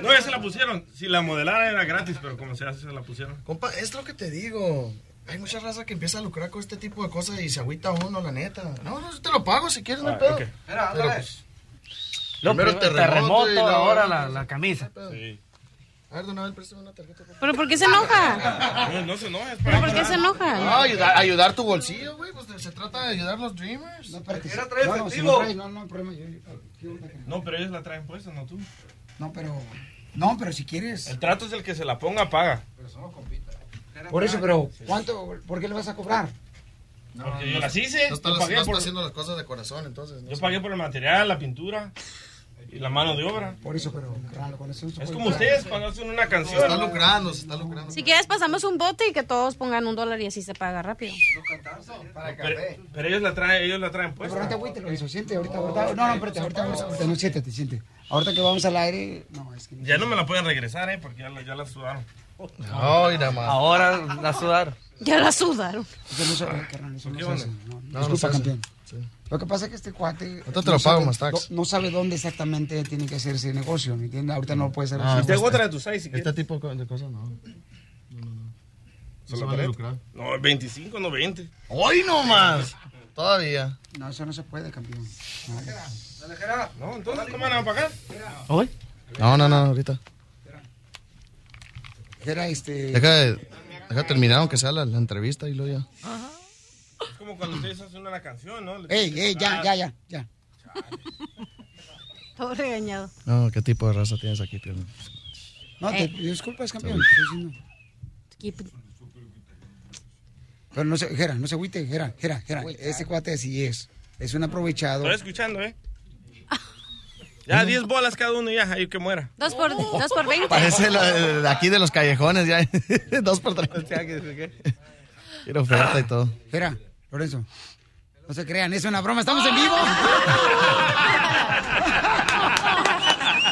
Speaker 4: No, ya se la pusieron. Si la modelaran era gratis, pero como se hace, se la pusieron.
Speaker 39: Compa, es lo que te digo. Hay mucha raza que empieza a lucrar con este tipo de cosas y se agüita uno, la neta. No, no, yo te lo pago si quieres, no hay
Speaker 4: Ah,
Speaker 39: pedo.
Speaker 4: ok.
Speaker 39: Pero, pues,
Speaker 20: Lo
Speaker 39: primero
Speaker 20: primero, terremoto,
Speaker 39: terremoto y
Speaker 20: ahora la, la camisa.
Speaker 4: Sí.
Speaker 39: A ver, Don Abel, préstame una tarjeta. por favor.
Speaker 3: ¿Pero por qué se enoja?
Speaker 4: No, no se enoja. es
Speaker 3: ¿Pero
Speaker 4: para
Speaker 3: por qué se enoja?
Speaker 39: No, ayudar, ayudar tu bolsillo, güey. Pues se trata de ayudar a los Dreamers. No,
Speaker 2: espérate.
Speaker 39: Era
Speaker 2: No, no, si no traes, no, no hay problema. yo- yo-
Speaker 4: No, pero ellos la traen puesta, no tú.
Speaker 2: No, pero. No, pero si quieres.
Speaker 4: El trato es el que se la ponga, paga.
Speaker 2: Por eso, pero ¿cuánto? ¿Por qué le vas a cobrar?
Speaker 4: Porque yo las hice.
Speaker 39: No está,
Speaker 4: yo
Speaker 39: no
Speaker 4: pagué
Speaker 39: está
Speaker 4: por,
Speaker 39: haciendo las cosas de corazón, entonces. no
Speaker 4: yo
Speaker 39: sé.
Speaker 4: pagué por el material, la pintura y la mano de obra.
Speaker 2: Por eso, pero. carnal, con eso se
Speaker 4: Es
Speaker 2: puede
Speaker 4: como ustedes cuando hacen una
Speaker 39: Se
Speaker 4: canción.
Speaker 39: está lucrando, se está lucrando.
Speaker 3: Si quieres, pasamos un bote y que todos pongan un dólar y así se paga rápido.
Speaker 4: Pero, pero ellos la traen, ellos la traen
Speaker 2: No,
Speaker 4: puesta.
Speaker 2: pero no te agüites, lo hizo. Siente ahorita, ahorita. No, no, espérate, ahorita, ahorita, ahorita, no, siéntate, siente. Ahorita que vamos al aire. No, es que.
Speaker 4: Ya no me la pueden regresar, eh, porque ya la, ya la sudaron.
Speaker 39: Ay, nada más.
Speaker 20: Ahora la sudar.
Speaker 3: Ya la sudaron.
Speaker 2: Eso no se carnal, eso no
Speaker 4: ¿Qué
Speaker 2: se hace.
Speaker 4: onda?
Speaker 2: No,
Speaker 39: No,
Speaker 2: disculpa,
Speaker 39: no se hace.
Speaker 2: campeón.
Speaker 39: Sí.
Speaker 2: Lo que pasa es que este cuate.
Speaker 39: Ahorita te lo pago
Speaker 2: sabe
Speaker 39: más tax.
Speaker 2: No sabe dónde exactamente tiene que hacer ese negocio, ¿me entiendes? Ahorita no puede ser.
Speaker 39: Ah,
Speaker 4: Te hago otra de tus seis si
Speaker 39: Este
Speaker 4: quieres.
Speaker 39: tipo de cosas no. No, no, no. No
Speaker 4: ¿Con
Speaker 39: se
Speaker 4: la pared?
Speaker 39: lucrar.
Speaker 4: No, 25, no 20.
Speaker 39: Hoy no más. Todavía.
Speaker 2: No, eso no se puede, campeón.
Speaker 4: No, entonces, ¿cómo van a pagar?
Speaker 39: ¿Hoy? No, no, no, ahorita.
Speaker 2: Era este.
Speaker 39: Deja, de- deja terminar aunque sea la, la entrevista y luego ya.
Speaker 4: Es como cuando ustedes hacen una canción, ¿no?
Speaker 2: Ey, ey, ya, ya, ya, ya.
Speaker 3: Todo regañado.
Speaker 39: No, ¿qué tipo de raza tienes aquí, Pio?
Speaker 2: No, te
Speaker 3: Eh.
Speaker 2: disculpas, campeón. Pero no se, Jera, no se agüite, Jera, Jera, Jera. Ese cuate así es. Es un aprovechado.
Speaker 4: Estoy escuchando, ¿eh? Ya, 10 bolas cada uno ya, ahí que muera.
Speaker 3: Dos por, dos por veinte.
Speaker 39: Parece la de de aquí de los callejones ya. Dos por tres. Quiero oferta y todo.
Speaker 2: Jera, Lorenzo. No se crean, es una broma, estamos en vivo.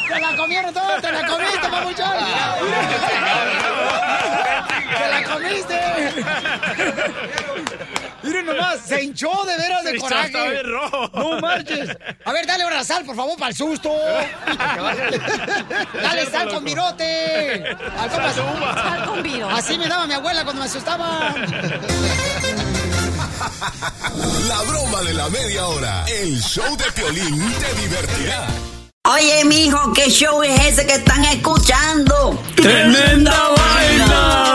Speaker 2: ¡Te la comieron todos! ¡Te la comiste, papuchón! ¡Te la comiste! Miren nomás, se hinchó de veras de
Speaker 4: Se
Speaker 2: coraje.
Speaker 4: está bien rojo.
Speaker 2: No marches. A ver, dale una sal, por favor, para el susto. dale sal con virote.
Speaker 3: Sal con virote.
Speaker 2: Así me daba mi abuela cuando me asustaba.
Speaker 5: La broma de la media hora. El show de Piolín te divertirá.
Speaker 40: Oye, mijo, ¿qué show es ese que están escuchando?
Speaker 41: ¡Tremenda vaina!